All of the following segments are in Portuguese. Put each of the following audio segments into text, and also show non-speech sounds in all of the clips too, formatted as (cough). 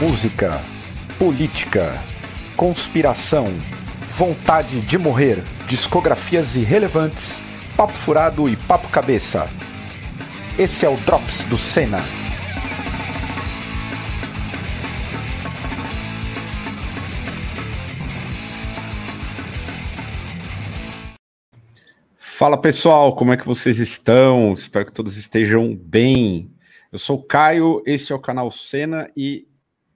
música, política, conspiração, vontade de morrer, discografias irrelevantes, papo furado e papo cabeça. Esse é o Drops do Senna. Fala pessoal, como é que vocês estão? Espero que todos estejam bem. Eu sou o Caio, este é o canal Cena e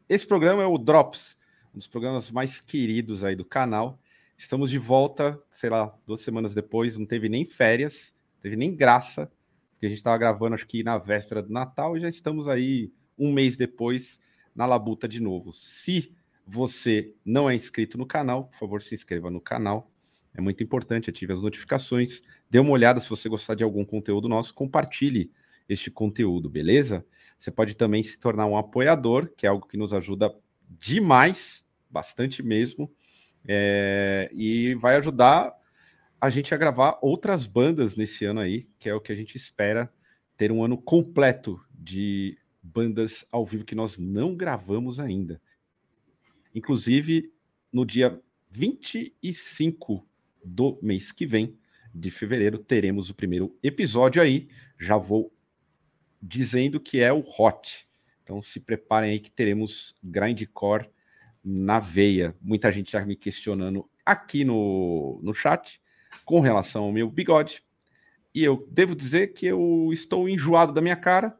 esse programa é o Drops, um dos programas mais queridos aí do canal. Estamos de volta, sei lá, duas semanas depois, não teve nem férias, teve nem graça, porque a gente estava gravando acho que na véspera do Natal e já estamos aí um mês depois na labuta de novo. Se você não é inscrito no canal, por favor, se inscreva no canal. É muito importante, ative as notificações, dê uma olhada se você gostar de algum conteúdo nosso, compartilhe este conteúdo, beleza? Você pode também se tornar um apoiador, que é algo que nos ajuda demais, bastante mesmo, é, e vai ajudar a gente a gravar outras bandas nesse ano aí, que é o que a gente espera ter um ano completo de bandas ao vivo que nós não gravamos ainda. Inclusive, no dia 25 do mês que vem, de fevereiro, teremos o primeiro episódio aí. Já vou dizendo que é o Hot. Então se preparem aí que teremos grindcore na veia. Muita gente já me questionando aqui no, no chat com relação ao meu bigode. E eu devo dizer que eu estou enjoado da minha cara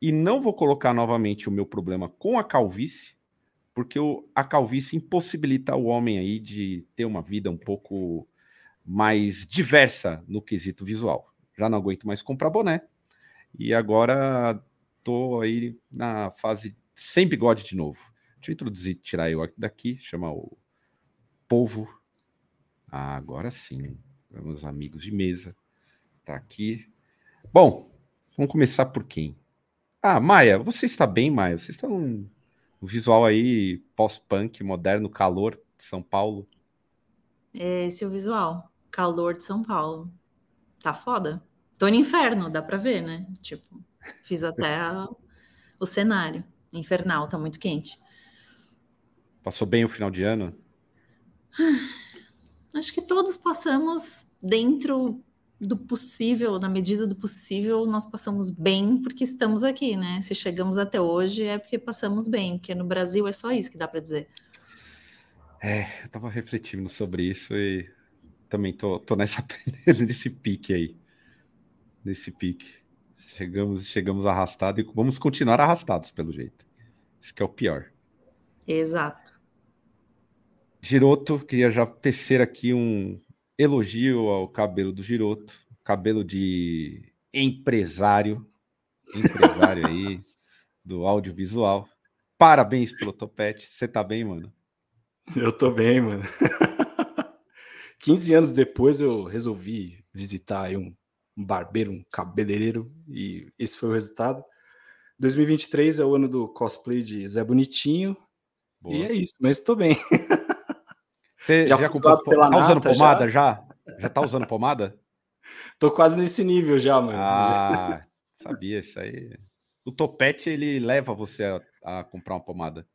e não vou colocar novamente o meu problema com a calvície, porque o, a calvície impossibilita o homem aí de ter uma vida um pouco mais diversa no quesito visual. Já não aguento mais comprar boné, e agora tô aí na fase sem bigode de novo. Deixa eu introduzir, tirar eu daqui, chamar o povo. Ah, agora sim. Meus amigos de mesa. Tá aqui. Bom, vamos começar por quem? Ah, Maia, você está bem, Maia? Você está num visual aí pós-punk, moderno, calor de São Paulo. Esse é o visual. Calor de São Paulo. Tá foda. Tô no inferno, dá pra ver, né? Tipo, fiz até a, o cenário. Infernal, tá muito quente. Passou bem o final de ano? Acho que todos passamos dentro do possível, na medida do possível, nós passamos bem porque estamos aqui, né? Se chegamos até hoje é porque passamos bem, porque no Brasil é só isso que dá para dizer. É, eu tava refletindo sobre isso e também tô, tô nessa, (laughs) nesse pique aí nesse pique. Chegamos, chegamos arrastados e vamos continuar arrastados, pelo jeito. Isso que é o pior. Exato. Giroto, queria já tecer aqui um elogio ao cabelo do Giroto, cabelo de empresário, empresário aí (laughs) do audiovisual. Parabéns pelo topete. Você tá bem, mano? Eu tô bem, mano. (laughs) 15 anos depois eu resolvi visitar um um barbeiro, um cabeleireiro, e esse foi o resultado. 2023 é o ano do cosplay de Zé Bonitinho. Boa. E é isso, mas estou bem. Você (laughs) já, já comprou, tá usando pomada já? Já, já tá usando pomada? (laughs) Tô quase nesse nível já, mano. Ah, sabia isso aí. O topete ele leva você a, a comprar uma pomada.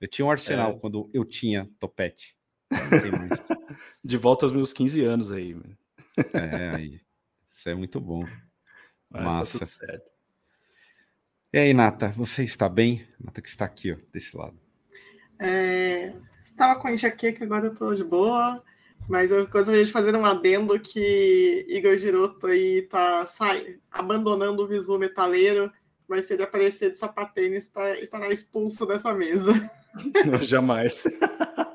Eu tinha um arsenal é. quando eu tinha topete. (laughs) De volta aos meus 15 anos aí, mano. É, aí. Isso é muito bom. Mas tá Massa. Tá certo. E aí, Nata, você está bem? Nata que está aqui, ó, desse lado. É, estava com enxaqueca, agora eu estou de boa. Mas eu gostaria de fazer um adendo que Igor Giroto aí tá sai, abandonando o visu metaleiro, mas se ele aparecer de sapatênis, está, estará expulso dessa mesa. Não, (laughs) jamais. (laughs)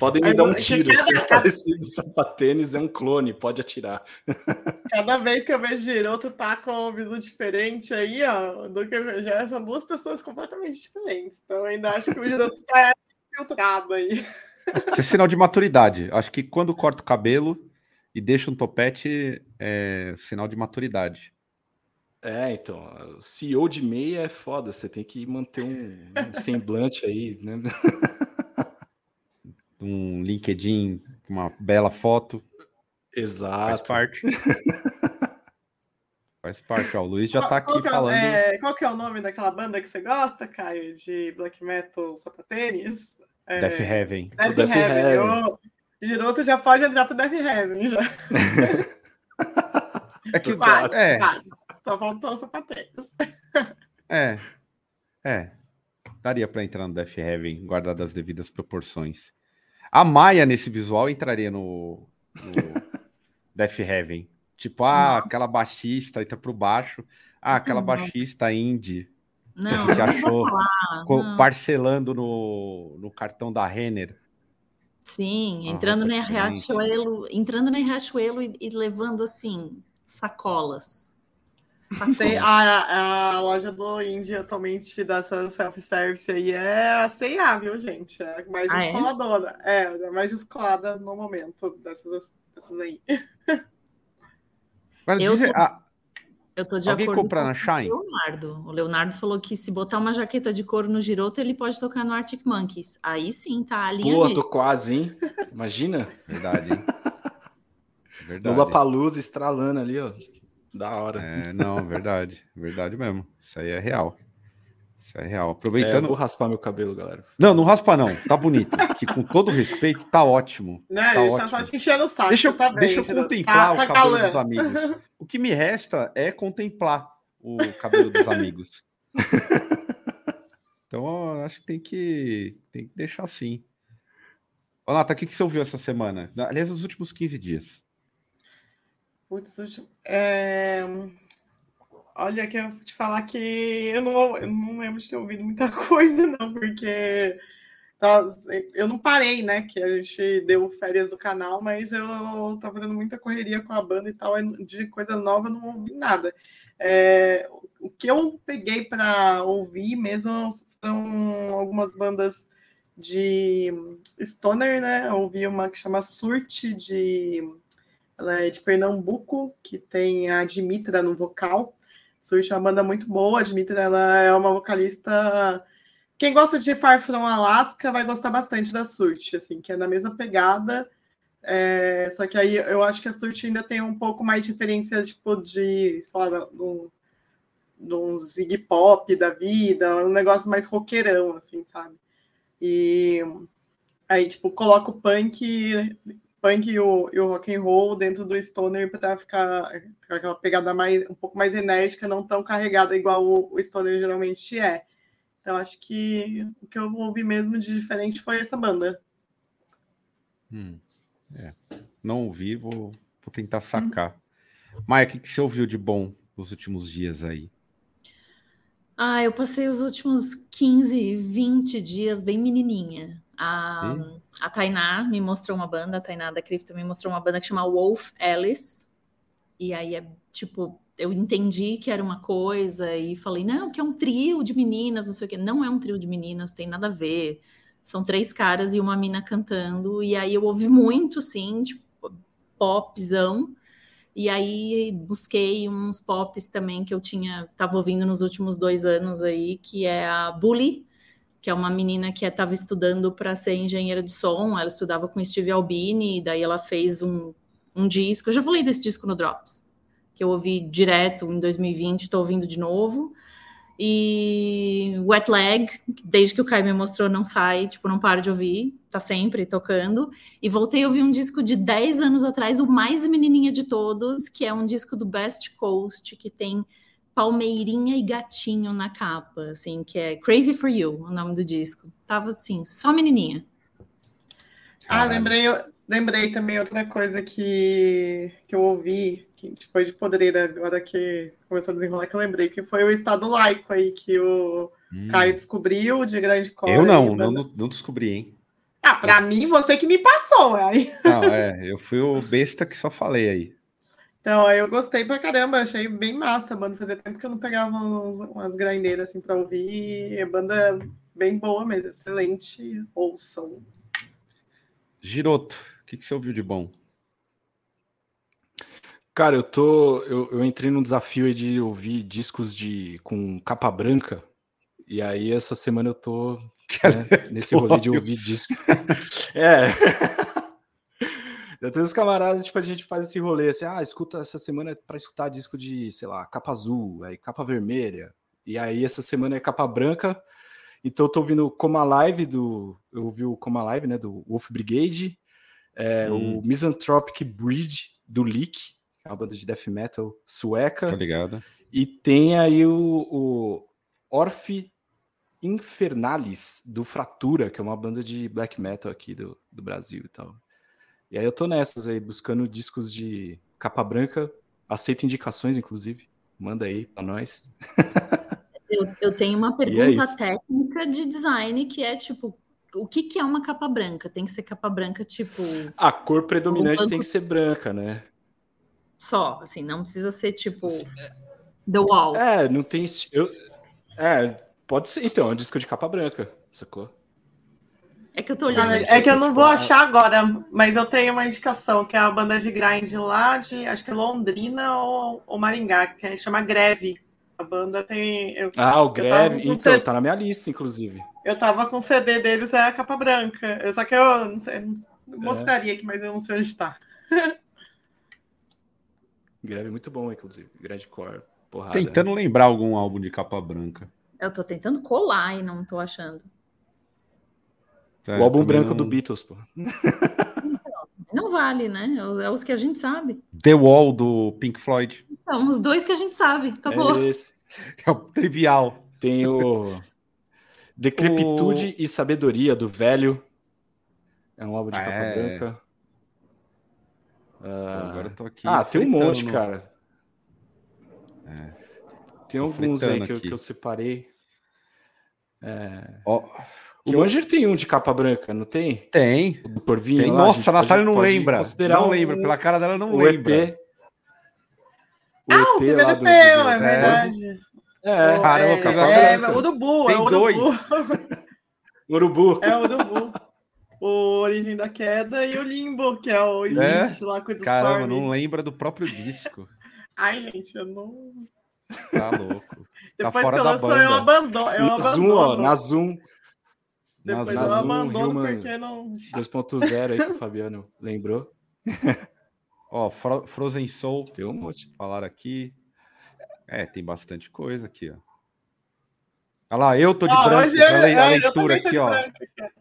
Podem me dar um tiro. Cada... Se aparecer de sapatênis, é um clone, pode atirar. (laughs) Cada vez que eu vejo Giroto tá com um visu diferente aí, ó, do que eu já são duas pessoas completamente diferentes. Então ainda acho que o Giroto tá filtrado aí. Isso é sinal de maturidade. Acho que quando corta o cabelo e deixa um topete, é sinal de maturidade. É, então, CEO de meia é foda, você tem que manter um, um semblante aí, né? (laughs) um LinkedIn, uma bela foto. Exato. Faz parte. (laughs) Faz parte, ó. O Luiz já tá aqui qual é, falando. É, qual que é o nome daquela banda que você gosta, Caio? De black metal sapatênis? É, Death Heaven. Death, Death Heaven. Heaven. Giroto já pode entrar pro Death Heaven. Já. (laughs) é que quase, é. Quase. Só faltou o sapatênis. (laughs) É. É. Daria para entrar no Death Heaven, guardado as devidas proporções. A Maia, nesse visual, entraria no, no (laughs) Death Heaven. Tipo, ah, aquela baixista entra pro baixo. Ah, aquela baixista indie. Não, que achou não. parcelando no, no cartão da Renner. Sim, entrando ah, na Riachuelo, entrando na Riachuelo e, e levando assim sacolas. Tem, (laughs) a, a loja do Indie atualmente dessa self-service aí é a C&A, viu, gente? É mais ah, descoladora. É? é? é, mais descolada no momento dessas, dessas aí. (laughs) Agora, eu, dizer, tô, a, eu tô de alguém acordo comprar na Shine? o Leonardo. O Leonardo falou que se botar uma jaqueta de couro no Giroto, ele pode tocar no Arctic Monkeys. Aí sim, tá a linha Pô, tô quase, hein? Imagina. Verdade, hein? (laughs) Verdade. Lula Palusa estralando ali, ó. Da hora. É, não, verdade. Verdade mesmo. Isso aí é real. Isso é real. Aproveitando. É, vou raspar meu cabelo, galera. Não, não raspa, não. Tá bonito. que com todo respeito, tá ótimo. Não, tá ótimo. tá só enchendo o saco. Deixa eu, tá deixa bem, eu contemplar tá, o tá cabelo calando. dos amigos. O que me resta é contemplar o cabelo dos amigos. (laughs) Então, acho que tem que, tem que deixar assim. Ô, Nata, o que, que você ouviu essa semana? Aliás, os últimos 15 dias. Putz, é... olha, que te falar que eu não, eu não lembro de ter ouvido muita (laughs) coisa, não, porque tá, eu não parei, né? Que a gente deu férias do canal, mas eu tava fazendo muita correria com a banda e tal, de coisa nova eu não ouvi nada. É, o que eu peguei para ouvir mesmo são algumas bandas de stoner, né? Eu ouvi uma que chama Surte de ela é de Pernambuco, que tem a Dimitra no vocal. Surge uma banda muito boa. A Dimitra ela é uma vocalista. Quem gosta de Far From Alaska vai gostar bastante da Surte, assim, que é na mesma pegada. É... só que aí eu acho que a Surte ainda tem um pouco mais de diferença, tipo, de, sei do, do Zig Pop da vida, um negócio mais roqueirão, assim, sabe? E aí, tipo, coloca o punk punk e o, e o rock and roll dentro do stoner para ficar, ficar aquela pegada mais um pouco mais enérgica, não tão carregada igual o, o stoner geralmente é. Então acho que o que eu ouvi mesmo de diferente foi essa banda. Hum, é. Não ouvi, vou, vou tentar sacar. Hum. Maia, o que, que você ouviu de bom nos últimos dias aí? Ah, eu passei os últimos 15, 20 dias bem menininha. A, a Tainá me mostrou uma banda, a Tainá da Cripto me mostrou uma banda que chama Wolf Alice. E aí é tipo, eu entendi que era uma coisa e falei, não, que é um trio de meninas, não sei o quê. Não é um trio de meninas, tem nada a ver. São três caras e uma mina cantando. E aí eu ouvi muito, sim, tipo, popzão. E aí busquei uns pops também que eu tinha, tava ouvindo nos últimos dois anos aí, que é a Bully, que é uma menina que estava estudando para ser engenheira de som. Ela estudava com Steve Albini, e daí ela fez um, um disco. Eu já falei desse disco no Drops, que eu ouvi direto em 2020, estou ouvindo de novo. E Wet Leg, desde que o Kai me mostrou, não sai, tipo, não paro de ouvir, tá sempre tocando. E voltei a ouvir um disco de 10 anos atrás, o mais menininha de todos, que é um disco do Best Coast, que tem palmeirinha e gatinho na capa, assim, que é Crazy for You, o nome do disco. Tava assim, só menininha. Ah, lembrei, lembrei também outra coisa que, que eu ouvi, que foi de podreira agora que começou a desenrolar, que eu lembrei, que foi o estado laico aí que o hum. Caio descobriu de grande cor. Eu não, não, não descobri, hein? Ah, pra eu... mim, você que me passou. Aí. Não, é, eu fui o besta que só falei aí. Então, eu gostei pra caramba, achei bem massa a banda. Fazia tempo que eu não pegava uns, umas grindeiras assim pra ouvir. A banda bem boa mesmo, excelente. Ouçam. Giroto, o que, que você ouviu de bom? Cara, eu tô. Eu, eu entrei num desafio de ouvir discos de com capa branca. E aí, essa semana eu tô (laughs) né, nesse rolê de ouvir disco. (laughs) é. Eu tenho uns camaradas, tipo, a gente faz esse rolê assim, ah, escuta essa semana é para escutar disco de, sei lá, capa azul, aí capa vermelha, e aí essa semana é capa branca. Então eu tô ouvindo Coma Live do. Eu ouvi o Coma Live, né? Do Wolf Brigade, é, hum. o Misanthropic Bridge do Leak, que é uma banda de death metal sueca. Tá ligado. E tem aí o, o Orfe Infernalis do Fratura, que é uma banda de black metal aqui do, do Brasil e tal. E aí eu tô nessas aí, buscando discos de capa branca. Aceito indicações, inclusive. Manda aí pra nós. (laughs) Eu, eu tenho uma é pergunta é técnica de design que é tipo, o que, que é uma capa branca? Tem que ser capa branca, tipo. A cor predominante banco... tem que ser branca, né? Só, assim, não precisa ser tipo. The Wall. É, não tem. Eu... É, pode ser, então, é um disco de capa branca, sacou? É que eu tô olhando. É, é que eu não vou achar agora, mas eu tenho uma indicação, que é a banda de grind lá de, acho que é Londrina ou, ou Maringá, que chama Greve. A banda tem. Eu, ah, o Greve, então, CD, tá na minha lista, inclusive. Eu tava com o CD deles, é a capa branca. Só que eu não sei, não é. mostraria aqui, mas eu não sei onde tá. (laughs) Greve é muito bom, inclusive. Grande core. Porrada, Tentando lembrar algum álbum de capa branca. Eu tô tentando colar e não tô achando. É, o álbum branco não... do Beatles, pô. Então, não vale, né? É os que a gente sabe. The Wall do Pink Floyd. Então, os dois que a gente sabe. Acabou. É, esse. (laughs) é o trivial. Tem o Decrepitude o... e Sabedoria do Velho. É um álbum de capa é... branca. Uh... Agora eu tô aqui. Ah, tem um monte, no... cara. É. Tem alguns aí que eu, que eu, separei. É... Oh, o Manger tem um de capa branca, não tem? Tem. O do Corvinho. Tem. Lá, Nossa, a, a Natália não lembra. Não um... lembra. Pela cara dela, não o lembra. EP. O ah, o primeiro EP, do, do, é verdade. É, o, caramba, é, capa é, branca. É, urubu, tem é urubu. dois. (laughs) urubu. É o urubu. O Origem da Queda e o Limbo, que é o Existe é? lá com o Caramba, não lembra do próprio disco. Ai, gente, eu não. Tá louco. Tá Depois fora que eu lanço, eu abandono. Eu na abandono. Zoom, ó, na Zoom. Depois na eu abandono Human porque não. 2.0 aí que o Fabiano lembrou. (laughs) ó, Fro Frozen Soul. Tem um monte. Falar aqui. É, tem bastante coisa aqui, ó. Olha lá, eu tô de ah, branco. Olha a é, leitura aqui, ó.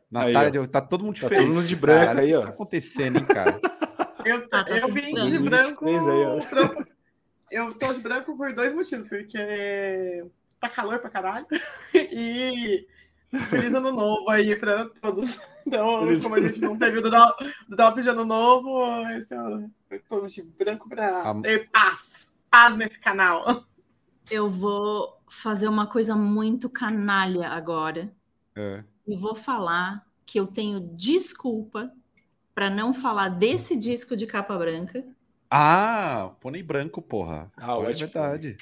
Natália, tá todo mundo diferente. Tá todo mundo de branco cara, aí, ó. O que tá acontecendo, hein, cara? (laughs) Eu, tá, tá eu vim de branco. Aí, ó. Eu tô de branco por dois motivos. Porque tá calor pra caralho. (laughs) E (laughs) feliz ano novo aí pra todos. (laughs) Então, como a gente não teve do drop de ano novo, esse o, eu tô de branco pra ter paz. Paz nesse canal. Eu vou fazer uma coisa muito canalha agora. É. E vou falar que eu tenho desculpa para não falar desse disco de capa branca. Ah, pônei branco, porra. Ah, é verdade.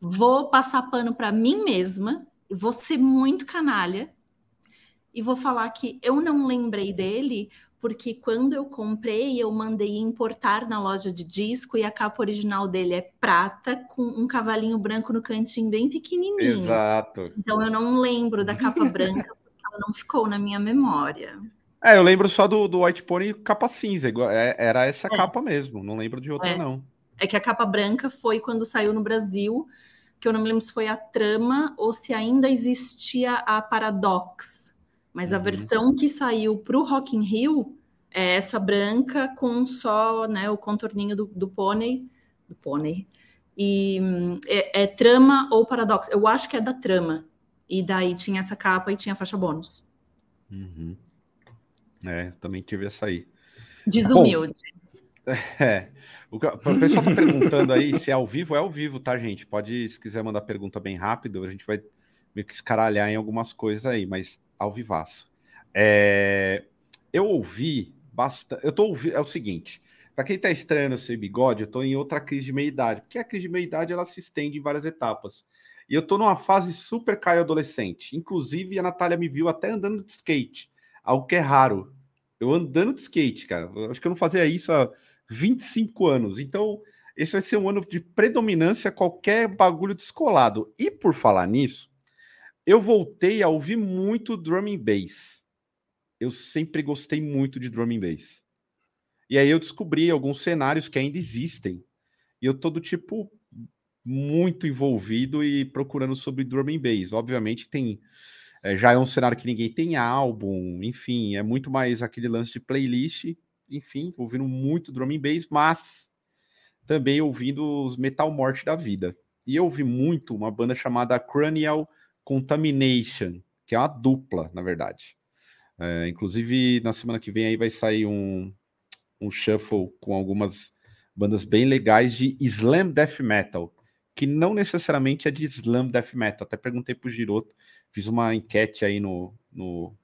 Vou passar pano para mim mesma. Vou ser muito canalha. E vou falar que eu não lembrei dele porque quando eu comprei, eu mandei importar na loja de disco e a capa original dele é prata com um cavalinho branco no cantinho bem pequenininho. Exato. Então eu não lembro da capa (laughs) branca porque ela não ficou na minha memória. É, eu lembro só do, do White Pony capa cinza, é, era essa é. capa mesmo, não lembro de outra é. não. É que a capa branca foi quando saiu no Brasil, que eu não me lembro se foi a trama ou se ainda existia a Paradox. Mas a uhum. versão que saiu para o Rock in Rio é essa branca com só né, o contorninho do, do pônei, do pônei. E é, é, trama ou paradoxo? Eu acho que é da trama. E daí tinha essa capa e tinha a faixa bônus. Uhum. É, também tive essa aí. Desumilde. Bom, (laughs) é. O, o pessoal tá perguntando aí se é ao vivo, é ao vivo, tá, gente? Pode, se quiser mandar pergunta bem rápido, a gente vai meio que escaralhar em algumas coisas aí, mas ao vivaço. É, eu ouvi bastante. Eu tô ouvindo. É o seguinte. Para quem está estranhando esse bigode, eu estou em outra crise de meia-idade, porque a crise de meia-idade ela se estende em várias etapas. E eu estou numa fase super caio adolescente. Inclusive, a Natália me viu até andando de skate, algo que é raro. Eu andando de skate, cara. Eu acho que eu não fazia isso há 25 anos. Então, esse vai ser um ano de predominância qualquer bagulho descolado. E por falar nisso, eu voltei a ouvir muito drum and bass. Eu sempre gostei muito de drum and bass. E aí eu descobri alguns cenários que ainda existem. E eu tô do tipo muito envolvido e procurando sobre drum and bass. Obviamente tem é, já é um cenário que ninguém tem álbum, enfim, é muito mais aquele lance de playlist, enfim, ouvindo muito drum and bass, mas também ouvindo os metal morte da vida. E eu ouvi muito uma banda chamada Cranial Contamination, que é uma dupla, na verdade. É, inclusive, na semana que vem aí vai sair um, um shuffle com algumas bandas bem legais de Slam Death Metal, que não necessariamente é de Slam Death Metal. Até perguntei pro Giroto, fiz uma enquete aí no, no,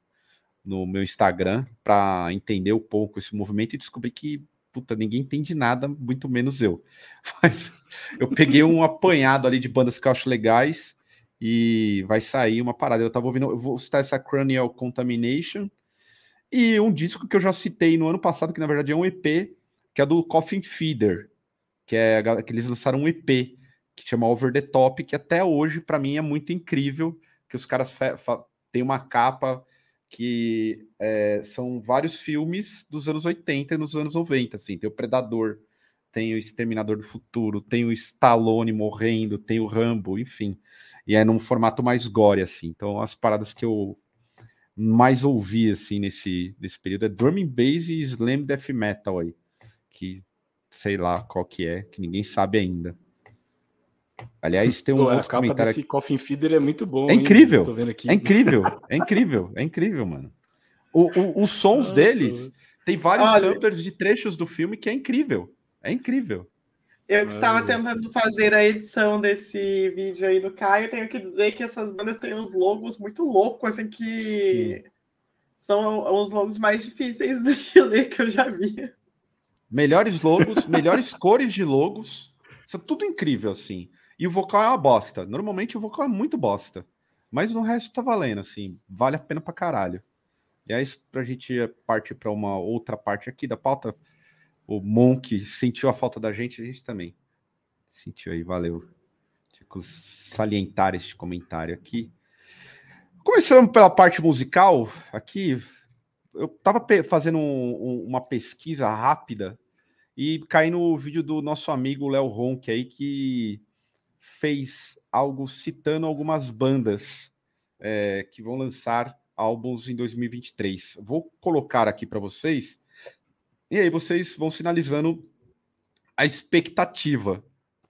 no meu Instagram para entender um pouco esse movimento e descobri que puta, ninguém entende nada, muito menos eu. (laughs) Mas eu peguei um apanhado ali de bandas que eu acho legais e vai sair uma parada. Eu tava ouvindo, eu vou citar essa Cranial Contamination e um disco que eu já citei no ano passado, que na verdade é um EP, que é do Coffin Feeder, que é que eles lançaram um EP que chama Over the Top, que até hoje para mim é muito incrível, que os caras têm uma capa que é, são vários filmes dos anos 80 e nos anos 90, assim, tem o Predador, tem o Exterminador do Futuro, tem o Stallone morrendo, tem o Rambo, enfim, e é num formato mais gore, assim, então as paradas que eu mais ouvi, assim, nesse, nesse período é Drum Bass e Slam Death Metal aí, que sei lá qual que é, que ninguém sabe ainda. Aliás, tem um Pô, outro a capa comentário desse aqui. Coffin Feeder é muito bom. É incrível. É incrível. É incrível. É incrível, mano. O, o, os sons Nossa. deles tem vários Olha, samplers de trechos do filme que é incrível. É incrível. Eu que estava tentando fazer a edição desse vídeo aí do Caio, tenho que dizer que essas bandas têm uns logos muito loucos, assim, que Sim. são os logos mais difíceis de ler que eu já vi. Melhores logos, melhores (laughs) cores de logos. Isso é tudo incrível, assim. E o vocal é uma bosta. Normalmente o vocal é muito bosta. Mas no resto tá valendo, assim. Vale a pena pra caralho. E aí, pra gente partir para uma outra parte aqui da pauta, o Monk sentiu a falta da gente, a gente também sentiu aí, valeu. Tipo, salientar este comentário aqui. Começando pela parte musical, aqui, eu tava fazendo um, um, uma pesquisa rápida e caí no vídeo do nosso amigo Léo Ronk aí, que fez algo citando algumas bandas é, que vão lançar álbuns em 2023. Vou colocar aqui para vocês e aí vocês vão sinalizando a expectativa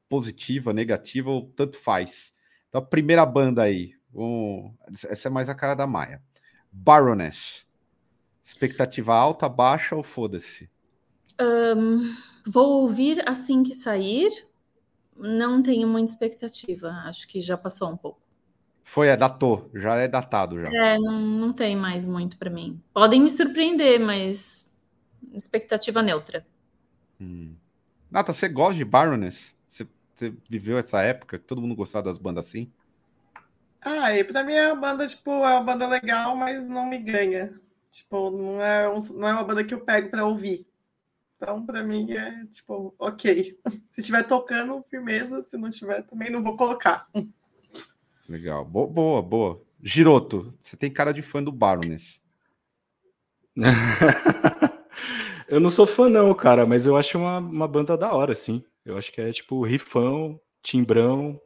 positiva, negativa ou tanto faz. Então a primeira banda aí, um, essa é mais a cara da Maia. Baroness. Expectativa alta, baixa ou foda-se? Um, vou ouvir assim que sair não tenho muita expectativa. Acho que já passou um pouco. Foi, é, datou. Já é datado já. É, não, não tem mais muito para mim. Podem me surpreender, mas expectativa neutra. Hum. Nata, você gosta de Baroness? Você, você viveu essa época que todo mundo gostava das bandas assim? Ah, e pra mim é uma banda, tipo, é uma banda legal, mas não me ganha. Tipo, não é, um, não é uma banda que eu pego para ouvir. Então, para mim, é tipo, ok. Se estiver tocando, firmeza. Se não tiver, também não vou colocar. Legal. Boa, boa, boa. Giroto, você tem cara de fã do Baroness. (laughs) eu não sou fã, não, cara, mas eu acho uma, uma banda da hora, sim. Eu acho que é tipo rifão, timbrão.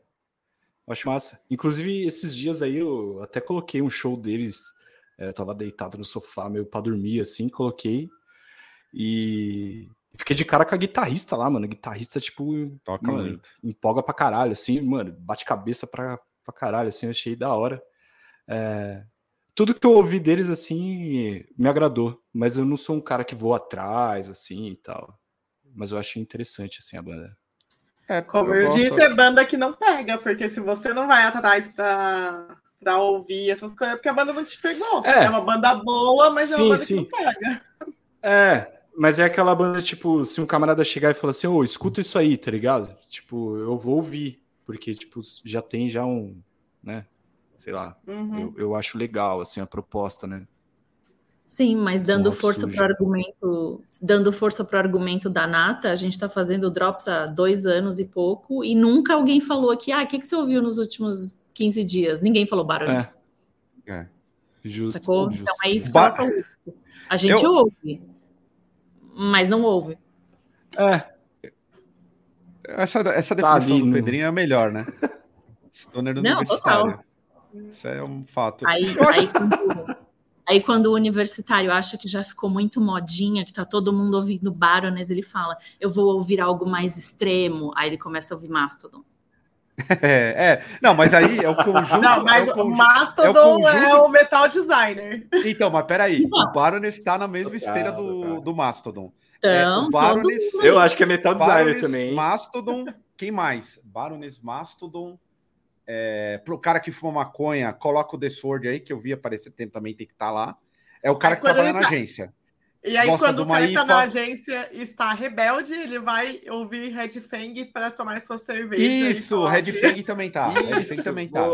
Acho massa. Inclusive, esses dias aí eu até coloquei um show deles. É, tava deitado no sofá, meio pra dormir, assim, coloquei. E fiquei de cara com a guitarrista lá, mano. A guitarrista, tipo, Toca mano, muito. empolga pra caralho, assim, mano, bate cabeça pra, pra caralho, assim, eu achei da hora. É... Tudo que eu ouvi deles, assim, me agradou, mas eu não sou um cara que vou atrás, assim, e tal. Mas eu achei interessante, assim, a banda. É, como eu, eu disse, é banda que não pega, porque se você não vai atrás pra, pra ouvir essas coisas, é porque a banda não te pegou. É, é uma banda boa, mas sim, é uma banda sim. que não pega. É, mas é aquela banda, tipo, se um camarada chegar e falar assim, ô, oh, escuta isso aí, tá ligado? Tipo, eu vou ouvir, porque, tipo, já tem já um, né? Sei lá, uhum. eu, eu acho legal, assim, a proposta, né? Sim, mas dando força para o argumento, dando força para o argumento da Nata, a gente está fazendo drops há dois anos e pouco, e nunca alguém falou aqui, ah, o que, que você ouviu nos últimos 15 dias? Ninguém falou barões. É, é. justo. Justo. Então é isso que ba... A gente eu... ouve mas não houve. É. Essa, essa tá definição tá do Pedrinho é a melhor, né? (laughs) Stoner não, universitário. Total. Isso é um fato. Aí, aí, quando, aí, quando, o universitário acha que já ficou muito modinha, que tá todo mundo ouvindo Baroness, ele fala: Eu vou ouvir algo mais extremo. Aí ele começa a ouvir Mastodon. (laughs) É, é, não, mas aí é o conjunto. Não, mas é o, conjunto, Mastodon é o, conjunto... é o, metal designer. Então, mas peraí, (laughs) o Baroness está na mesma esteira do, do Mastodon. Então, é, o Baroness, eu acho que é metal designer Baroness, também. Mastodon, quem mais? Baroness, Mastodon. É, pro cara que fuma maconha, coloca o The Sword aí, que eu vi aparecer tempo também, tem que estar tá lá. É o cara que trabalha na tá... agência. E aí, Gosta quando o cara está na agência está rebelde, ele vai ouvir Red Fang para tomar sua cerveja. Isso, Red Fang também tá. Isso, Red Fang também tá.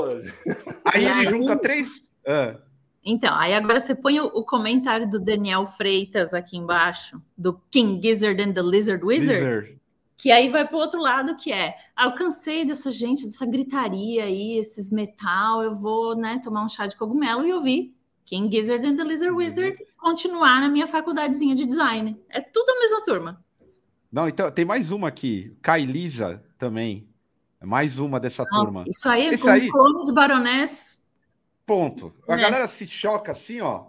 Aí ele junta três. Ah. Então, aí agora você põe o, o, comentário do Daniel Freitas aqui embaixo, do King Gizzard and the Lizard Wizard. Lizard. Que aí vai para o outro lado, que é, ah, eu cansei dessa gente, dessa gritaria aí, esses metal, eu vou, né, tomar um chá de cogumelo e ouvir King Gizzard and the Lizard Wizard continuar na minha faculdadezinha de design. É tudo a mesma turma. Não, então tem mais uma aqui, Kailisa também. É mais uma dessa Não, turma. Isso aí é como aí... clone de Baroness. Ponto. A né? galera se choca assim, ó.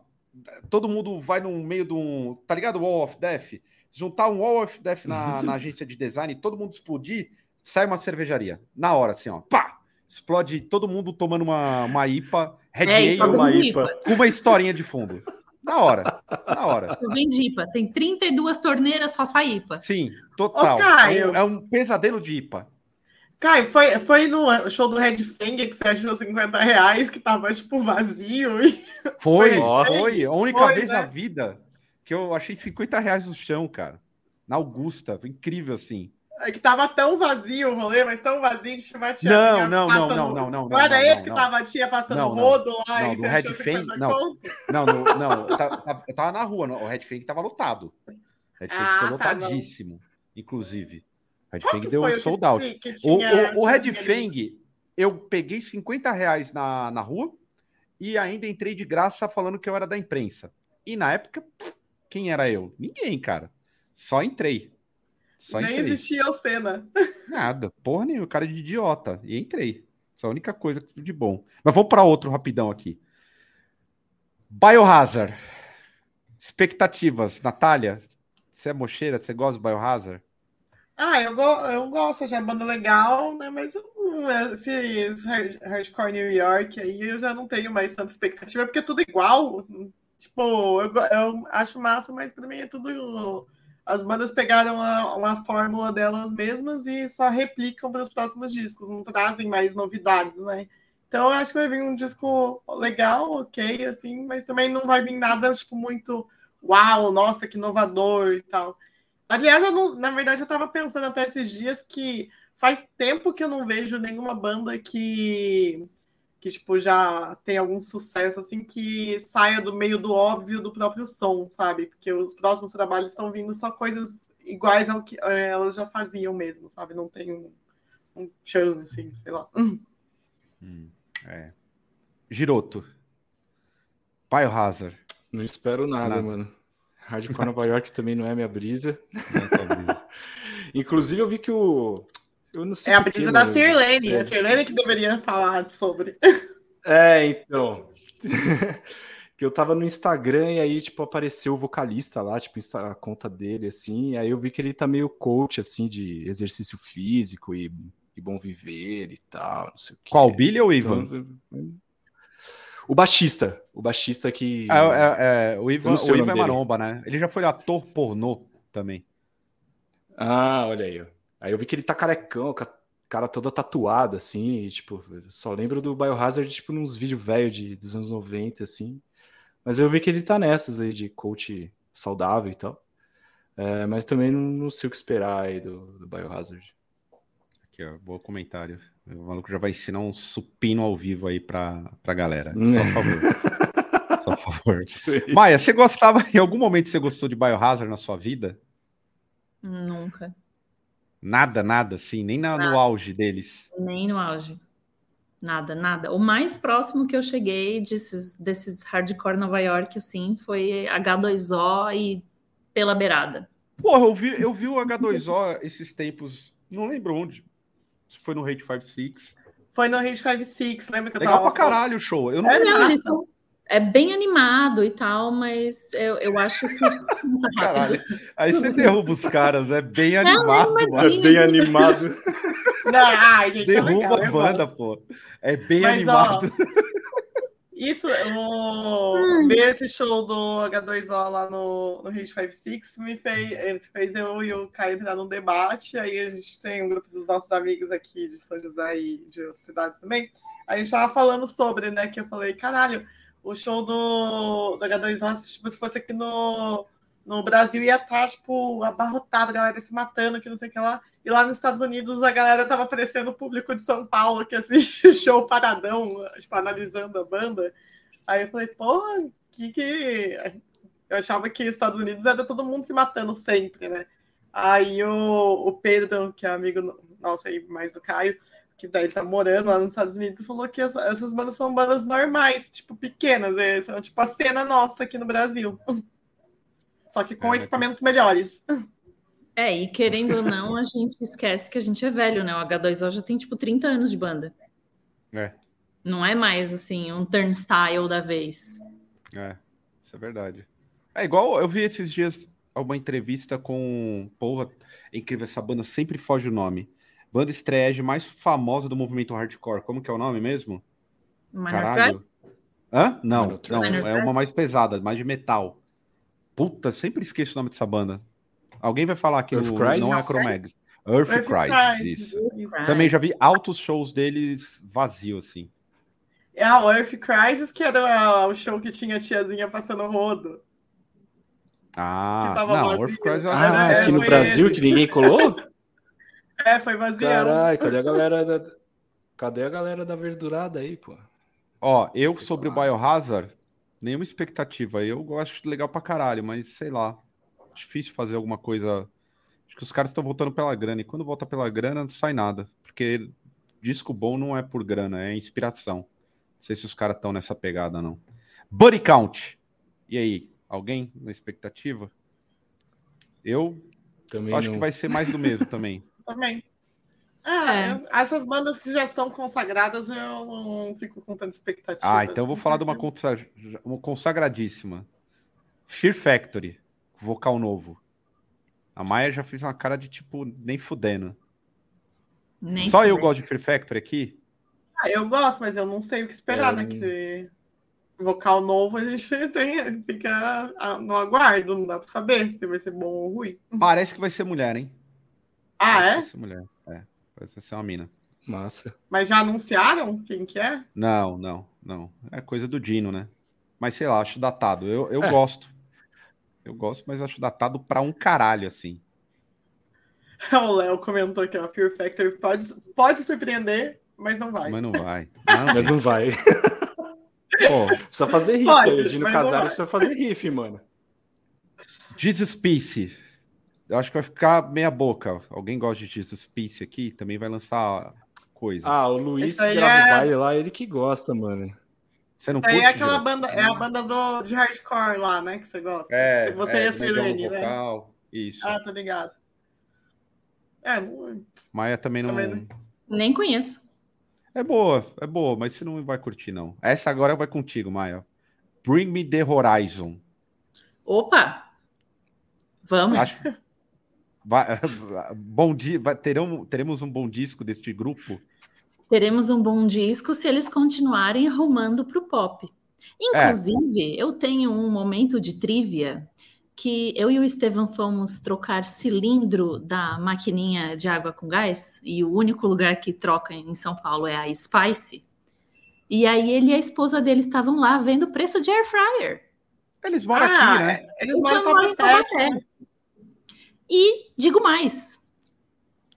Todo mundo vai no meio de um. Tá ligado? Wall of Death. Juntar um Wall of Death na, na agência de design, todo mundo explodir, sai uma cervejaria. Na hora, assim, ó. Pá! Explode todo mundo tomando uma, uma IPA Red é, Ale, uma IPA, com uma historinha de fundo. Na hora, na hora. Eu vendi IPA. Tem 32 torneiras, só sai IPA. Sim, total. Ô, Caio, é, um, é um pesadelo de IPA. Caio, foi, foi no show do Red Fang que você achou 50 reais, que tava, tipo, vazio. E... (laughs) Foi, foi. foi. A única foi, vez né? na vida que eu achei 50 reais no chão, cara. Na Augusta. Foi incrível, assim. É que tava tão vazio o rolê, mas tão vazio que tinha tia não, não, não, não, não, não, não. Era esse não, que tava a tia passando não, rodo lá não, e no Red Fang, não, não, no, não, eu tava na rua, o Red Fang tava lotado. Red Fang ah, foi tá, lotadíssimo, tá, inclusive. Red Qual Fang deu um sold out. Que, que o, o, o Red Fang, eu peguei 50 reais na, na rua e ainda entrei de graça falando que eu era da imprensa. E na época, quem era eu? Ninguém, cara. Só entrei. Só Nem entrei. existia o Senna. Nada, porra nenhuma, cara de idiota. E entrei. Essa é a única coisa de bom. Mas vamos para outro rapidão aqui. Biohazard. Expectativas. Natália, você é mocheira? Você gosta do Biohazard? Ah, eu, go eu gosto, já é banda legal, né? Mas esse, esse hardcore New York aí eu já não tenho mais tanta expectativa, porque é tudo igual. Tipo, eu, eu acho massa, mas para mim é tudo as bandas pegaram a, uma fórmula delas mesmas e só replicam para os próximos discos, não trazem mais novidades, né? Então eu acho que vai vir um disco legal, ok, assim, mas também não vai vir nada tipo muito uau, nossa, que inovador e tal. Aliás, não, na verdade, eu estava pensando até esses dias que faz tempo que eu não vejo nenhuma banda que que tipo já tem algum sucesso assim que saia do meio do óbvio do próprio som, sabe? Porque os próximos trabalhos estão vindo só coisas iguais ao que é, elas já faziam mesmo, sabe? Não tem um, um chão assim, sei lá. (laughs) Hum, é. Giroto. Biohazard. Não espero nada, nada. mano. Hardcore Nova (laughs) York também não é minha brisa. É brisa. (laughs) Inclusive, eu vi que o eu não sei é a brisa da Sirlene. É a Sirlene que deveria falar sobre. É, então. (laughs) que eu tava no Instagram e aí, tipo, apareceu o vocalista lá, tipo, a conta dele, assim, e aí eu vi que ele tá meio coach, assim, de exercício físico e, e bom viver e tal, não sei o quê. Qual, o Billy ou o Ivan? Então, o baixista, o baixista que... É, é, é o Ivan, o Ivan é maromba, né? Ele já foi ator pornô também. Ah, olha aí, ó. Aí eu vi que ele tá carecão, com a cara toda tatuada, assim, e, tipo, só lembro do Biohazard, tipo, nos vídeos velhos de, dos anos 90, assim. Mas eu vi que ele tá nessas aí de coach saudável e tal. É, mas também não, não, sei o que esperar aí do, do Biohazard. Aqui, ó, bom comentário. O maluco já vai ensinar um supino ao vivo aí pra, pra galera. Só a favor. (laughs) Só a favor. Maia, você gostava, em algum momento você gostou de Biohazard na sua vida? Nunca. Nada, nada, assim, nem na, no auge deles. Nem no auge. Nada, nada. O mais próximo que eu cheguei desses, desses hardcore Nova York, assim, foi H2O e Pela Beirada. Porra, eu vi, eu vi o H2O esses tempos, não lembro onde. Se foi no Hate 56. Foi no Hate 56, lembra que eu Legal tava... pra caralho o show. Eu não... É, não, eles são- é bem animado e tal, mas eu, eu acho que. Caralho. Aí você derruba os caras, é bem Não, animado. mano. É bem animado. Não, ai, gente, é Derruba legal, a banda, pô. É bem Mas, animado. Isso, o... ver esse show do H2O lá no, no Hit 56 me fez, ele fez eu e o Caio entrar num debate. Aí a gente tem um grupo dos nossos amigos aqui de São José e de outras cidades também. Aí a gente tava falando sobre, né? Que eu falei, caralho, o show do, do H2O, tipo, se fosse aqui no, no Brasil, ia estar, tipo, abarrotado, a galera se matando, que não sei o que lá. E lá nos Estados Unidos a galera tava aparecendo o público de São Paulo que assiste (laughs) o show paradão, tipo, analisando a banda. Aí eu falei, porra, que que. Eu achava que os Estados Unidos era todo mundo se matando sempre, né? Aí o, o Pedro, que é amigo nosso aí, mais do Caio, que daí ele tá morando lá nos Estados Unidos, falou que essa- essas bandas são bandas normais, tipo, pequenas, é, são tipo a cena nossa aqui no Brasil. Só que com É, equipamentos melhores. É, e querendo ou não, a gente esquece que a gente é velho, né? O H2O já tem tipo 30 anos de banda. É. Não é mais assim, um turnstile da vez. É, isso é verdade. É igual eu vi esses dias uma entrevista com. Porra, é incrível, essa banda sempre foge o nome. Banda estreia mais famosa do movimento hardcore. Como que é o nome mesmo? Minor Caralho. Threat? Hã? Não, Minor não, Minor é Threat? uma mais pesada, mais de metal. Puta, sempre esqueço o nome dessa banda. Alguém vai falar aqui Earth no, Crisis? não é Chromags. Earth, Earth Crisis, isso. Também já vi altos shows deles vazios, assim. É a Earth Crisis, que era o show que tinha a tiazinha passando rodo. Ah, Que tava não, vazio. Earth Crisis Ah, Ah, que é, aqui no foi Brasil ele. que ninguém colou? (laughs) É, foi vazio. Caralho, cadê a galera da. Cadê a galera da verdurada aí, pô? Ó, eu sobre o Biohazard, nenhuma expectativa. Eu gosto legal pra caralho, mas sei lá. Difícil fazer alguma coisa. Acho que os caras estão voltando pela grana. E quando volta pela grana, não sai nada. Porque disco bom não é por grana, é inspiração. Não sei se os caras estão nessa pegada, não. Buddy Count. E aí? Alguém na expectativa? Eu Também acho não. que vai ser mais do mesmo também. (laughs) Também. Ah, É. eu- essas bandas que já estão consagradas, eu não fico com tanta expectativa. Ah, então eu vou assim, falar de uma, consa- uma consagradíssima. Fear Factory, vocal novo. A Maia já fez uma cara de tipo, nem fudendo. Nem Só eu fudendo. gosto de Fear Factory aqui? Ah, eu gosto, mas eu não sei o que esperar, É, né? eu- Que vocal novo a gente (laughs) tem, fica ah, no aguardo, não dá pra saber se vai ser bom ou ruim. Parece que vai ser mulher, hein? Ah, que é? Ser mulher. É, parece que ser uma mina. Massa. Mas já anunciaram quem que é? Não, não, não. É coisa do Dino, né? Mas sei lá, acho datado. Eu, eu É. gosto. Eu gosto, mas acho datado pra um caralho, assim. (laughs) O Léo comentou aqui, ó, Fear Factory pode, pode surpreender, mas não vai. Mas não (laughs) vai. Não, Mas não vai. (laughs) pô, Precisa fazer riff. Pode, o Dino Casares precisa fazer riff, mano. Jesus Peace. Eu acho que vai ficar meia boca. Alguém gosta de Jesus Peace aqui? Também vai lançar coisas. Ah, o Luiz que grava é- o baile lá, ele que gosta, mano. Você não Isso aí é curte, aquela Gil? banda, é a banda do, de hardcore lá, né? Que você gosta. É, você é, e a negão Sirlene, né? vocal. Isso. Ah, tô ligado. É, não- Maia também não. Também não. Nem conheço. É boa, é boa, mas você não vai curtir, não. Essa agora vai contigo, Maia. Bring Me the Horizon. Opa! Vamos. Acho. Vai- (laughs) bom dia. terão, teremos um bom disco deste grupo. Teremos um bom disco se eles continuarem arrumando para o pop. Inclusive, eu tenho um momento de trivia que eu e o Estevam fomos trocar cilindro da maquininha de água com gás, e o único lugar que troca em São Paulo é a Spice. E aí ele e a esposa dele estavam lá vendo o preço de air fryer. Eles moram Ah, aqui, né? Eles Eles moram moram em em Taubaté. E digo mais,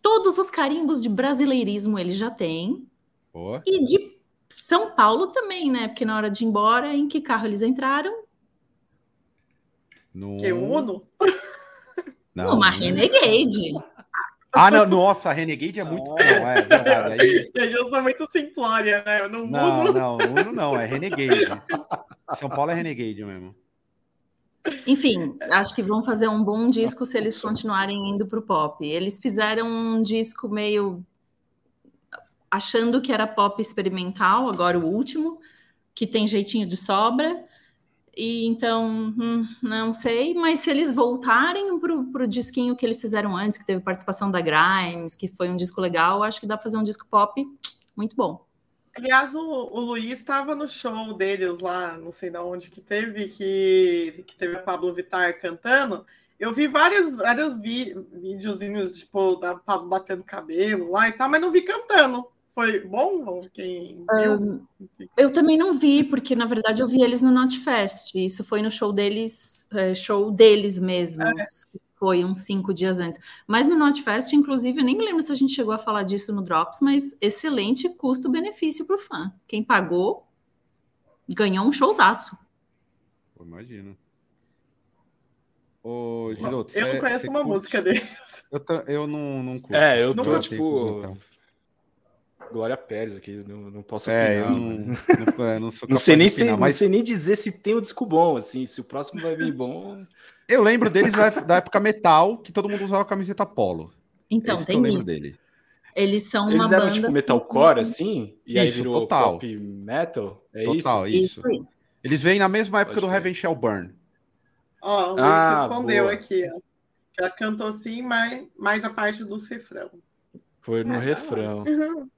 todos os carimbos de brasileirismo ele já tem, Boa. e de São Paulo também, né? Porque na hora de ir embora, em que carro eles entraram? No... Que Uno? Não, Numa não. Renegade. Ah, não, nossa, a Renegade é muito. Não, é verdade. Aí- Gente, eu sou muito simplória, né? No Não, Uno. não, Uno não, é Renegade. São Paulo é Renegade mesmo. Enfim, acho que vão fazer um bom disco se eles continuarem indo para o pop. Eles fizeram um disco meio achando que era pop experimental, agora o último, que tem jeitinho de sobra. E então, hum, não sei, mas se eles voltarem para o disquinho que eles fizeram antes, que teve participação da Grimes, que foi um disco legal, acho que dá para fazer um disco pop muito bom. Aliás, o, o Luiz estava no show deles lá, não sei de onde que teve, que, que teve a Pablo Vittar cantando. Eu vi vários, vários vi, videozinhos, tipo, da Pablo batendo cabelo lá e tal, mas não vi cantando. Foi bom? Quem um, eu também não vi, porque na verdade eu vi eles no Notfest. Isso foi no show deles, é, show deles mesmos. É foi uns cinco dias antes. Mas no Notfest, inclusive, eu nem me lembro se a gente chegou a falar disso no Drops, mas excelente custo-benefício para o fã. Quem pagou ganhou um showzaço. Imagina. Ô, Giroto, eu não conheço uma curte? música deles. Eu, eu não, não curto. É, eu tô, tipo... Então. Glória Pérez aqui, não, não posso é, opinar. Eu não, não, não, sou não sei nem opinar, se, mas... não sei nem dizer se tem um disco bom, assim, se o próximo vai vir bom. (laughs) Eu lembro deles da, época metal, que todo mundo usava camiseta polo. Então, tem eu isso. Dele. Eles são Eles uma eram banda... tipo metalcore, assim? E isso, aí virou total. pop metal? É total, isso? isso. Eles vêm na mesma época Pode do Heaven Shall Burn. Ó, oh, o ah, respondeu boa. aqui, ó. Ela cantou assim, mas mais a parte dos refrão. Foi no é, refrão. Uhum.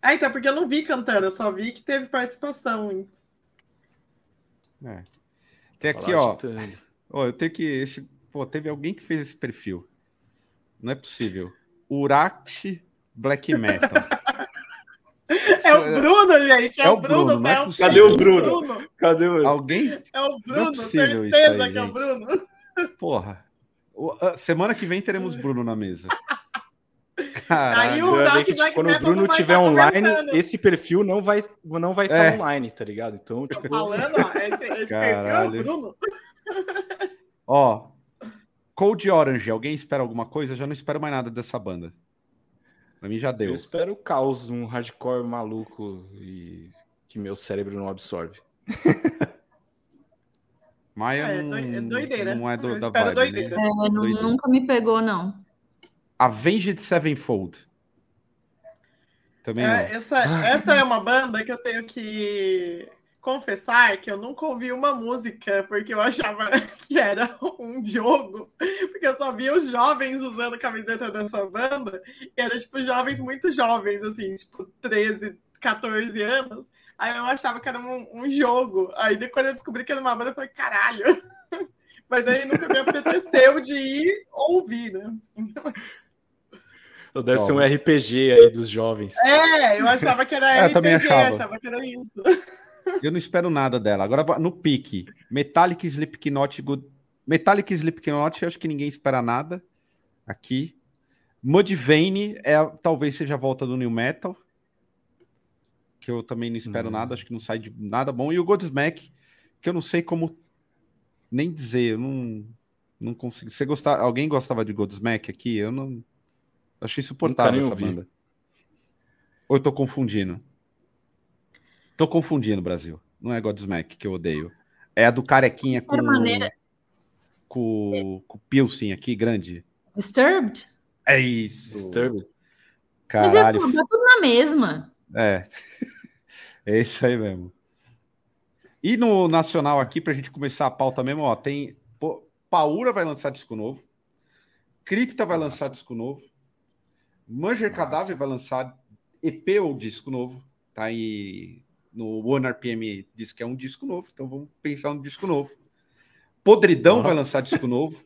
Ah, então, porque eu não vi cantando, eu só vi que teve participação. É. Tem aqui, ó. Ó. Eu tenho que. Esse, pô, teve alguém que fez esse perfil. Não é possível. Urachi Black Metal. (laughs) É o Bruno, gente. É, é o Bruno. Bruno é Cadê o Bruno? Bruno? Cadê o Alguém? É o Bruno, não é certeza aí, que é o Bruno. Porra. Semana que vem teremos Bruno na mesa. Caralho, Aí o Dark que, tipo, quando o Bruno estiver online, esse perfil não vai não vai estar é. tá online, tá ligado? Então, tipo... falando, ó, esse, esse perfil é o Bruno. Ó, Cold Orange, alguém espera alguma coisa? Eu já não espero mais nada dessa banda. Pra mim já deu. Eu espero caos, um hardcore maluco e que meu cérebro não absorve. (laughs) Maia é, não, é doideira. não é do, da vibe, né? doideira. Né? É, nunca me pegou, não. Avenged Sevenfold. Também é, essa, essa é uma banda que eu tenho que confessar que eu nunca ouvi uma música porque eu achava (laughs) que era um jogo, porque eu só via os jovens usando camiseta dessa banda, e era tipo jovens muito jovens, assim, tipo 13, 14 anos. Aí eu achava que era um, um jogo. Aí quando eu descobri que era uma banda, eu falei, caralho. (laughs) Mas aí nunca me apeteceu de ir ouvir, né? Assim. Deve ser um RPG aí dos jovens. É, eu achava que era é, RPG, também achava. achava que era isso. Eu não espero nada dela. Agora, no pique, Metallic Slipknot, Good... Metallic Slipknot, acho que ninguém espera nada aqui. Mudvayne é, talvez seja a volta do New Metal, que eu também não espero hum. nada, acho que não sai de nada bom. E o Godsmack, que eu não sei como nem dizer, eu não, não consigo. Você gostar, alguém gostava de Godsmack aqui? Eu não Achei insuportável essa banda. Ou eu tô confundindo? Tô confundindo, Brasil. Não é Godsmack que eu odeio. É a do carequinha com, maneira... com, com o piercing aqui, grande. Disturbed? É isso. Disturbed. Caralho. Mas eu, tudo na mesma. É. (laughs) É isso aí mesmo. E no nacional aqui, pra gente começar a pauta mesmo, ó, tem. Pô, Paura vai lançar disco novo. Cripta vai Nossa. lançar disco novo. Manger Cadáver vai lançar EP ou disco novo. Tá aí no One RPM diz que é um disco novo, então vamos pensar no disco novo. Podridão ah. vai lançar disco novo.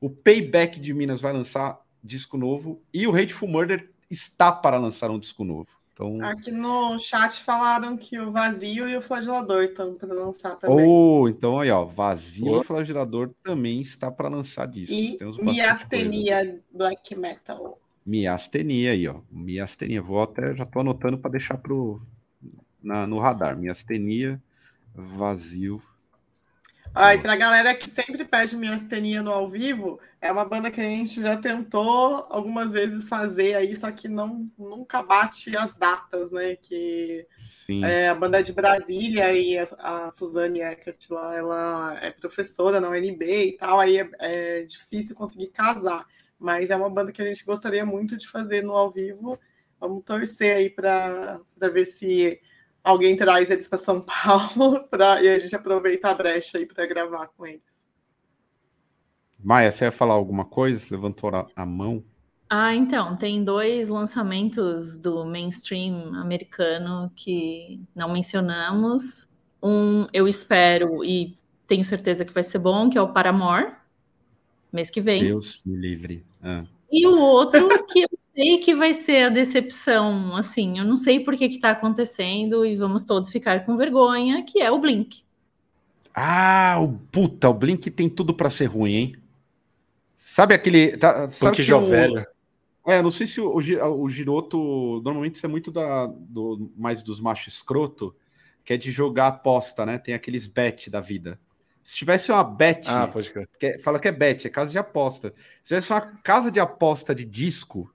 O Payback de Minas vai lançar disco novo. E o Hateful Murder está para lançar um disco novo. Então... Aqui no chat falaram que o Vazio e o Flagelador estão para lançar também. Oh, então aí, ó, Vazio oh. e o Flagelador também está para lançar discos. E Miastenia Black Metal. Miastenia aí, ó. Miastenia. Vou até, já tô anotando para deixar pro, na, no radar. Miastenia, vazio. Ai, pra galera que sempre pede minha teninha no ao vivo, é uma banda que a gente já tentou algumas vezes fazer aí, só que não nunca bate as datas, né? Que é, a banda é de Brasília e a, a Suzane Eckert lá, ela é professora na UNB e tal, aí é, é difícil conseguir casar. Mas é uma banda que a gente gostaria muito de fazer no ao vivo. Vamos torcer aí para ver se alguém traz eles para São (laughs) Paulo pra, e a gente aproveita a brecha aí para gravar com eles. Maia, você ia falar alguma coisa? Você levantou a mão? Ah, então, tem dois lançamentos do mainstream americano que não mencionamos. Um, eu espero e tenho certeza que vai ser bom, que é o Paramore, mês que vem. Deus me livre. Ah. E o outro (laughs) que eu sei que vai ser a decepção, assim, eu não sei por que está acontecendo e vamos todos ficar com vergonha, que é o Blink. Ah, o puta, o Blink tem tudo para ser ruim, hein? Sabe aquele. Tá, sabe que o, velho. É, não sei se o, o, Giroto. Normalmente isso é muito da, do, mais dos machos escroto, que é de jogar aposta, né? Tem aqueles bet da vida. Se tivesse uma bet. Ah, pode crer. Que é, fala que é bet, é casa de aposta. Se tivesse uma casa de aposta de disco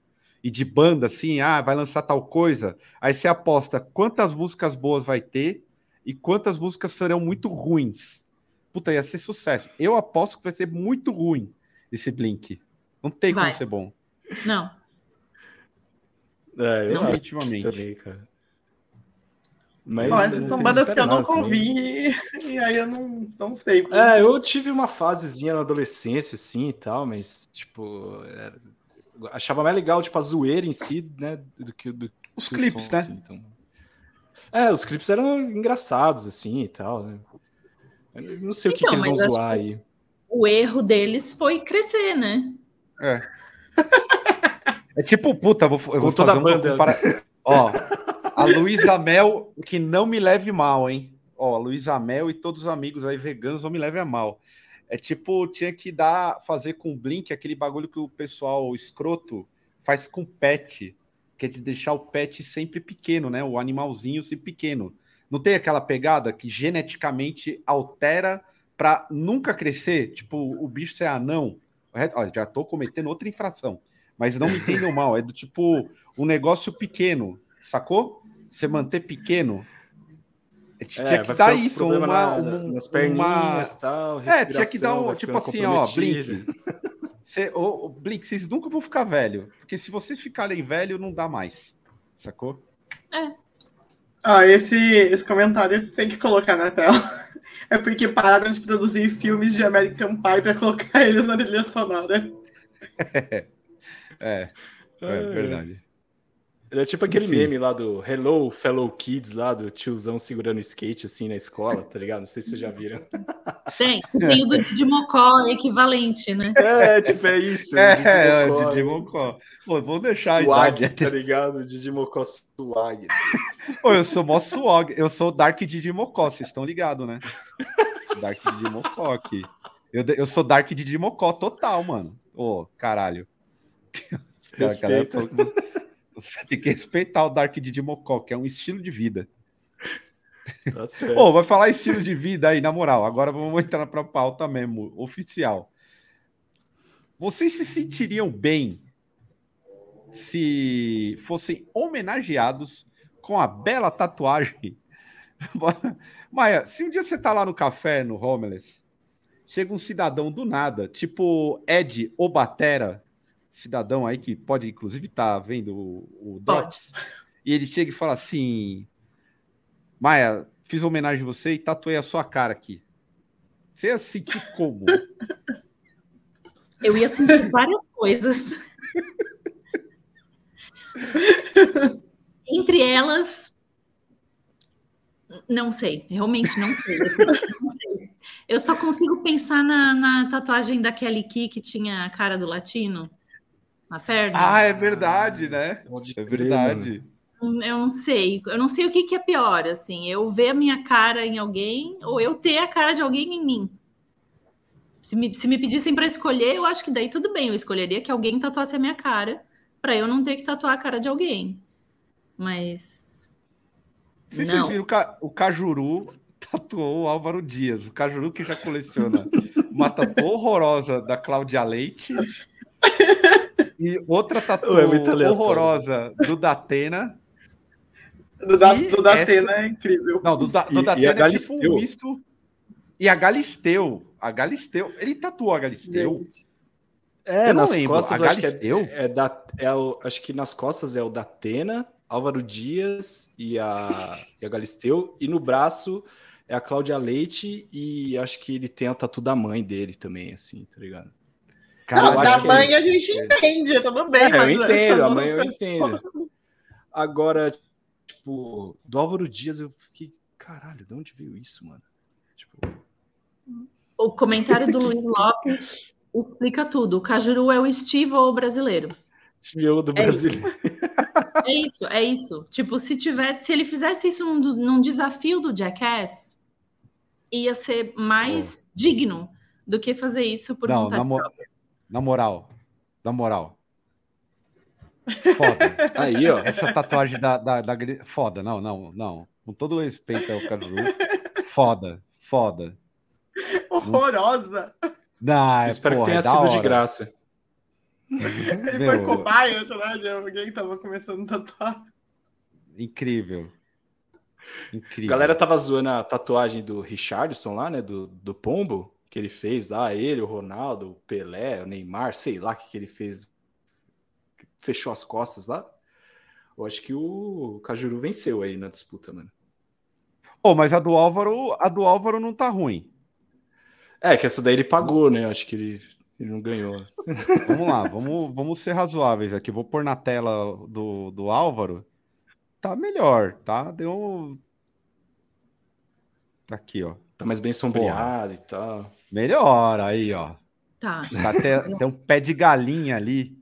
e de banda, assim, ah, vai lançar tal coisa, aí você aposta quantas músicas boas vai ter e quantas músicas serão muito ruins. Puta, ia ser sucesso. Eu aposto que vai ser muito ruim esse Blink. Não tem vai. como ser bom. Não. É, eu Definitivamente. Também, cara. Mas, Bom, essas são bandas que eu nunca ouvi e aí eu não, não sei. Porque... É, eu tive uma fasezinha na adolescência, assim, e tal, mas, tipo, era... achava mais legal, tipo, a zoeira em si, né, do que... Do, os clipes, som, né? Assim, então... É, os clipes eram engraçados, assim, e tal, né? Eu não sei então, o que, então, que eles vão zoar aí. O erro deles foi crescer, né? É. É tipo, puta, vou, eu vou toda fazer a banda. Compara... Ó, a Luísa Mel, que não me leve mal, hein? Ó, a Luísa Mel e todos os amigos aí veganos não me levem a mal. É tipo, tinha que dar, fazer com o Blink aquele bagulho que o pessoal escroto faz com pet, que é de deixar o pet sempre pequeno, né? O animalzinho sempre pequeno. Não tem aquela pegada que geneticamente altera para nunca crescer? Tipo, o bicho ser anão. Olha, já tô cometendo outra infração. Mas não me entendam (laughs) mal, é do tipo um negócio pequeno, sacou? Você manter pequeno. É, tinha é, que dar isso, uma, na, uma, nas perninhas uma... tal. É, tinha que dar um, tipo assim, ó, Blink. Cê, oh, Blink, vocês nunca vão ficar velho, porque se vocês ficarem velho, não dá mais, sacou? É. Ah, esse, esse comentário você tem que colocar na tela. (laughs) É porque pararam de produzir filmes de American Pie para colocar eles na trilha sonora. (laughs) É. É, é verdade. Ele é tipo aquele Enfim. meme lá do Hello Fellow Kids, lá do tiozão segurando skate assim na escola, tá ligado? Não sei se vocês já viram. Tem, (laughs) tem o do Digimocó equivalente, né? É, tipo, é isso. É, é o Digimocó. Pô, vou deixar swag, a idade. tá ligado? Digimocó swag. Pô, eu sou mó swag, eu sou Dark Digimocó, vocês estão ligados, né? Dark Digimocó aqui. Eu, eu sou Dark Digimocó total, mano. Ô, caralho. (laughs) Cara, você, tem que respeitar o Dark de Dimocó, que é um estilo de vida. Tá (laughs) certo. oh, vai falar estilo de vida aí, na moral. Agora vamos entrar para a pauta mesmo, oficial. Vocês se sentiriam bem se fossem homenageados com a bela tatuagem? (laughs) Maia, se um dia você tá lá no café, no Homeless, chega um cidadão do nada, tipo Ed Obatera, cidadão aí que pode, inclusive, estar tá vendo o, o Drops, e ele chega e fala assim: Maia, fiz homenagem a você e tatuei a sua cara aqui. Você ia sentir como? Eu ia sentir várias coisas. Entre elas, não sei, realmente não sei, não sei. Eu só consigo pensar na, na, tatuagem da Kelly Key que tinha a cara do latino na perna. Ah, é verdade, né? É verdade. Eu não sei. Eu não sei o que, que é pior, assim. Eu ver a minha cara em alguém ou eu ter a cara de alguém em mim. Se me, se me pedissem para escolher, eu acho que daí tudo bem. Eu escolheria que alguém tatuasse a minha cara para eu não ter que tatuar a cara de alguém. Mas. Se vocês viram o Cajuru tatuou o Álvaro Dias, o Cajuru que já coleciona (laughs) uma tatu horrorosa da Cláudia Leite (laughs) e outra (laughs) tatu é horrorosa do Datena. Do, da, do Datena essa... é incrível. Não, do, da, do e, Datena e é tipo um misto. E a Galisteu. A Galisteu. Ele tatuou a Galisteu. É, nas lembro. costas, a Galisteu? Acho que, é, é da, é o, acho que nas costas é o Datena, Álvaro Dias e a, e a Galisteu. E no braço é a Cláudia Leite e acho que ele tem a tatu da mãe dele também, assim, tá ligado? Cara, não, da mãe a gente entende, tudo bem. É, eu entendo, a mãe eu entendo. Agora, tipo, do Álvaro Dias eu fiquei, caralho, de onde veio isso, mano? Tipo... O comentário do Luiz Lopes explica tudo. O Cajuru é o Steve ou o brasileiro? Steve do é brasileiro. É isso, é isso. Tipo, se tivesse, se ele fizesse isso num, num desafio do Jackass, ia ser mais oh. digno do que fazer isso por Não, vontade na, mo própria. Na moral, na moral. Foda. (laughs) Aí, ó. Essa tatuagem da, da, da, Foda, não, não, não. Com todo respeito ao Caju. Foda, foda. Horrorosa. Não, é, Espero porra, que tenha é sido hora. de graça. Ele Meu... foi cobaia, sei lá, de alguém que tava começando a tatuar. Incrível. Incrível. A galera tava zoando a tatuagem do Richardson lá, né? Do, do Pombo, que ele fez lá, ele, o Ronaldo, o Pelé, o Neymar, sei lá o que, que ele fez. Fechou as costas lá. Eu acho que o Cajuru venceu aí na disputa, mano. Oh, mas a do Álvaro, a do Álvaro não tá ruim. É, que essa daí ele pagou, né? Acho que ele, ele não ganhou. (laughs) Vamos lá, vamos, vamos ser razoáveis aqui. Vou pôr na tela do, do Álvaro. Tá melhor, tá? Deu. Aqui, ó. Tá mais bem sombreado Porra. e tal. Melhor, aí, ó. Tá. tá até, (laughs) tem um pé de galinha ali.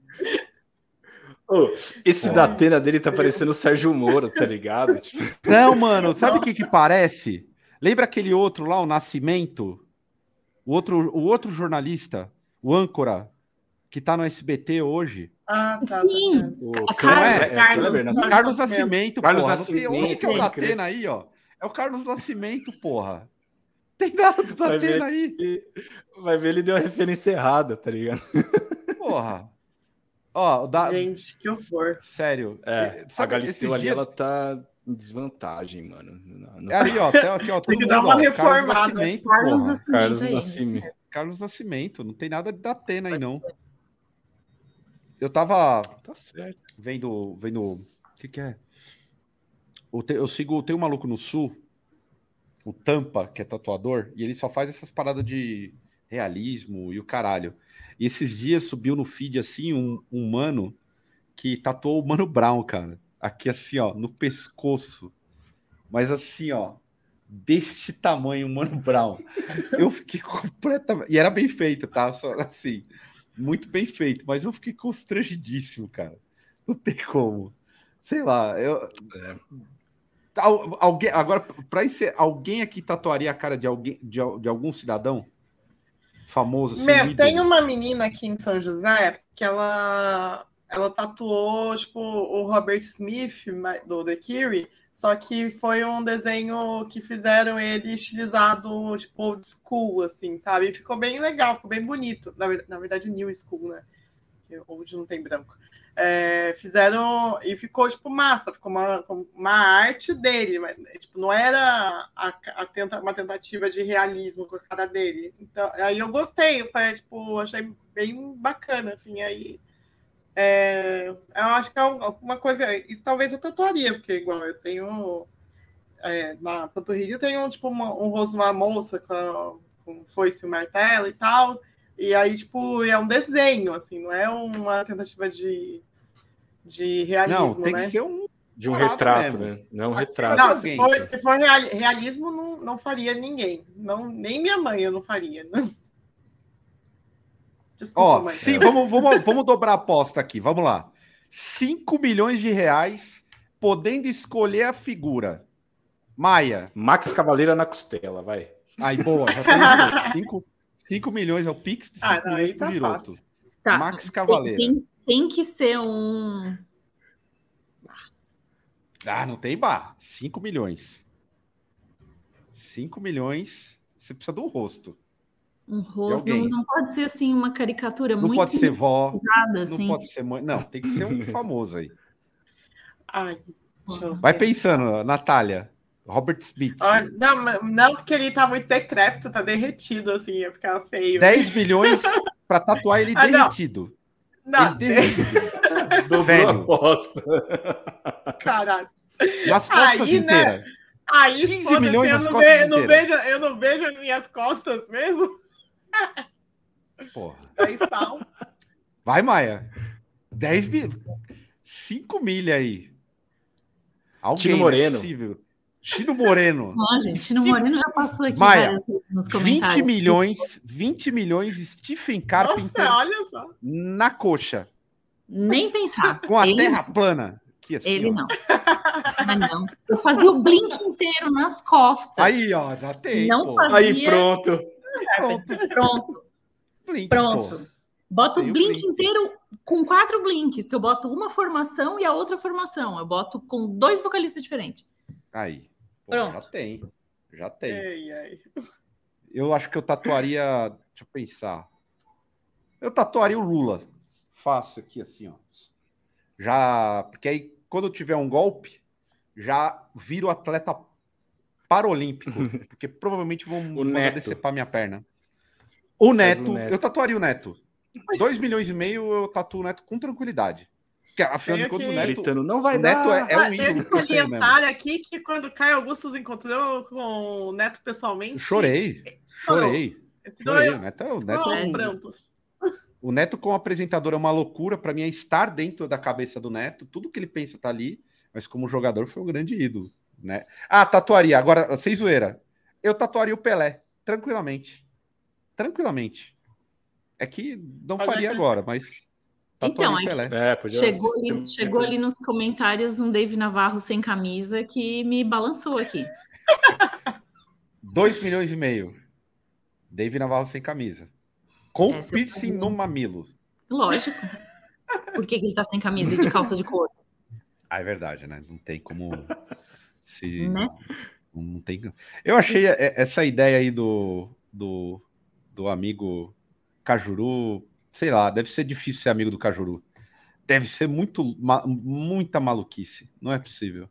Oh, esse da Atena dele tá parecendo o Sérgio Moro, tá ligado? Tipo... (laughs) Não, mano, sabe o que que parece? Lembra aquele outro lá, o Nascimento? O outro, o outro jornalista, o âncora, que tá no SBT hoje. Ah, tá. tá Sim. O, Carlos, é, é, Carlos, é, Carlos Nascimento, Carlos porra. Nascimento. Onde que é o Datena aí, ó? É o Carlos Nascimento, porra. Tem nada do Datena aí. Vai ver, ele deu a referência errada, tá ligado? Porra. Ó, da... Gente, que horror. Sério. É, Sabe, a Galisteu ali, dias... ela tá em desvantagem, mano. No... É aí, ó, aqui, ó (laughs) tem que dar uma reformada. Carlos Nascimento, Carlos Nascimento, Carlos é Nascimento. Carlos Nascimento, não tem nada da Atena aí, não. Eu tava tá certo. vendo, vendo, o que que é? Eu sigo, tem um maluco no Sul, o Tampa, que é tatuador, e ele só faz essas paradas de realismo e o caralho. E esses dias subiu no feed assim um, um mano que tatuou o Mano Brown, cara. Aqui assim, ó, no pescoço. Mas assim, ó, deste tamanho, Mano Brown. Eu fiquei completamente. E era bem feito, tá? Só assim, muito bem feito, mas eu fiquei constrangidíssimo, cara. Não tem como. Sei lá, eu. É. Alguém, agora, para isso, alguém aqui tatuaria a cara de alguém de, de algum cidadão? famoso. Assim, Meu, tem uma menina aqui em São José que ela, ela tatuou tipo, o Robert Smith do The Curie, só que foi um desenho que fizeram ele estilizado, tipo, old school, assim, sabe? E ficou bem legal, ficou bem bonito. Na, na verdade, new school, né? Old não tem branco. É, fizeram e ficou tipo massa, ficou uma, uma arte dele, mas tipo, não era a, a tenta, uma tentativa de realismo com a cara dele. Então, aí eu gostei, eu falei, tipo, achei bem bacana, assim, aí é, eu acho que é alguma coisa, isso talvez eu tatuaria, porque igual eu tenho é, na panturrilha eu tenho tipo uma, um rosto de uma moça com, com foice e martelo e tal, e aí, tipo, é um desenho, assim, não é uma tentativa de, de realismo. Não, tem né? que ser um. De um retrato, mesmo. né? Não é um retrato. Não, se for, se for realismo, não, não faria ninguém. Não, nem minha mãe eu não faria. Né? (laughs) Desculpa, Ó, mãe. Sim, vamos, vamos, vamos dobrar a aposta aqui. Vamos lá. 5 milhões de reais, podendo escolher a figura. Maia. Max Cavaleira na costela, vai. Aí, boa. Já 5 5 milhões é o Pix de 5 ah, milhões pro tá Viroto. Tá. Max Cavaleira. Tem, tem, que ser um. Ah, não tem bar. 5 milhões. 5 milhões, você precisa do rosto. Um rosto não, não, pode ser assim uma caricatura não muito pode ser vó, assim. não pode ser mãe, não, tem que ser um (laughs) famoso aí. Ai, Vai pensando, Natália. Robert Smith. não, não, porque ele tá muito decrépito, tá derretido, assim, ia ficar feio. 10 milhões (laughs) para tatuar ele ah, derretido. Não, não ele derretido. (laughs) Do velho. aposta. Caralho. Nas costas aí, inteiras. Né? Aí, 15 milhões eu, não costas vejo, não vejo, eu não vejo as minhas costas mesmo. Porra. (laughs) Aí está. Vai, Maia. 10 mil. 5 milha aí. Alguém, Tino Moreno. É Chino Moreno. (laughs) Ó, gente, Chino Moreno já passou aqui Maia, nos comentários. 20 milhões, 20 milhões Stephen Carpenter Nossa, olha só. na coxa. Nem pensar. Com a ele, terra plana. Aqui, assim, ele ó. não. (laughs) Mas não. Eu fazia o blink inteiro nas costas. Aí, ó, já tem. Não pô. fazia. Aí, pronto. Pronto. Pronto. Blink, Pronto. pô. Boto Tem o blink blink. inteiro com quatro blinks, que eu boto uma formação e a outra formação. Eu boto com dois vocalistas diferentes. Aí. Pô. Já tem. Já tem. Ei, ei. Eu acho que eu tatuaria. Deixa eu pensar. Eu tatuaria o Lula. Fácil aqui, assim, ó. Já. Porque aí, quando eu tiver um golpe, já viro atleta paralímpico. (laughs) porque provavelmente vão mandar decepar minha perna. O Neto, o Neto. eu tatuaria o Neto. 2 milhões e meio eu tatuo o Neto com tranquilidade. Porque, afinal de contas, que- o Neto, Gritando, não vai o Neto dar. é, é Ah, um ídolo tenho mesmo. salientar aqui que quando Caio Augusto se encontrou com o Neto pessoalmente. Eu chorei. Chorei. Entrou Chorei. O Neto, é- o Neto é um- prantos. O Neto como apresentador é uma loucura. Para mim é estar dentro da cabeça do Neto. Tudo que ele pensa tá ali. Mas como jogador foi um grande ídolo, né? Ah, tatuaria. Agora, sem zoeira. Eu tatuaria o Pelé. Tranquilamente. Tranquilamente. É que não Mas é faria que- agora, mas tatuaria Então, o Pelé. É, podia Chegou ali, chegou ali nos comentários um Dave Navarro sem camisa que me balançou aqui. (laughs) 2 milhões e meio. Dave Navarro sem camisa. Com eu piercing no mamilo. Lógico. Por que, que ele tá sem camisa e de calça de couro? (laughs) Ah, é verdade, né? Não tem como se. (laughs) Né? Não tem. Eu achei é, essa ideia aí do, do, do amigo Cajuru, sei lá, deve ser difícil ser amigo do Cajuru. Deve ser muito, muita maluquice. Não é possível.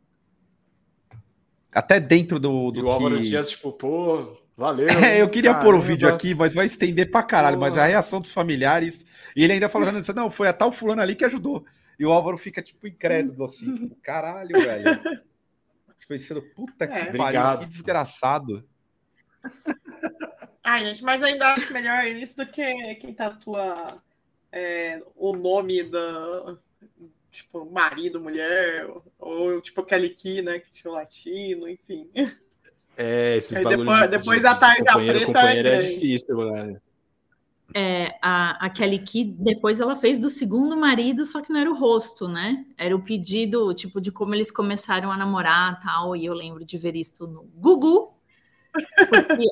Até dentro do, E do o Álvaro que... Dias, tipo, pô, valeu. (laughs) É, eu queria pôr o caramba. vídeo aqui, mas vai estender pra caralho. Mas a reação dos familiares. E ele ainda falando assim: não, foi a tal fulano ali que ajudou. E o Álvaro fica, tipo, incrédulo, assim, tipo, (laughs) caralho, velho. Tipo, Pensando, puta que É. pariu, Obrigado. que desgraçado. Ai, gente, mas ainda acho melhor isso do que quem tatua é, o nome da. Tipo, marido, mulher, ou tipo Kelly Key, né? Que tinha o latino, enfim. É, esses bagulhos depois- de- depois de- da de tarde preta é é difícil, mano. É, a, a Kelly Key, depois ela fez do segundo marido, só que não era o rosto, né? Era o pedido, tipo, de como eles começaram a namorar tal. E eu lembro de ver isso no Gugu, porque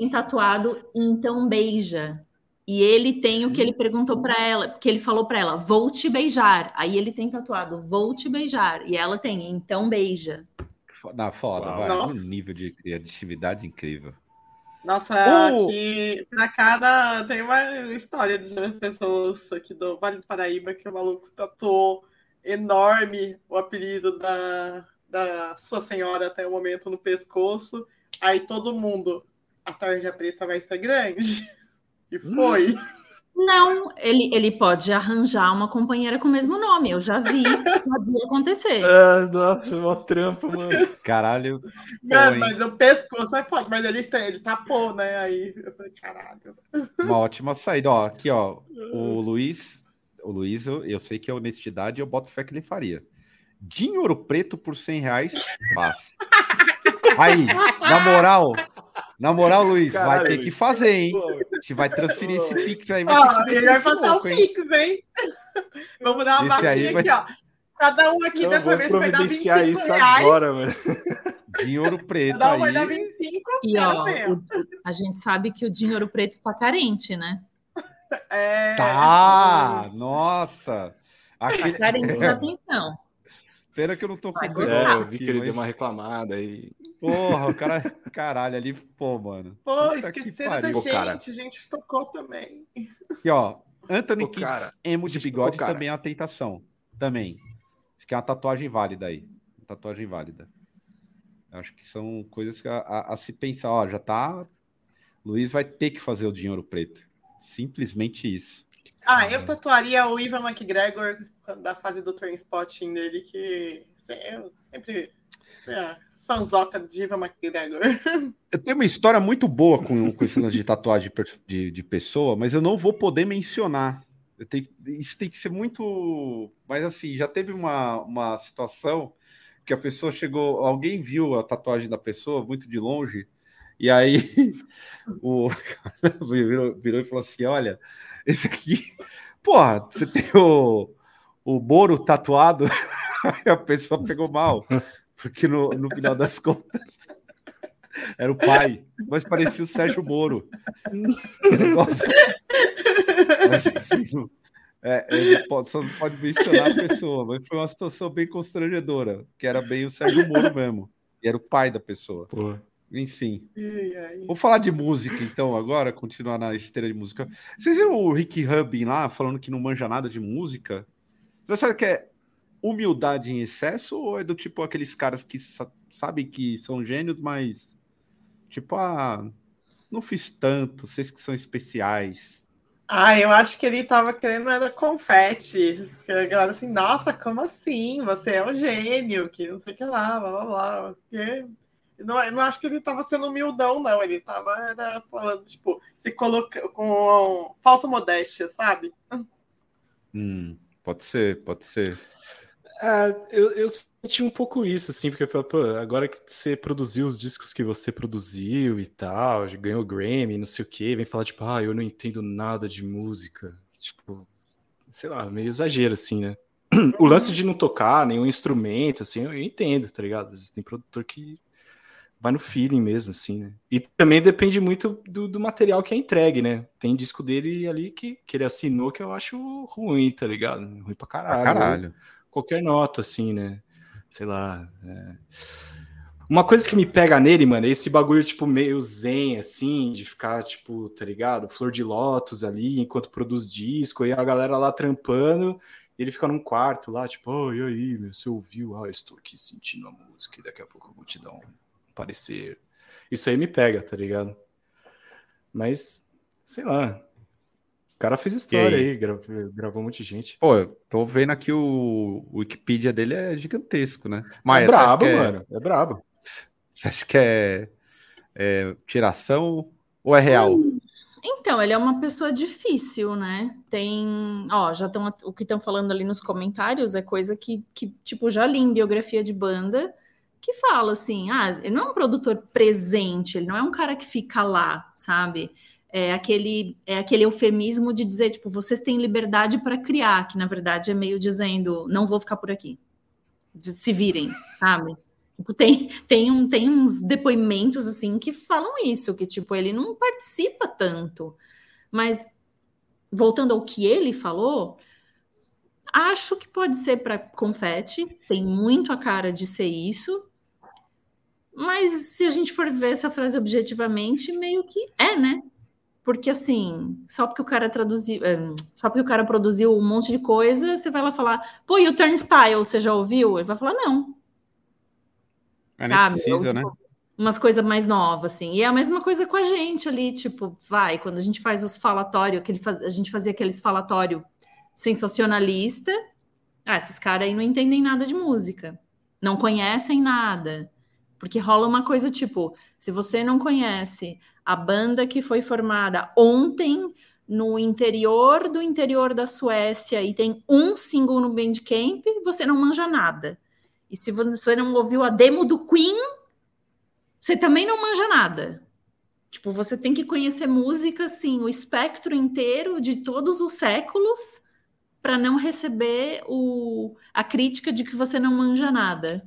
tem tatuado Então Beija. E ele tem o que ele perguntou pra ela, que ele falou pra ela, vou te beijar. Aí ele tem tatuado, vou te beijar. E ela tem, então beija. Não, foda, Uau. vai. Nossa. Um nível de criatividade incrível. Nossa, O- aqui pra cada tem uma história de pessoas aqui do Vale do Paraíba que o maluco tatuou enorme o apelido da, da sua senhora até o momento no pescoço. Aí todo mundo, a tarja preta vai ser grande. E foi. Não, ele, ele pode arranjar uma companheira com o mesmo nome. Eu já vi, pode acontecer. Ah, nossa, mó trampo, mano. Caralho. Mano, mas o pescoço é foda, mas ele, ele tapou, né? Aí eu falei, caralho. Uma ótima saída. Ó, aqui, ó. (laughs) O Luiz. O Luiz, eu, eu sei que é honestidade, eu boto fé que ele faria. Dinho Ouro Preto por 100 reais, faz. (laughs) Aí, na moral, na moral, Luiz, vai Caralho, ter Luiz. que fazer, hein? A gente vai transferir esse Pix aí, vai que ele vai passar o louco, hein? Pix, hein? (laughs) Vamos dar uma Esse aí vaquinha vai- aqui, ó. Cada um aqui Não, dessa vez vai dar 25 providenciar isso reais. agora, mano. Dinho Ouro Preto Cada um vai dar aí. 25. E ó, o- a gente sabe que o dinheiro preto tá carente, né? (laughs) É... Tá, nossa. Tá Aquele... carente de (laughs) atenção. Pena que eu não tô com Vai o. É, eu vi que ele mas- deu uma reclamada aí. Porra, o cara, caralho, ali, pô, mano. Pô, esqueceram da gente, cara. a gente tocou também. E ó, Anthony Kids, cara, emo de bigode também é uma tentação. Também. Acho que é uma tatuagem válida aí. Uma tatuagem válida. Acho que são coisas a, a, a, se pensar. Ó, já tá. Luiz vai ter que fazer o dinheiro preto. Simplesmente isso. Ah, eu tatuaria o Ivan McGregor da fase do Trainspotting dele, que eu sempre. É, fanzoca de McGregor. (laughs) Eu tenho uma história muito boa com, com esse de tatuagem de, de pessoa, mas eu não vou poder mencionar. Tenho, isso tem que ser muito. Mas assim, já teve uma, uma situação que a pessoa chegou, alguém viu a tatuagem da pessoa muito de longe, e aí (laughs) o virou, virou e falou assim: olha, esse aqui, porra, você tem o, o Moro tatuado, (laughs) a pessoa pegou mal, porque no, no final das (laughs) contas era o pai, mas parecia o Sérgio Moro. Mas, é, ele pode, só não pode mencionar a pessoa, mas foi uma situação bem constrangedora, que era bem o Sérgio Moro mesmo, e era o pai da pessoa. Pô. Enfim. Vou falar de música, então, agora, continuar na esteira de música. Vocês viram o Rick Rubin lá falando que não manja nada de música? Vocês acham que é humildade em excesso ou é do tipo aqueles caras que sabem que são gênios, mas tipo, ah, não fiz tanto, vocês que são especiais? Ah, eu acho que ele tava querendo era confete. Que a galera assim, nossa, como assim? Você é um gênio, que não sei o que lá, blá blá blá. Porque não, eu não acho que ele tava sendo humildão, não. Ele tava era, falando, tipo, se coloca com falsa modéstia, sabe? Hum, pode ser, pode ser. É, eu, eu senti um pouco isso, assim, porque eu pô, agora que você produziu os discos que você produziu e tal, ganhou Grammy, não sei o quê, vem falar, tipo, ah, eu não entendo nada de música. Tipo, sei lá, meio exagero, assim, né? (clears throat) O lance de não tocar nenhum instrumento, assim, eu entendo, tá ligado? Tem produtor que vai no feeling mesmo, assim, né? E também depende muito do, do, material que é entregue, né? Tem disco dele ali que, que ele assinou que eu acho ruim, tá ligado? Ruim pra caralho. Pra caralho. Né? Qualquer nota, assim, né? Sei lá. É... Uma coisa que me pega nele, mano, é esse bagulho, tipo, meio zen, assim, de ficar, tipo, tá ligado? Flor de lótus ali, enquanto produz disco, e a galera lá trampando, ele fica num quarto lá, tipo, oh, e aí, meu, você ouviu? Ah, estou aqui sentindo a música, e daqui a pouco eu vou te dar um parecer. Isso aí me pega, tá ligado? Mas, sei lá, cara fez história aí, aí gravou, gravou um monte de gente. Pô, eu tô vendo aqui o, o Wikipedia dele é gigantesco, né? Mas é brabo, é... mano. É brabo. Você acha que é, é tiração ou é real? Então, ele é uma pessoa difícil, né? Tem, ó, já estão o que estão falando ali nos comentários é coisa que, que, tipo, já li em biografia de banda que fala assim: ah, ele não é um produtor presente, ele não é um cara que fica lá, sabe? É aquele, é aquele eufemismo de dizer, tipo, vocês têm liberdade para criar, que na verdade é meio dizendo, não vou ficar por aqui. Se virem, sabe? Tipo, tem, tem, um, tem uns depoimentos assim que falam isso, que tipo, ele não participa tanto. Mas voltando ao que ele falou, acho que pode ser para confete, tem muito a cara de ser isso. Mas se a gente for ver essa frase objetivamente, meio que é, né? Porque assim, só porque o cara traduziu, é, só porque o cara produziu um monte de coisa, você vai lá falar, pô, e o Turnstile, você já ouviu? Ele vai falar, não. É, sabe? Precisa, né? Umas coisas mais novas, assim. E é a mesma coisa com a gente ali, tipo, vai, quando a gente faz os falatórios, que faz, a gente fazia aqueles falatório sensacionalista, ah, esses caras aí não entendem nada de música, não conhecem nada. Porque rola uma coisa tipo, se você não conhece a banda que foi formada ontem no interior do interior da Suécia e tem um single no Bandcamp, você não manja nada. E se você não ouviu a demo do Queen, você também não manja nada. Tipo, você tem que conhecer música, assim, o espectro inteiro de todos os séculos para não receber o, a crítica de que você não manja nada.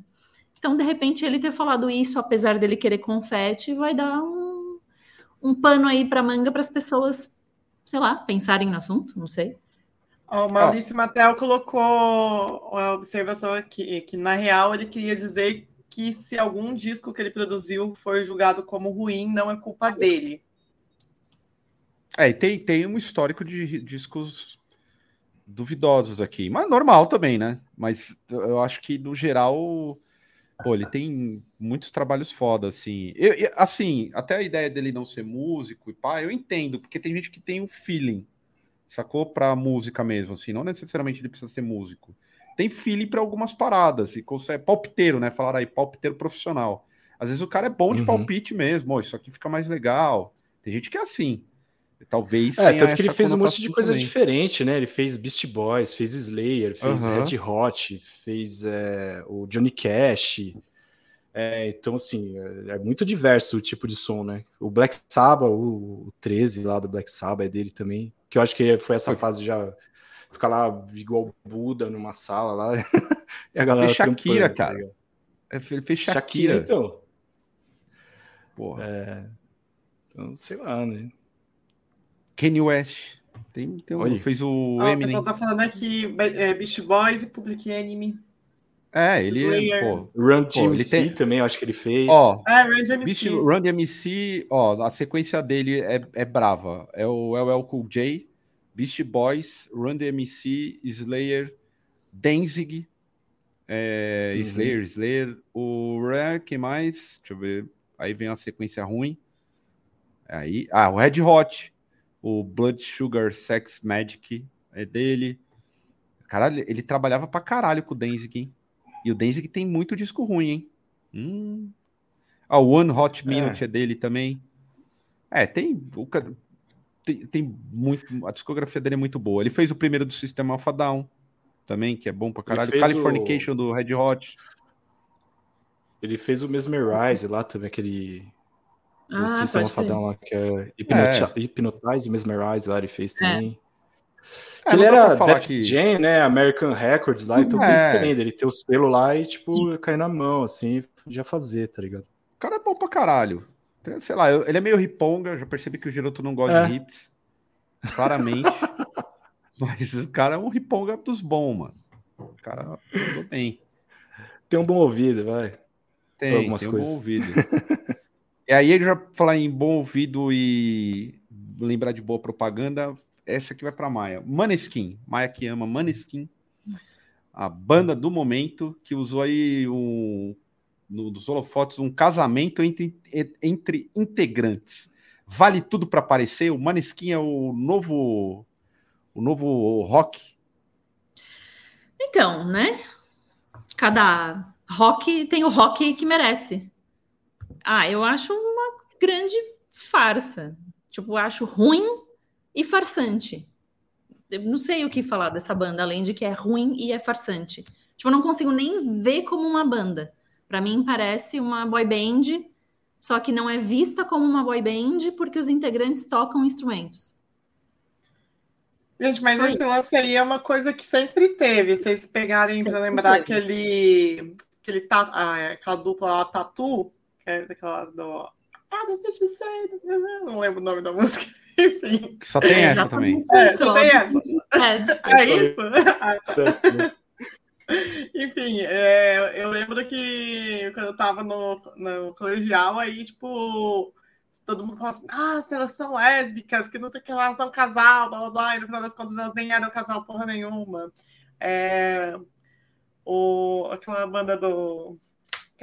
Então, de repente, ele ter falado isso, apesar dele querer confete, vai dar um um pano aí para manga para as pessoas, sei lá, pensarem no assunto, não sei. o Maurício oh. Matel colocou a observação aqui, que na real ele queria dizer que se algum disco que ele produziu for julgado como ruim, não é culpa dele. É, e tem, tem um histórico de discos duvidosos aqui, mas normal também, né? Mas eu acho que no geral, pô, ele tem muitos trabalhos foda, assim. Eu, assim, até a ideia dele não ser músico e pá, eu entendo, porque tem gente que tem um feeling, sacou? Pra música mesmo, assim, não necessariamente ele precisa ser músico. Tem feeling para algumas paradas, e consegue, palpiteiro, né? Falar aí, palpiteiro profissional. Às vezes o cara é bom de uhum. palpite mesmo, oh, isso aqui fica mais legal. Tem gente que é assim. Talvez. É, tanto que ele fez um monte de coisa também. diferente, né? Ele fez Beast Boys, fez Slayer, fez uhum. Red Hot, fez é, o Johnny Cash. É, então, assim, é, é, muito diverso o tipo de som, né? O Black Sabbath, o, o 13 lá do Black Sabbath é dele também. Que eu acho que foi essa fase já. Ficar lá igual Buda numa sala lá. (laughs) e a galera. Fez Shakira, tá cara. É, ele fez Shakira. Shakira então. Porra. É, então, sei lá, né? Kanye West. Tem, tem um, fez o ah, Eminem. O pessoal tá falando aqui é, Beast Boys e Public Enemy. É, ele Slayer. pô, Run DMC tem... também, acho que ele fez. Ó, é, Run DMC. Beast, Run DMC, ó, a sequência dele é, é brava. É o LL Cool J, Beast Boys, Run DMC, Slayer, Danzig, é, uhum. Slayer, Slayer, o Rare, que mais? Deixa eu ver. Aí vem a sequência ruim. Aí, ah, o Red Hot, o Blood Sugar Sex Magic é dele. Caralho, ele trabalhava pra caralho com o Danzig, hein? E o Danzig tem muito disco ruim, hein? Hum. Ah, o One Hot Minute é, é dele também. É, tem, tem, tem muito. A discografia dele é muito boa. Ele fez o primeiro do Sistema Alpha Down também, que é bom pra caralho. Californication o... do Red Hot. Ele fez o Mesmerize lá também, aquele do ah, System of Down lá, que é, Hypnotize, é. Hypnotize Mesmerize lá, ele fez é. também. É. ele era Def que... Jam, né? American Records lá, então é. tem isso também, ele ter o selo lá e, tipo, cair na mão, assim, já fazer, tá ligado? O cara é bom pra caralho. Sei lá, ele é meio riponga, já percebi que o Giroto não gosta é. de hips, claramente. (laughs) Mas o cara é um riponga dos bons, mano. O cara mandou bem. Tem um bom ouvido, vai. Tem, tem um coisas. bom ouvido. (laughs) E aí, ele já falar em bom ouvido e lembrar de boa propaganda, essa aqui vai para Maia. Maneskin, Maia que ama Maneskin, Nossa. a banda do momento que usou aí um, no, dos holofotes um casamento entre, entre integrantes. Vale tudo para aparecer. O Maneskin é o novo, o novo rock. Então, né? Cada rock tem o rock que merece. Ah, eu acho uma grande farsa. Tipo, eu acho ruim e farsante. Eu não sei o que falar dessa banda, além de que é ruim e é farsante. Tipo, eu não consigo nem ver como uma banda. Para mim parece uma boy band, só que não é vista como uma boy band porque os integrantes tocam instrumentos. Gente, mas Só esse lance aí é uma coisa que sempre teve. Vocês pegarem para lembrar aquele, aquele ah, aquela dupla lá, Tatu, é daquela do. Ah, do feiticeiro. Não lembro o nome da música. Enfim. Só tem essa também. É, só tem essa. É, é isso? Ah, tá. Enfim, é, eu lembro que quando eu tava no, no colegial, aí, tipo, todo mundo falava assim, ah, elas são lésbicas, que não sei o que, elas são casal, blá blá blá, e no final das contas elas nem eram casal porra nenhuma. É, o, aquela banda do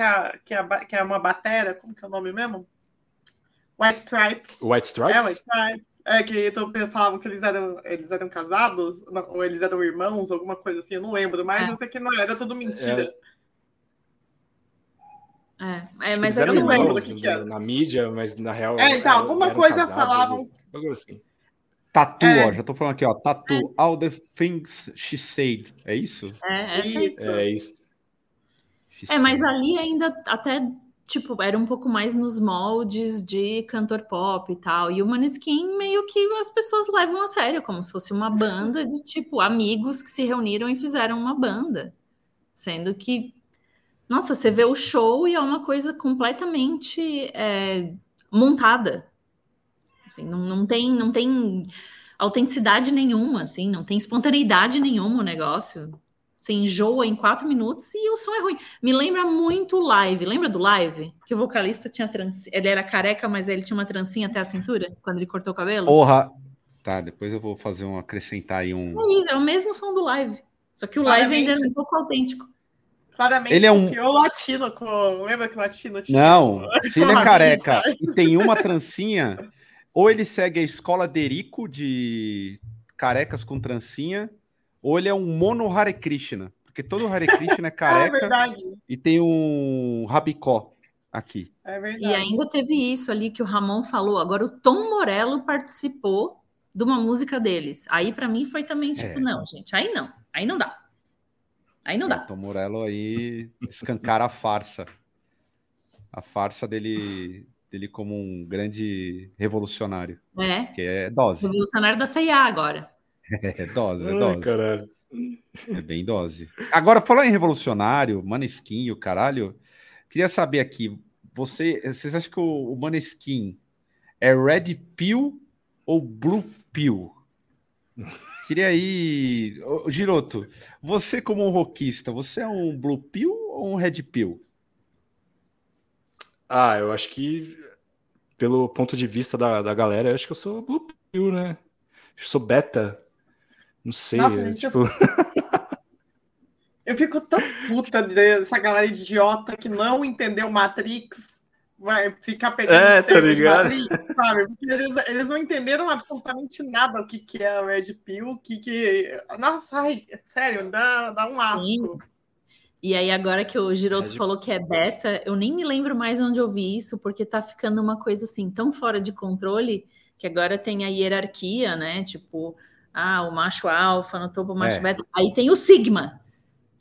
que é, que é, que é uma batera, como que é o nome mesmo? White Stripes. White Stripes? É, White Stripes. É, que então, falavam que eles eram, eles eram casados, ou eles eram irmãos, alguma coisa assim, eu não lembro, mas é. eu sei que não era tudo mentira. É, é mas eu não lembro do que, que era. Na mídia, mas na real. É, então, alguma coisa casados, falavam. Algo assim. Tatu, é. ó, já tô falando aqui, ó. Tatu, é. all the things she said. É isso? É, é isso. É isso. É, mas ali ainda até tipo, era um pouco mais nos moldes de cantor pop e tal. E o Maneskin meio que as pessoas levam a sério, como se fosse uma banda de tipo amigos que se reuniram e fizeram uma banda. Sendo que, nossa, você vê o show e é uma coisa completamente é, montada. Assim, não, não, tem, não tem autenticidade nenhuma, assim, não tem espontaneidade nenhuma o negócio. Você enjoa em quatro minutos e o som é ruim. Me lembra muito o live. Lembra do live? Que o vocalista tinha trancinha. Ele era careca, mas ele tinha uma trancinha até a cintura quando ele cortou o cabelo? Porra! Tá, depois eu vou fazer um acrescentar aí um. É isso, é o mesmo som do live. Só que o live ainda é um pouco autêntico. Claramente ele é um o latino com. Lembra que o latino tinha? Não, (laughs) se ele é careca e tem uma trancinha, ou ele segue a escola Derico de carecas com trancinha, ou ele é um mono Hare Krishna, porque todo Hare Krishna é, (laughs) é careca é e tem um rabicó aqui. É verdade. E ainda teve isso ali que o Ramon falou. Agora o Tom Morello participou de uma música deles. Aí para mim foi também tipo, é. não, gente, aí não, aí não dá. Aí não dá. Tom Morello aí escancara a farsa. A farsa dele, dele como um grande revolucionário. É. Que é dose. Revolucionário da CIA agora. É dose, é dose. Ai, caralho. É bem dose. Agora, falar em revolucionário, Maneskin, o caralho, queria saber aqui, você, vocês acham que o, o Maneskin é Red Pill ou Blue Pill? Queria ir. Ô, Giroto, você como um rockista, você é um Blue Pill ou um Red Pill? Ah, eu acho que, pelo ponto de vista da, da galera, eu acho que eu sou Blue Pill, né? Eu sou beta. Não sei. Nossa, é, tipo... (laughs) eu fico tão puta dessa galera idiota que não entendeu Matrix vai ficar pegando é, tá ligado? Madrid, sabe? Porque eles, eles não entenderam absolutamente nada o que, que é a Red Pill, o que que... Nossa, ai, sério, dá, dá um asco. Sim. E aí, agora que o Giroto falou que é beta, eu nem me lembro mais onde eu vi isso, porque tá ficando uma coisa assim tão fora de controle que agora tem a hierarquia, né? Tipo, ah, o macho alfa no topo, o macho é. beta. Aí tem o Sigma,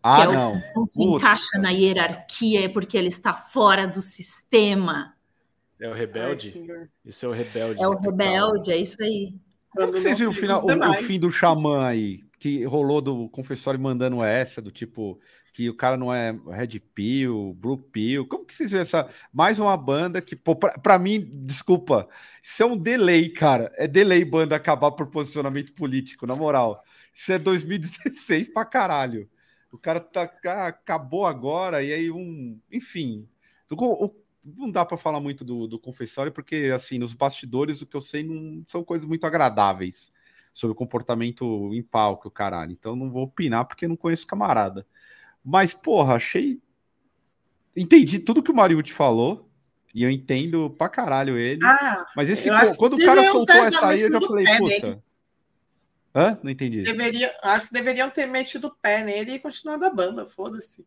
ah, que é não. O, se Puta. encaixa na hierarquia é porque ele está fora do sistema. É o rebelde? Ai, isso é o rebelde. É o rebelde, é isso aí. Como vocês viram o, final, o, o, fim do Xamã aí? Que rolou do confessório mandando essa, do tipo, que o cara não é Red Pill, Blue Pill. Como que vocês viram essa? Mais uma banda que, pô, pra, pra mim, desculpa, isso é um delay, cara. É delay banda acabar por posicionamento político, na moral. Isso é 2016 pra caralho. O cara tá, acabou agora, e aí um. Enfim. Não dá para falar muito do, do confessório, porque, assim, nos bastidores, o que eu sei não são coisas muito agradáveis sobre o comportamento em palco, caralho. Então não vou opinar porque não conheço camarada. Mas, porra, achei. Entendi tudo que o Mariucci falou. E eu entendo pra caralho ele. Ah, mas esse quando o cara soltou essa aí, eu já falei, puta. Hã? Não entendi. Deveria, acho que deveriam ter metido o pé nele e continuado a banda, foda-se.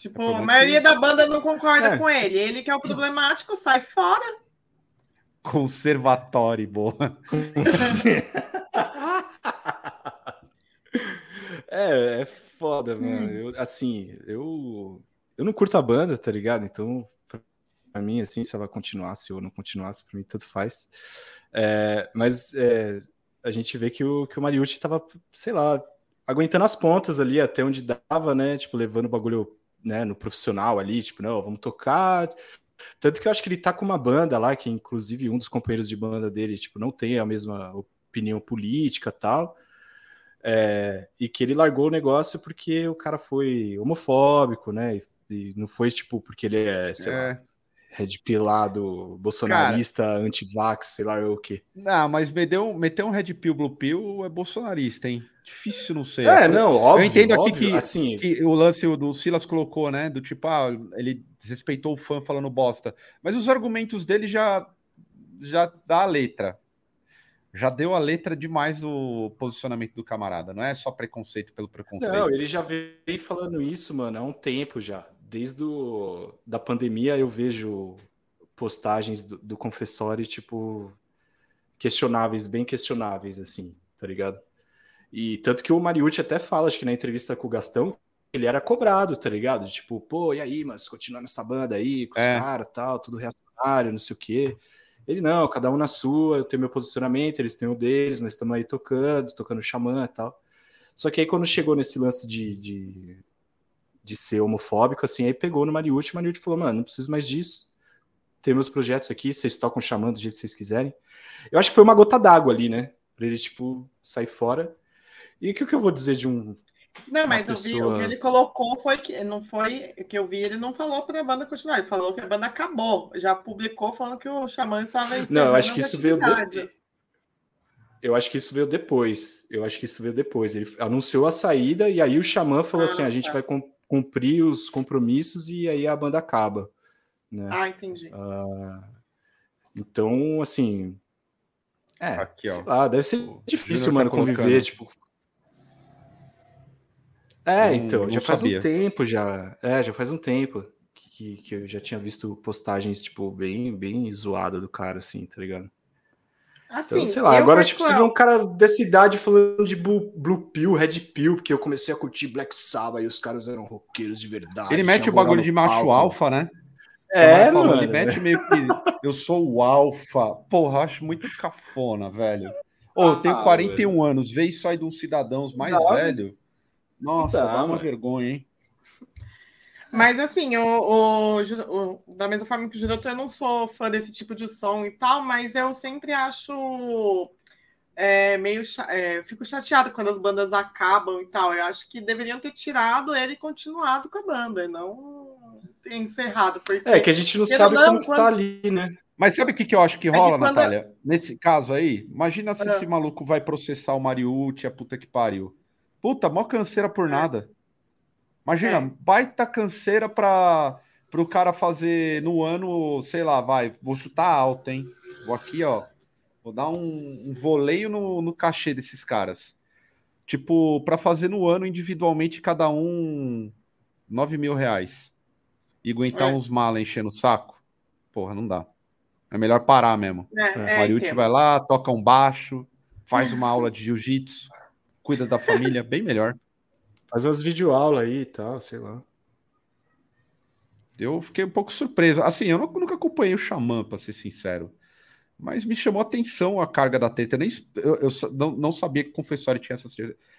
Tipo, é a maioria que... da banda não concorda é. com ele. Ele que é o problemático, sai fora. Conservatório, boa. (laughs) é, é foda, mano. Eu, assim, eu, eu não curto a banda, tá ligado? Então, pra mim, assim, se ela continuasse ou não continuasse, pra mim, tanto faz. É, mas é, a gente vê que o, que o Mariucci tava, sei lá, aguentando as pontas ali até onde dava, né? Tipo, levando o bagulho né, no profissional ali, tipo, não, vamos tocar. Tanto que eu acho que ele tá com uma banda lá, que inclusive um dos companheiros de banda dele, tipo, não tem a mesma opinião política tal. É, e que ele largou o negócio porque o cara foi homofóbico, né? E, e não foi, tipo, porque ele é, sei é. lá, red pilado, bolsonarista, anti-vax, sei lá o que. Não, mas meter um, meter um red pill, blue pill é bolsonarista, hein? Difícil não ser. É, não, óbvio. Eu entendo óbvio, aqui que, assim... que o lance do Silas colocou, né? Do tipo, ah, ele desrespeitou o fã falando bosta. Mas os argumentos dele já, já dá a letra. Já deu a letra demais o posicionamento do camarada. Não é só preconceito pelo preconceito. Não, ele já veio falando isso, mano, há um tempo já desde o, da pandemia eu vejo postagens do, do confessório, tipo, questionáveis, bem questionáveis, assim, tá ligado? E tanto que o Mariucci até fala, acho que na entrevista com o Gastão, ele era cobrado, tá ligado? Tipo, pô, e aí, mas continuar nessa banda aí, com os é. caras tal, tudo reacionário, não sei o quê. Ele, não, cada um na sua, eu tenho meu posicionamento, eles têm o deles, nós estamos aí tocando, tocando xamã e tal. Só que aí quando chegou nesse lance de, de de ser homofóbico, assim, aí pegou no Mariucci, o Mariucci falou, mano, não preciso mais disso, tem meus projetos aqui, vocês tocam chamando do jeito que vocês quiserem. Eu acho que foi uma gota d'água ali, né, pra ele, tipo, sair fora. E o que, que eu vou dizer de um Não, mas pessoa... vi, o que ele colocou foi que não foi o que eu vi, ele não falou para a banda continuar, ele falou que a banda acabou. Já publicou falando que o Xamã estava em Não, eu acho que isso veio de... Eu acho que isso veio depois. Eu acho que isso veio depois. Ele anunciou a saída e aí o Xamã falou ah, assim: a gente tá. vai cumprir os compromissos e aí a banda acaba. Né? Ah, entendi. Uh, então, assim. É, Aqui, ó. Lá, deve ser difícil, mano, tá conviver, tipo. É, então, não já faz sabia. um tempo já. É, já faz um tempo que, que eu já tinha visto postagens, tipo, bem, bem zoada do cara, assim, tá ligado? Assim, então, sei lá, agora, tipo, você vê um cara dessa idade falando de Blue, Blue Pill, Red Pill, porque eu comecei a curtir Black Sabbath e os caras eram roqueiros de verdade. Ele mete o bagulho de macho palco. alfa, né? É, mano. Ele mete meio que eu sou o alfa. Porra, acho muito cafona, velho. Ô, oh, eu tenho 41 velho. anos, isso aí de uns cidadãos mais velho. Nossa, dá, dá uma vergonha, hein? Mas assim, o, o, o, da mesma forma que o Giroto, eu não sou fã desse tipo de som e tal, mas eu sempre acho é, meio é, fico chateado quando as bandas acabam e tal. Eu acho que deveriam ter tirado ele e continuado com a banda, e não ter encerrado. Porque, é que a gente não sabe não, como quando... tá ali, né? Mas sabe o que, que eu acho que rola, é que Natália? Nesse caso aí, imagina se é. esse maluco vai processar o Mariucci, a puta que pariu. Puta, mó canseira por é. nada. Imagina, é. baita canseira para o cara fazer no ano, sei lá, vai, vou chutar alto, hein? Vou aqui, ó, vou dar um, um voleio no, no cachê desses caras. Tipo, para fazer no ano individualmente, cada um 9 mil reais. E aguentar é. uns malas enchendo o saco. Porra, não dá. É melhor parar mesmo. É, é, Mariucci vai lá, toca um baixo, faz uma aula de jiu-jitsu, cuida da família, bem melhor. Faz umas videoaulas aí e tal, sei lá. Eu fiquei um pouco surpreso. Assim, eu nunca acompanhei o Xamã, para ser sincero. Mas me chamou a atenção a carga da treta. Nem, eu, eu não, não, sabia que o Confessório tinha essas,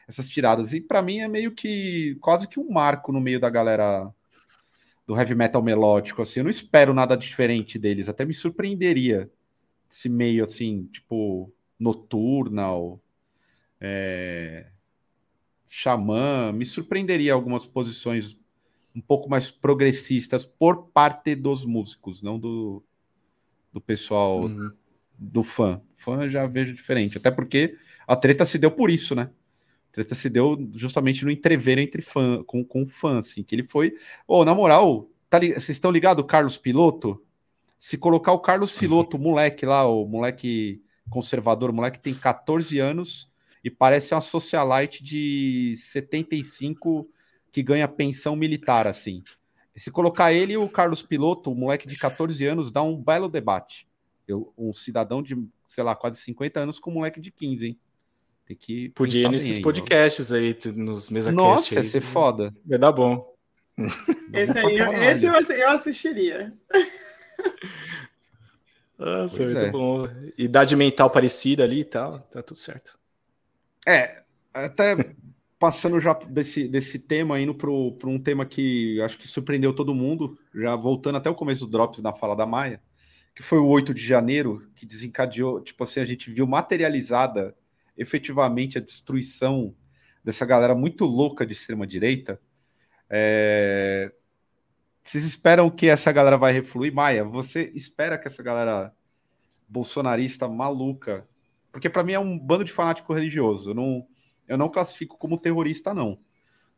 essas tiradas. E para mim é meio que quase que um marco no meio da galera do heavy metal melódico. Assim, eu não espero nada diferente deles. Até me surpreenderia esse meio assim, tipo, nocturnal. É, Xamã, me surpreenderia algumas posições um pouco mais progressistas por parte dos músicos, não do, do pessoal, uhum. do fã. Fã já vejo diferente, até porque a treta se deu por isso, né? A treta se deu justamente no entrever entre fã, com, com fã, assim, que ele foi. Ô, oh, na moral, tá, vocês estão ligados, Carlos Piloto? Se colocar o Carlos Piloto, o moleque lá, o moleque conservador, o moleque tem 14 anos e parece uma socialite de 75 que ganha pensão militar, assim. E se colocar ele e o Carlos Piloto, um moleque de 14 anos, dá um belo debate. Eu, um cidadão de, sei lá, quase 50 anos com um moleque de 15, hein? Tem que. Podia ir nesses aí, podcasts aí, nos mesa Nossa, ia ser foda. Vai dar bom. (laughs) Esse aí, esse eu assistiria. (laughs) Nossa, muito é. bom. Idade mental parecida ali e tal, tá tudo certo. É, até passando já desse, desse tema, indo para um tema que acho que surpreendeu todo mundo, já voltando até o começo do Drops na fala da Maia, que foi o 8 de janeiro, que desencadeou, tipo assim, a gente viu materializada efetivamente a destruição dessa galera muito louca de extrema-direita. É... Vocês esperam que essa galera vai refluir? Maia, você espera que essa galera bolsonarista maluca porque para mim é um bando de fanático religioso. Eu não, eu não classifico como terrorista, não.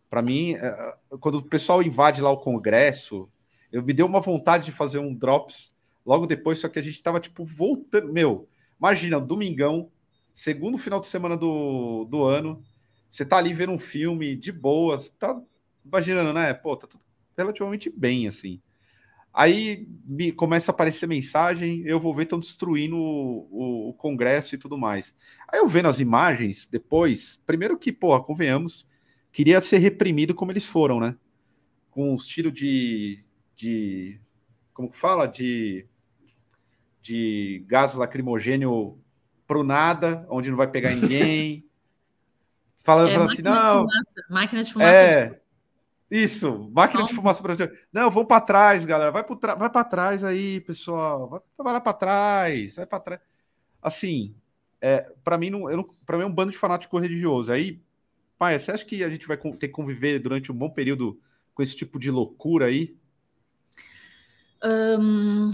Para mim, é, quando o pessoal invade lá o Congresso, eu me deu uma vontade de fazer um drops logo depois, só que a gente tava tipo voltando. Meu, imagina, domingão, segundo final de semana do, do ano, você tá ali vendo um filme de boas, tá imaginando, né? Pô, tá tudo relativamente bem, assim. Aí me começa a aparecer mensagem, eu vou ver estão destruindo o, o, o, Congresso e tudo mais. Aí eu vendo as imagens depois, primeiro que, pô, convenhamos, queria ser reprimido como eles foram, né? Com os tiros de, de. Como que fala? De, de gás lacrimogênio pro nada, onde não vai pegar ninguém. (laughs) falando, é, falando assim, não. Fumaça, máquina de fumaça. É, isso, máquina de fumaça brasileira. Não, vamos para trás, galera. Vai para vai para trás aí, pessoal. Vai, lá para trás, vai para trás. Assim, é, para mim não, não, para mim é um bando de fanático religioso. Aí Pai, você acha que a gente vai ter que conviver durante um bom período com esse tipo de loucura aí? Um,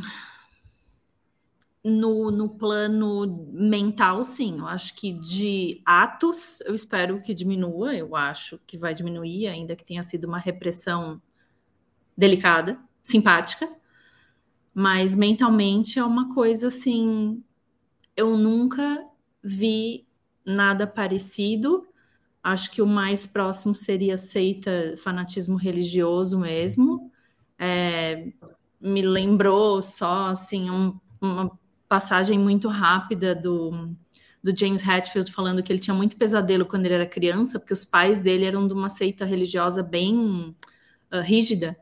no, no plano mental, sim. Eu acho que de atos, eu espero que diminua. Eu acho que vai diminuir, ainda que tenha sido uma repressão delicada, simpática. Mas mentalmente é uma coisa assim. Eu nunca vi nada parecido. Acho que o mais próximo seria seita, fanatismo religioso mesmo. É, me lembrou só assim um, uma passagem muito rápida do, do James Hetfield falando que ele tinha muito pesadelo quando ele era criança, porque os pais dele eram de uma seita religiosa bem uh, rígida,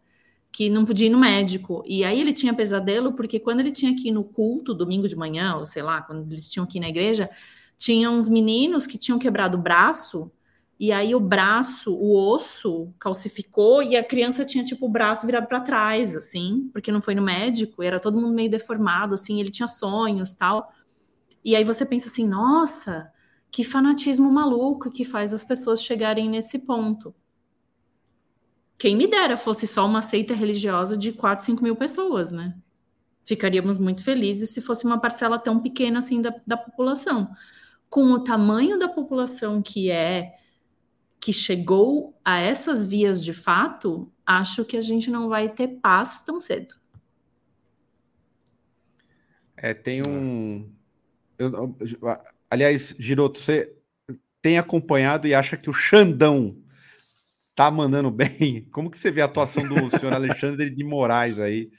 que não podia ir no médico. E aí ele tinha pesadelo porque quando ele tinha que ir no culto, domingo de manhã, ou sei lá, quando eles tinham que ir na igreja, tinha uns meninos que tinham quebrado o braço e aí o braço, o osso calcificou e a criança tinha tipo o braço virado para trás, assim, porque não foi no médico, era todo mundo meio deformado, assim, ele tinha sonhos, tal. E aí você pensa assim, nossa, que fanatismo maluco que faz as pessoas chegarem nesse ponto. Quem me dera fosse só uma seita religiosa de 4, 5 mil pessoas, né? Ficaríamos muito felizes se fosse uma parcela tão pequena assim da, da população. Com o tamanho da população que é, que chegou a essas vias de fato, acho que a gente não vai ter paz tão cedo. É, tem um. Eu, aliás, Giroto, você tem acompanhado e acha que o Xandão tá mandando bem? Como que você vê a atuação do senhor Alexandre de Moraes aí,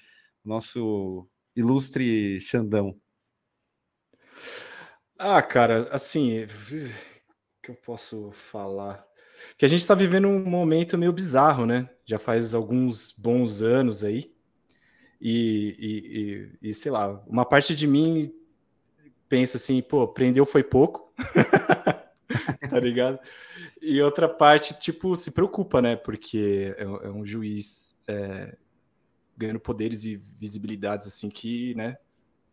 nosso ilustre Xandão? Ah, cara, assim, que eu posso falar? Que a gente está vivendo um momento meio bizarro, né? Já faz alguns bons anos aí. E, e, e, e sei lá, uma parte de mim pensa assim, pô, prendeu foi pouco. (laughs) tá ligado? E outra parte, tipo, se preocupa, né? Porque é, é um juiz é, ganhando poderes e visibilidades, assim, que, né?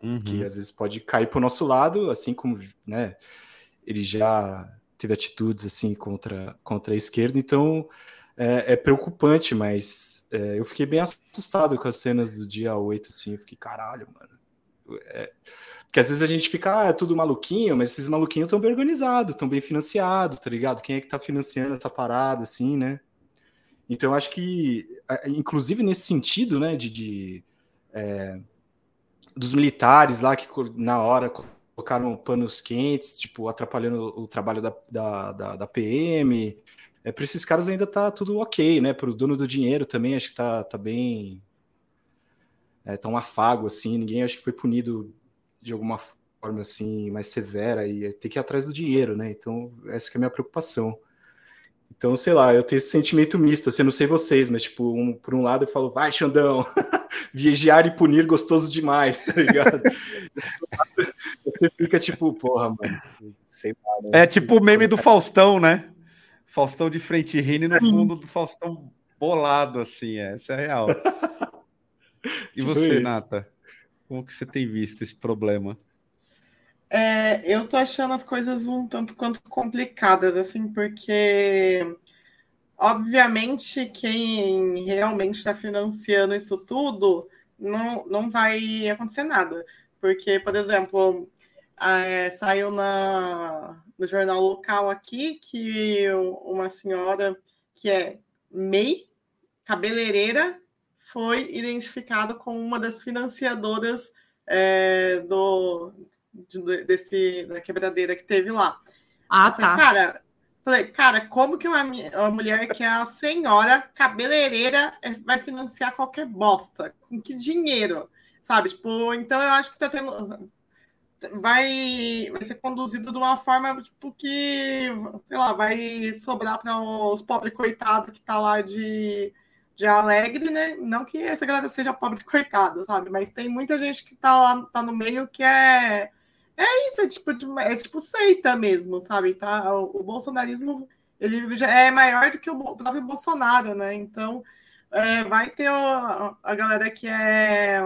Uhum. Que às vezes pode cair pro nosso lado, assim como, né? Ele já teve atitudes assim contra, contra a esquerda, então é, é preocupante, mas é, eu fiquei bem assustado com as cenas do dia 8, assim, eu fiquei, caralho, mano. É, porque às vezes a gente fica, ah, é tudo maluquinho, mas esses maluquinhos estão bem organizados, estão bem financiados, tá ligado? Quem é que tá financiando essa parada, assim, né? Então acho que, inclusive nesse sentido, né, de, de é, dos militares lá que na hora colocaram panos quentes, tipo, atrapalhando o trabalho da, da, da, da PM. É, para esses caras ainda tá tudo ok, né? Para o dono do dinheiro também, acho que tá, tá bem. É, tá um afago, assim. Ninguém acho que foi punido de alguma forma, assim, mais severa. E tem que ir atrás do dinheiro, né? Então, essa é a minha preocupação. Então, sei lá, eu tenho esse sentimento misto, assim, não sei vocês, mas, tipo, um, por um lado eu falo, vai, Xandão, (laughs) vigiar e punir gostoso demais, tá ligado? (laughs) Você fica tipo, porra, mano, sei lá. Né? É tipo o meme do Faustão, né? Faustão de frente rindo e no fundo do Faustão bolado, assim, é, essa é real. E tipo você, isso. Nata? Como que você tem visto esse problema? É, eu tô achando as coisas um tanto quanto complicadas, assim, porque obviamente quem realmente está financiando isso tudo não, não vai acontecer nada. Porque, por exemplo, é, saiu na, no jornal local aqui que uma senhora que é MEI, cabeleireira, foi identificada como uma das financiadoras é, do, de, desse, da quebradeira que teve lá. Ah, tá. Cara, falei, cara, como que uma, uma mulher que é a senhora cabeleireira vai financiar qualquer bosta? Com que dinheiro? Sabe? Tipo, então eu acho que tá tendo. Vai, vai ser conduzido de uma forma tipo, que, sei lá, vai sobrar para os pobres coitados que tá lá de de alegre, né? Não que essa galera seja pobre coitada, sabe? Mas tem muita gente que tá lá, tá no meio que é é isso, é tipo, é tipo seita mesmo, sabe? Tá? O, o bolsonarismo ele já é maior do que o próprio Bolsonaro, né? Então é, vai ter a, a galera que é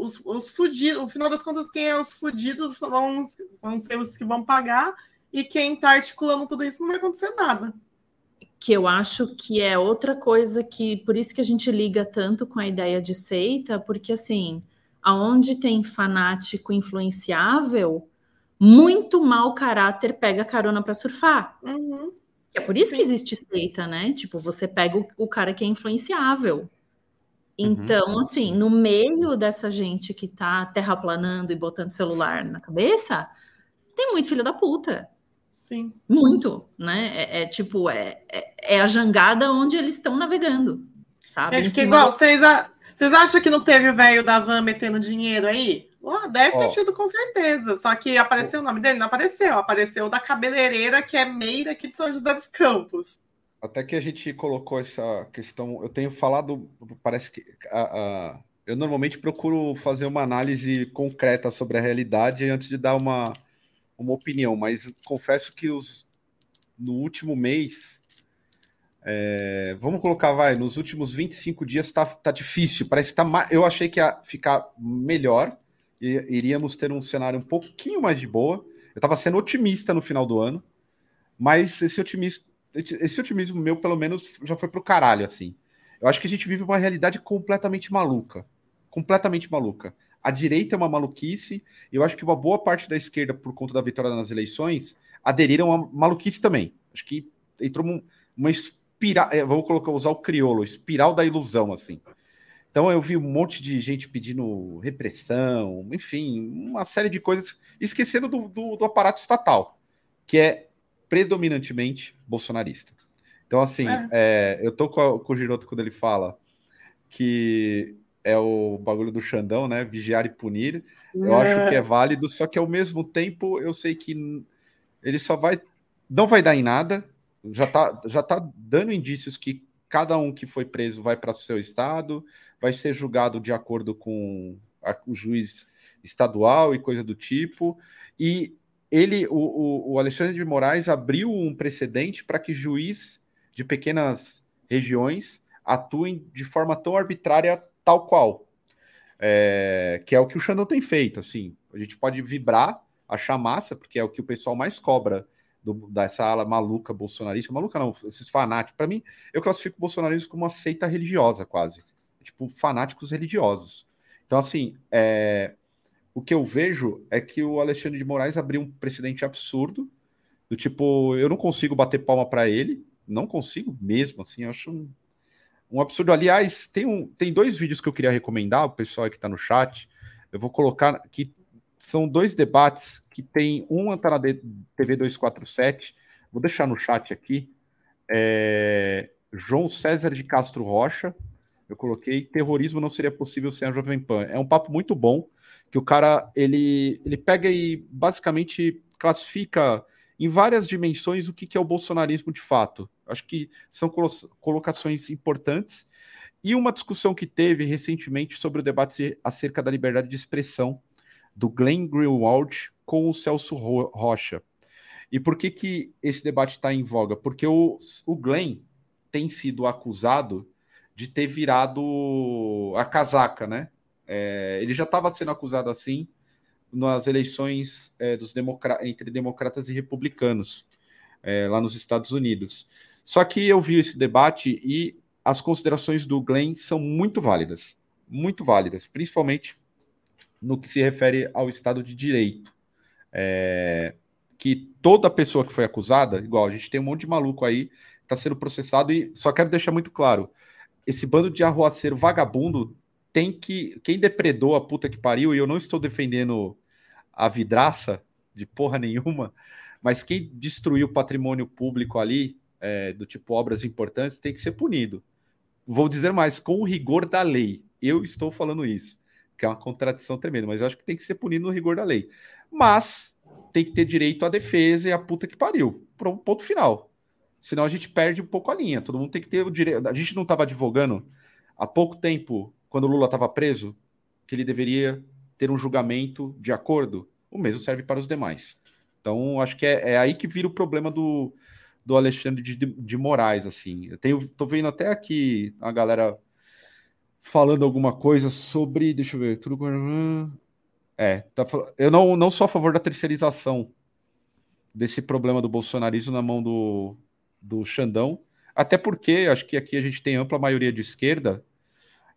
os, os fudidos, no final das contas, quem é os fudidos vão, vão ser os que vão pagar, e quem está articulando tudo isso não vai acontecer nada. que eu acho que é outra coisa que por isso que a gente liga tanto com a ideia de seita, porque assim, aonde tem fanático influenciável, muito mau caráter pega carona para surfar. Uhum. É por isso Sim. que existe seita, né? Tipo, você pega o, o cara que é influenciável. Uhum. Então, uhum. assim, no meio dessa gente que tá terraplanando e botando celular na cabeça, tem muito filho da puta. Sim. Muito, né? É, é tipo, é, é, é, a jangada onde eles estão navegando, sabe? Acho que igual, vocês, a... vocês acham que não teve o velho da van metendo dinheiro aí? Oh, deve ter oh. tido com certeza. Só que apareceu oh. o nome dele? Não apareceu. Apareceu da cabeleireira, que é Meira aqui de São José dos Campos. Até que a gente colocou essa questão. Eu tenho falado, parece que. A, eu normalmente procuro fazer uma análise concreta sobre a realidade antes de dar uma uma opinião, mas confesso que os, no último mês, é, vamos colocar, vai, nos últimos 25 dias tá, tá difícil. Parece que tá. Eu achei que ia ficar melhor, e iríamos ter um cenário um pouquinho mais de boa. Eu estava sendo otimista no final do ano, mas esse otimismo, esse otimismo meu, pelo menos, já foi pro caralho, assim. Eu acho que a gente vive uma realidade completamente maluca. Completamente maluca. A direita é uma maluquice. Eu acho que uma boa parte da esquerda, por conta da vitória nas eleições, aderiram a maluquice também. Acho que entrou uma, uma espiral. É, vamos colocar, usar o crioulo, espiral da ilusão, assim. Então eu vi um monte de gente pedindo repressão, enfim, uma série de coisas, esquecendo do, do, do aparato estatal, que é predominantemente bolsonarista. Então, assim, é. É, eu tô com, a, com o Giroto quando ele fala que é o bagulho do Xandão, né? Vigiar e punir. Eu é. acho que é válido, só que ao mesmo tempo eu sei que ele só vai. Não vai dar em nada. Já tá, já tá dando indícios que cada um que foi preso vai para o seu estado, vai ser julgado de acordo com a, o juiz estadual e coisa do tipo. E ele, o, o Alexandre de Moraes, abriu um precedente para que juiz de pequenas regiões atuem de forma tão arbitrária tal qual. É, que é o que o Xandão tem feito, assim. A gente pode vibrar, achar massa, porque é o que o pessoal mais cobra do, dessa ala maluca bolsonarista. Maluca não, esses fanáticos. Para mim, eu classifico bolsonarismo como uma seita religiosa, quase. Tipo, fanáticos religiosos. Então, assim, é, o que eu vejo é que o Alexandre de Moraes abriu um precedente absurdo, do tipo, eu não consigo bater palma para ele, não consigo mesmo, assim, acho um um absurdo. Aliás, tem, um, tem dois vídeos que eu queria recomendar, o pessoal que está no chat. Eu vou colocar que são dois debates que tem um está na TV 247. Vou deixar no chat aqui. É, João César de Castro Rocha. Eu coloquei terrorismo não seria possível sem a Jovem Pan. É um papo muito bom que o cara ele, ele pega e basicamente classifica em várias dimensões o que, que é o bolsonarismo de fato. Acho que são colocações importantes. E uma discussão que teve recentemente sobre o debate acerca da liberdade de expressão do Glenn Greenwald com o Celso Rocha. E por que, que esse debate está em voga? Porque o, o Glenn tem sido acusado de ter virado a casaca, né? É, ele já estava sendo acusado assim nas eleições é, dos entre democratas e republicanos é, lá nos Estados Unidos. Só que eu vi esse debate e as considerações do Glenn são muito válidas, muito válidas, principalmente no que se refere ao Estado de Direito. É, que toda pessoa que foi acusada, igual a gente tem um monte de maluco aí, está sendo processado e só quero deixar muito claro: esse bando de arruaceiro vagabundo tem que. Quem depredou a puta que pariu, e eu não estou defendendo a vidraça de porra nenhuma, mas quem destruiu o patrimônio público ali, é, do tipo obras importantes, tem que ser punido. Vou dizer mais, com o rigor da lei. Eu estou falando isso, que é uma contradição tremenda, mas eu acho que tem que ser punido no rigor da lei. Mas tem que ter direito à defesa e a puta que pariu. Pronto, ponto final. Senão a gente perde um pouco a linha. Todo mundo tem que ter o direito. A gente não estava advogando há pouco tempo quando o Lula estava preso, que ele deveria ter um julgamento de acordo, o mesmo serve para os demais. Então, acho que é, é aí que vira o problema do, do Alexandre de, de Moraes, assim. Eu tenho, tô vendo até aqui a galera falando alguma coisa sobre, deixa eu ver, tudo é, tá, eu não, não sou a favor da terceirização desse problema do bolsonarismo na mão do, do Xandão. Até porque acho que aqui a gente tem ampla maioria de esquerda.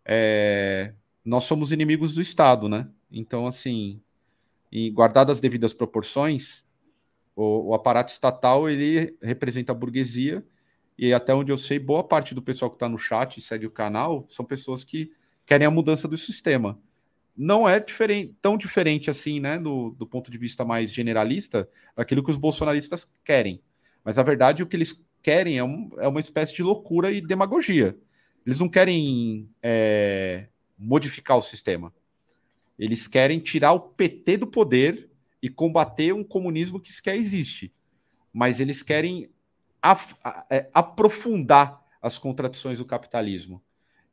É, nós somos inimigos do Estado, né? Então, assim, e guardadas as devidas proporções, o, o, aparato estatal ele representa a burguesia e até onde eu sei, boa parte do pessoal que está no chat e segue o canal são pessoas que querem a mudança do sistema. Não é diferente, tão diferente assim, né, do, do ponto de vista mais generalista, daquilo que os bolsonaristas querem. Mas a verdade, o que eles querem é, um, é uma espécie de loucura e demagogia. Eles não querem é, modificar o sistema. Eles querem tirar o PT do poder e combater um comunismo que sequer existe. Mas eles querem af, é, aprofundar as contradições do capitalismo.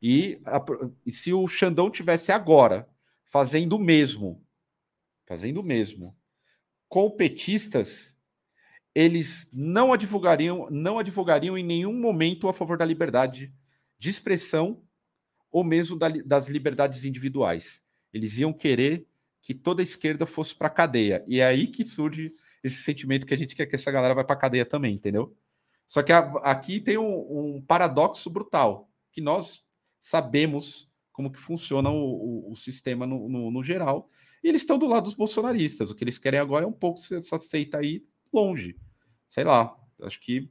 E, a, e, se o Xandão tivesse agora fazendo o mesmo, fazendo o mesmo, com petistas, eles não advogariam, não advogariam em nenhum momento a favor da liberdade de expressão ou mesmo da, das liberdades individuais. Eles iam querer que toda a esquerda fosse para a cadeia. E é aí que surge esse sentimento que a gente quer que essa galera vai para a cadeia também, entendeu? Só que a, aqui tem um, um, paradoxo brutal, que nós sabemos como que funciona o, o, o sistema no, no, no, geral, e eles estão do lado dos bolsonaristas. O que eles querem agora é um pouco essa seita aí longe. Sei lá, acho que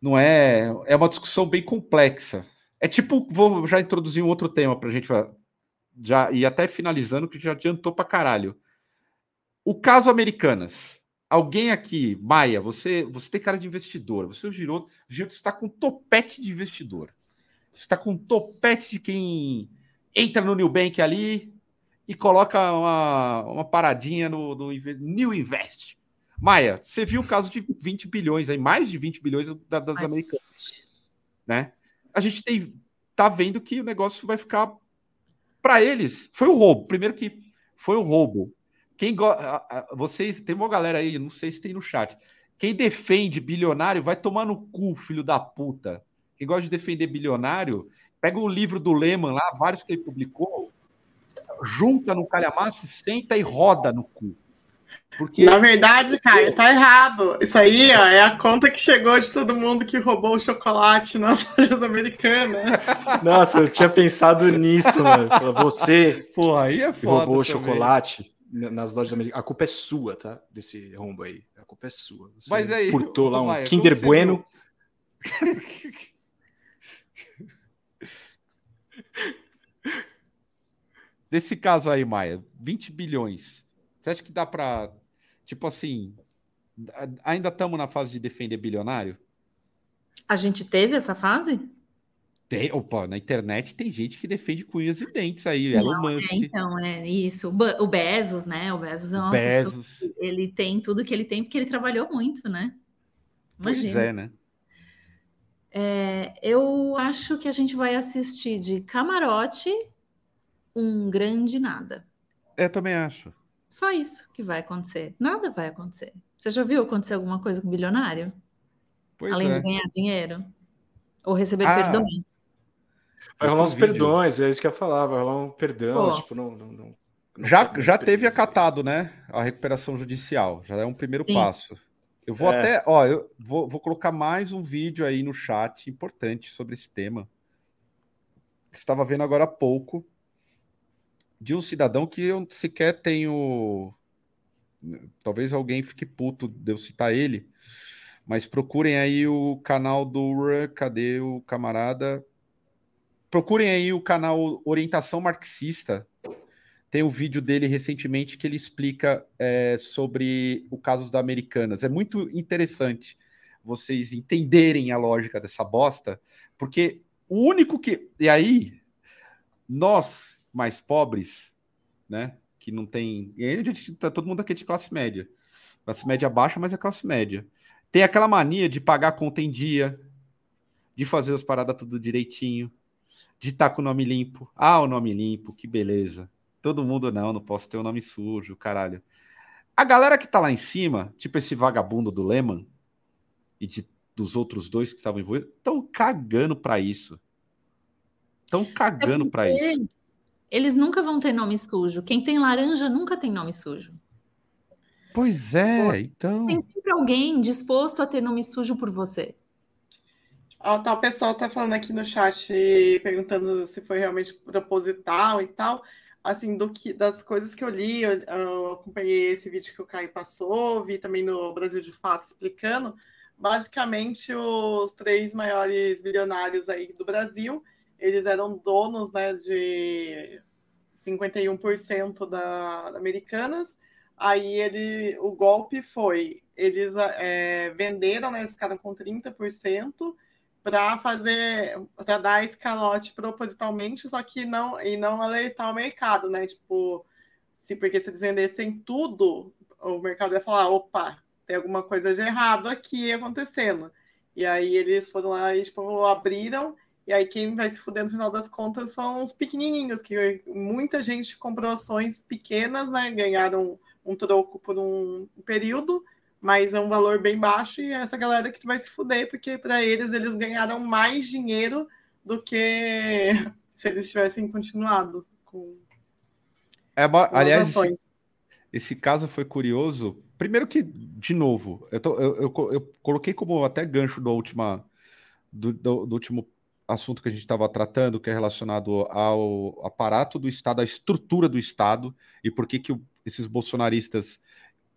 não é. É uma discussão bem complexa. É tipo, vou já introduzir um outro tema para a gente já e até finalizando, que já adiantou para caralho. O caso Americanas. Alguém aqui, Maia, você você tem cara de investidor, você girou, girou está com topete de investidor. Você está com topete de quem entra no New Bank ali e coloca uma, uma paradinha no, no New Invest. Maia, você viu o caso de 20 bilhões aí, mais de 20 bilhões das, das americanas, né? A gente tem tá vendo que o negócio vai ficar para eles foi o roubo. Primeiro que foi o roubo. Quem go... vocês tem uma galera aí, não sei se tem no chat. Quem defende bilionário vai tomar no cu, filho da puta. Quem gosta de defender bilionário, pega o livro do Lehman lá, vários que ele publicou, junta no calhamaço, senta e roda no cu. Porque... Na verdade, Caio, tá errado. Isso aí ó, é a conta que chegou de todo mundo que roubou o chocolate nas (laughs) lojas americanas. Nossa, eu tinha pensado nisso, mano. Você, Porra, aí é foda roubou o chocolate nas lojas americanas. A culpa é sua, tá? Desse rombo aí. A culpa é sua. Você Mas aí, furtou lá um Maia, Kinder Bueno. (laughs) Desse caso aí, Maia, 20 bilhões. Você acha que dá para Tipo assim, ainda estamos na fase de defender bilionário? A gente teve essa fase? Tem, opa, na internet tem gente que defende cunhas e dentes aí, Elon Não, Musk. É, então, é isso. O Bezos, né? O Bezos é uma Bezos. pessoa ele tem tudo que ele tem porque ele trabalhou muito, né? Imagina. Pois é, né? É, eu acho que a gente vai assistir de camarote um grande nada. Eu também acho. Só isso que vai acontecer. Nada vai acontecer. Você já viu acontecer alguma coisa com o bilionário? Pois Além é. de ganhar dinheiro? Ou receber ah, perdões? Vai rolar uns perdões, é isso que eu falava, vai rolar um perdão, Pô. tipo, não, não, não, não já, já teve acatado, né? A recuperação judicial. Já é um primeiro Sim. passo. Eu vou é. até, ó, eu vou, vou colocar mais um vídeo aí no chat importante sobre esse tema. Estava vendo agora há pouco de um cidadão que eu sequer tenho. Talvez alguém fique puto de eu citar ele, mas procurem aí o canal do. Cadê o camarada? Procurem aí o canal Orientação Marxista. Tem um vídeo dele recentemente que ele explica é, sobre o caso da Americanas. É muito interessante vocês entenderem a lógica dessa bosta, porque o único que. E aí, nós mais pobres, né? Que não tem. E aí a gente tá todo mundo aqui de classe média. Classe média baixa, mas é classe média. Tem aquela mania de pagar conta em dia, de fazer as paradas tudo direitinho, de estar tá com o nome limpo. Ah, o nome limpo, que beleza. Todo mundo, não, não posso ter o nome sujo, caralho. A galera que tá lá em cima, tipo esse vagabundo do Lehman e de, dos outros dois que estavam envolvidos, estão cagando para isso. Estão cagando é para isso. Eles nunca vão ter nome sujo. Quem tem laranja nunca tem nome sujo. Pois é, Pô, então. Tem sempre alguém disposto a ter nome sujo por você. Ó, tá, o pessoal tá falando aqui no chat, perguntando se foi realmente proposital e tal. Assim, do que, das coisas que eu li, eu, eu acompanhei esse vídeo que o Caio passou, vi também no Brasil de Fato explicando. Basicamente, os três maiores bilionários aí do Brasil, eles eram donos né, de 51% da, da Americanas. Aí ele, o golpe foi, eles é, venderam, né, eles ficaram com 30%, para fazer, para dar escalote propositalmente, só que não e não alertar o mercado, né? Tipo, se porque se eles vendessem tudo, o mercado ia falar, opa, tem alguma coisa de errado aqui acontecendo. E aí eles foram lá e tipo, abriram, e aí quem vai se fuder no final das contas são os pequenininhos, que muita gente comprou ações pequenas, né? Ganharam um troco por um período, mas é um valor bem baixo e é essa galera que vai se fuder, porque para eles eles ganharam mais dinheiro do que (laughs) se eles tivessem continuado com. É, com aliás, esse, esse, caso foi curioso. Primeiro que, de novo, eu, tô, eu, eu, eu coloquei como até gancho do, última, do, do, do último assunto que a gente estava tratando, que é relacionado ao aparato do Estado, à estrutura do Estado, e por que, que esses bolsonaristas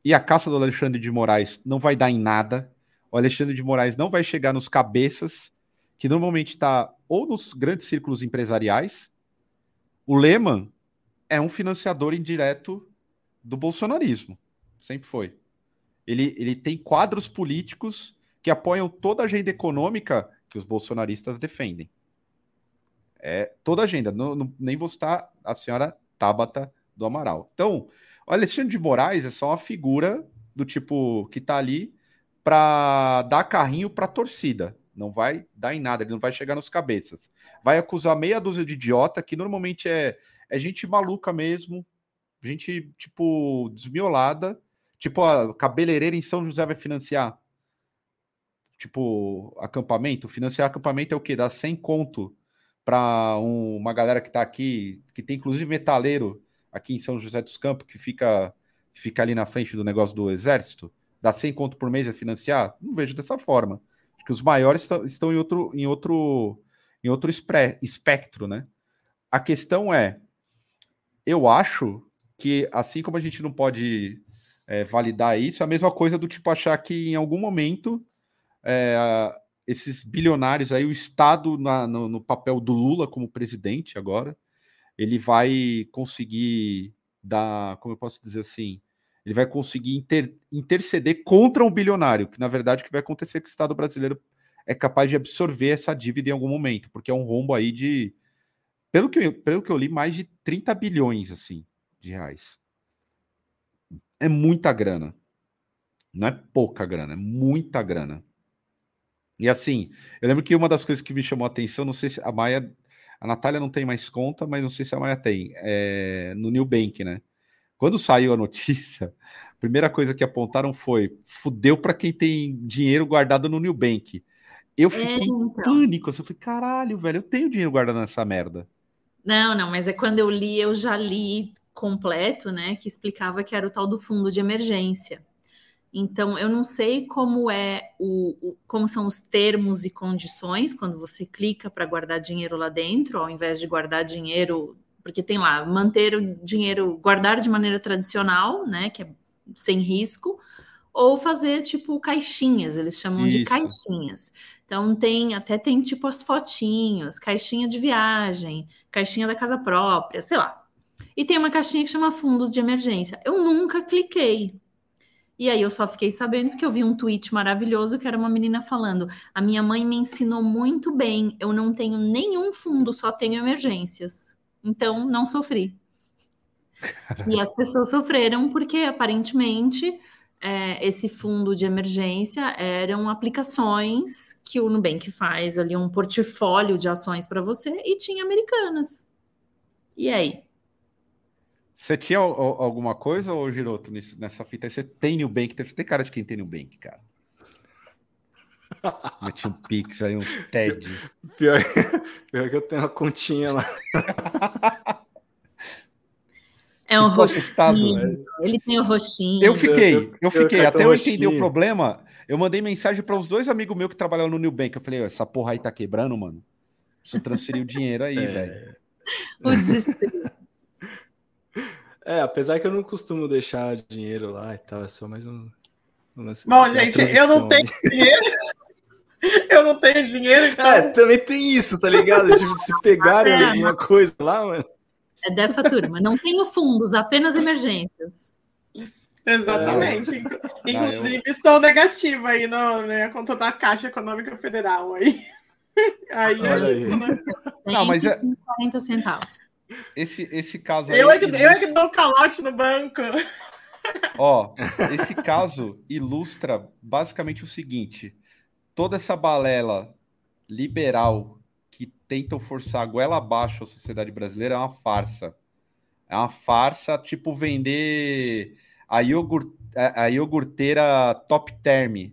e a caça do Alexandre de Moraes não vai dar em nada. O Alexandre de Moraes não vai chegar nos cabeças, que normalmente está ou nos grandes círculos empresariais. O Lehman é um financiador indireto do bolsonarismo. Sempre foi. Ele, ele tem quadros políticos que apoiam toda a agenda econômica que os bolsonaristas defendem. É toda a agenda. Não, não, nem vou citar a senhora Tabata do Amaral. Então, o Alexandre de Moraes é só uma figura do tipo que tá ali para dar carrinho para torcida. Não vai dar em nada, ele não vai chegar nos cabeças. Vai acusar meia dúzia de idiota, que normalmente é, é gente maluca mesmo, gente, tipo, desmiolada. Tipo, a cabeleireira em São José vai financiar. Tipo, acampamento. Financiar acampamento é o quê? Dá 100 conto para um, uma galera que tá aqui, que tem inclusive metaleiro aqui em São José dos Campos, que fica, fica ali na frente do negócio do Exército, dá 100 conto por mês a financiar? Não vejo dessa forma. Acho que os maiores estão em outro, em outro, em outro espectro, né? A questão é, eu acho que assim como a gente não pode é, validar isso, é a mesma coisa do tipo achar que em algum momento é, esses bilionários aí, o Estado na, no, no, papel do Lula como presidente agora, ele vai conseguir dar, como eu posso dizer assim, ele vai conseguir inter, interceder contra um bilionário, que na verdade o que vai acontecer é que o Estado brasileiro é capaz de absorver essa dívida em algum momento, porque é um rombo aí de, pelo que, pelo que eu li, mais de 30 bilhões assim de reais. É muita grana. Não é pouca grana, é muita grana. E assim, eu lembro que uma das coisas que me chamou a atenção, não sei se a Maia a Natália não tem mais conta, mas não sei se a Maia tem. É, no New Bank, né? Quando saiu a (laughs) notícia, a primeira coisa que apontaram foi: fudeu para quem tem dinheiro guardado no New Bank. Eu é, fiquei é, então. em pânico. Eu falei, caralho, velho, eu tenho dinheiro guardado nessa merda. Não, não, mas é quando eu li, eu já li completo, né? Que explicava que era o tal do fundo de emergência. Então, eu não sei como é o, o, como são os termos e condições quando você clica para guardar dinheiro lá dentro, ao invés de guardar dinheiro, porque tem lá manter o dinheiro, guardar de maneira tradicional, né, que é sem risco, ou fazer tipo caixinhas, eles chamam Isso. de caixinhas. Então tem até tem tipo as fotinhos, caixinha de viagem, caixinha da casa própria, sei lá. E tem uma caixinha que chama fundos de emergência. Eu nunca cliquei, e aí eu só fiquei sabendo porque eu vi um tweet maravilhoso que era uma menina falando: "A minha mãe me ensinou muito bem, eu não tenho nenhum fundo, só tenho emergências. Então não sofri". e as pessoas sofreram porque aparentemente é, esse fundo de emergência eram aplicações que o Nubank faz ali um portfólio de ações para você e tinha americanas. E aí? Você tinha alguma coisa, ou Giroto, nessa fita? Você tem New Bank? Você tem cara de quem tem New Bank, cara. (laughs) Meti um Pix aí, um TED. Pior, pior que eu tenho uma continha lá. (laughs) É um roxinho. Né? Ele tem o um roxinho. Eu fiquei, eu, fiquei. Até eu entender o problema. Eu mandei mensagem para os dois amigos meus que trabalham no New Bank. Eu falei, essa porra aí tá quebrando, mano. Preciso transferir o dinheiro aí, é... velho. O desespero. É, apesar que eu não costumo deixar dinheiro lá e tal, é só mais um. um Bom, gente, eu não tenho dinheiro. (laughs) eu não tenho dinheiro, então... É, também tem isso, tá ligado? tipo, se pegarem é. alguma coisa lá, mano. É dessa turma. Não tenho fundos, apenas emergências. Exatamente. É. Inclusive, eu... estou negativo aí na né, conta da Caixa Econômica Federal. Aí, (laughs) aí é isso, né? Não, mas é... 40 centavos. Esse, esse caso aí. Eu é, que, ilustra... eu é que dou calote no banco. (laughs) Ó, esse caso ilustra basicamente o seguinte: toda essa balela liberal que tentam forçar a goela abaixo a sociedade brasileira é uma farsa. É uma farsa, tipo vender a, iogurt, a, a iogurteira Top Term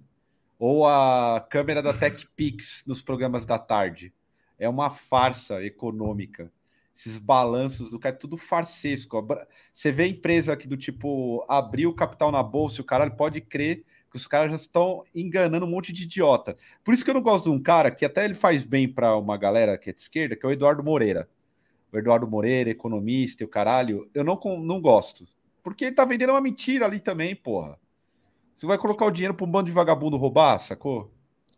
ou a câmera da TechPix nos programas da tarde. É uma farsa econômica esses balanços do cara, é tudo farsesco. Você vê empresa aqui do tipo abrir o capital na bolsa, o caralho pode crer que os caras já estão enganando um monte de idiota. Por isso que eu não gosto de um cara que até ele faz bem para uma galera que é de esquerda, que é o Eduardo Moreira. O Eduardo Moreira, economista e o caralho, eu não, não gosto. Porque ele tá vendendo uma mentira ali também, porra. Você vai colocar o dinheiro para um bando de vagabundo roubar, sacou?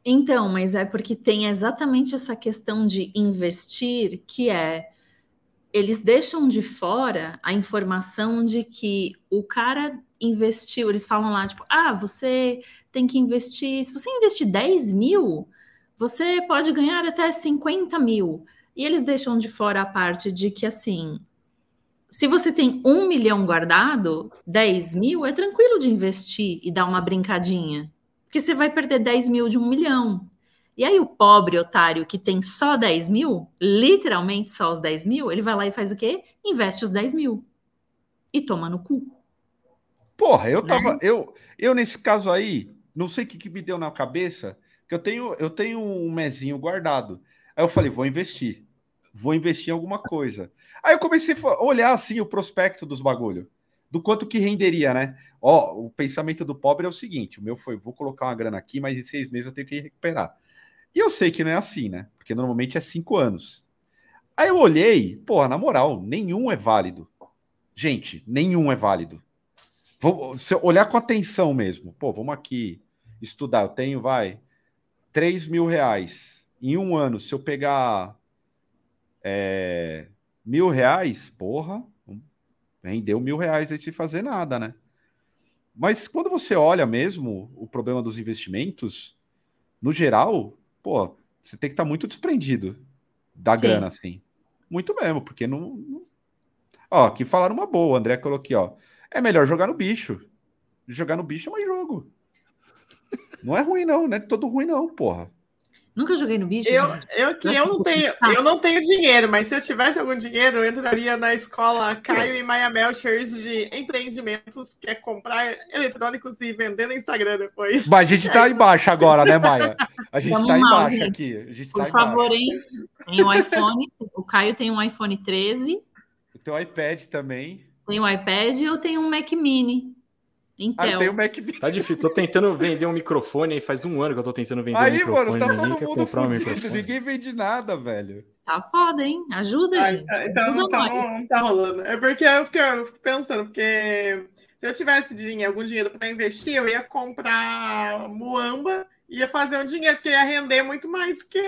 Então, mas é porque tem exatamente essa questão de investir, que é eles deixam de fora a informação de que o cara investiu, eles falam lá, tipo, ah, você tem que investir, se você investir 10 mil, você pode ganhar até 50 mil. E eles deixam de fora a parte de que, assim, se você tem um milhão guardado, 10 mil é tranquilo de investir e dar uma brincadinha. Porque você vai perder 10 mil de um milhão. E aí o pobre otário que tem só 10 mil, literalmente só os 10 mil, ele vai lá e faz o quê? Investe os 10 mil. E toma no cu. Porra, eu tava. Né? Eu, eu, nesse caso aí, não sei o que, que me deu na cabeça, que eu tenho, eu tenho um mesinho guardado. Aí eu falei, vou investir. Vou investir em alguma coisa. Aí eu comecei a olhar assim o prospecto dos bagulho. Do quanto que renderia, né? Ó, o pensamento do pobre é o seguinte: o meu foi, vou colocar uma grana aqui, mas em seis meses eu tenho que recuperar. E eu sei que não é assim, né? Porque normalmente é cinco anos. Aí eu olhei, pô, na moral, nenhum é válido. Gente, nenhum é válido. Vou, se olhar com atenção mesmo, pô, vamos aqui estudar. Eu tenho, vai, 3 mil reais. Em um ano, se eu pegar é, mil reais, porra, rendeu mil reais aí sem fazer nada, né? Mas quando você olha mesmo o problema dos investimentos, no geral, pô, você tem que estar tá muito desprendido da Sim. grana, assim. Muito mesmo, porque não, não. Ó, aqui falaram uma boa, o André colocou aqui, ó. É melhor jogar no bicho. Jogar no bicho é mais jogo. Não é ruim, não, não é todo ruim, não, porra. Nunca joguei no bicho. Eu, eu, que eu, não tenho, eu não tenho dinheiro, mas se eu tivesse algum dinheiro, eu entraria na escola Caio e Maia Melchers de empreendimentos, que é comprar eletrônicos e vender no Instagram depois. Mas a gente tá embaixo agora, né, Maia? A gente tá mal, embaixo gente. aqui. A gente Por tá favor, embaixo. hein? Tem um iPhone. O Caio tem um iPhone 13. O teu iPad também. Tem um iPad e eu tenho um Mac Mini. Intel. Ah, tem o Mac Tá difícil. Tô tentando vender um microfone aí. Faz um ano que eu tô tentando vender aí, um microfone. Aí, mano, tá todo mundo comprar um. Ninguém vende nada, velho. Tá foda, hein? Ajuda, ah, gente. Então, Ajuda então não tá rolando. É porque eu fico, eu fico pensando, porque se eu tivesse dinheiro, algum dinheiro para investir, eu ia comprar Muamba ia fazer um dinheiro, que ia render muito mais que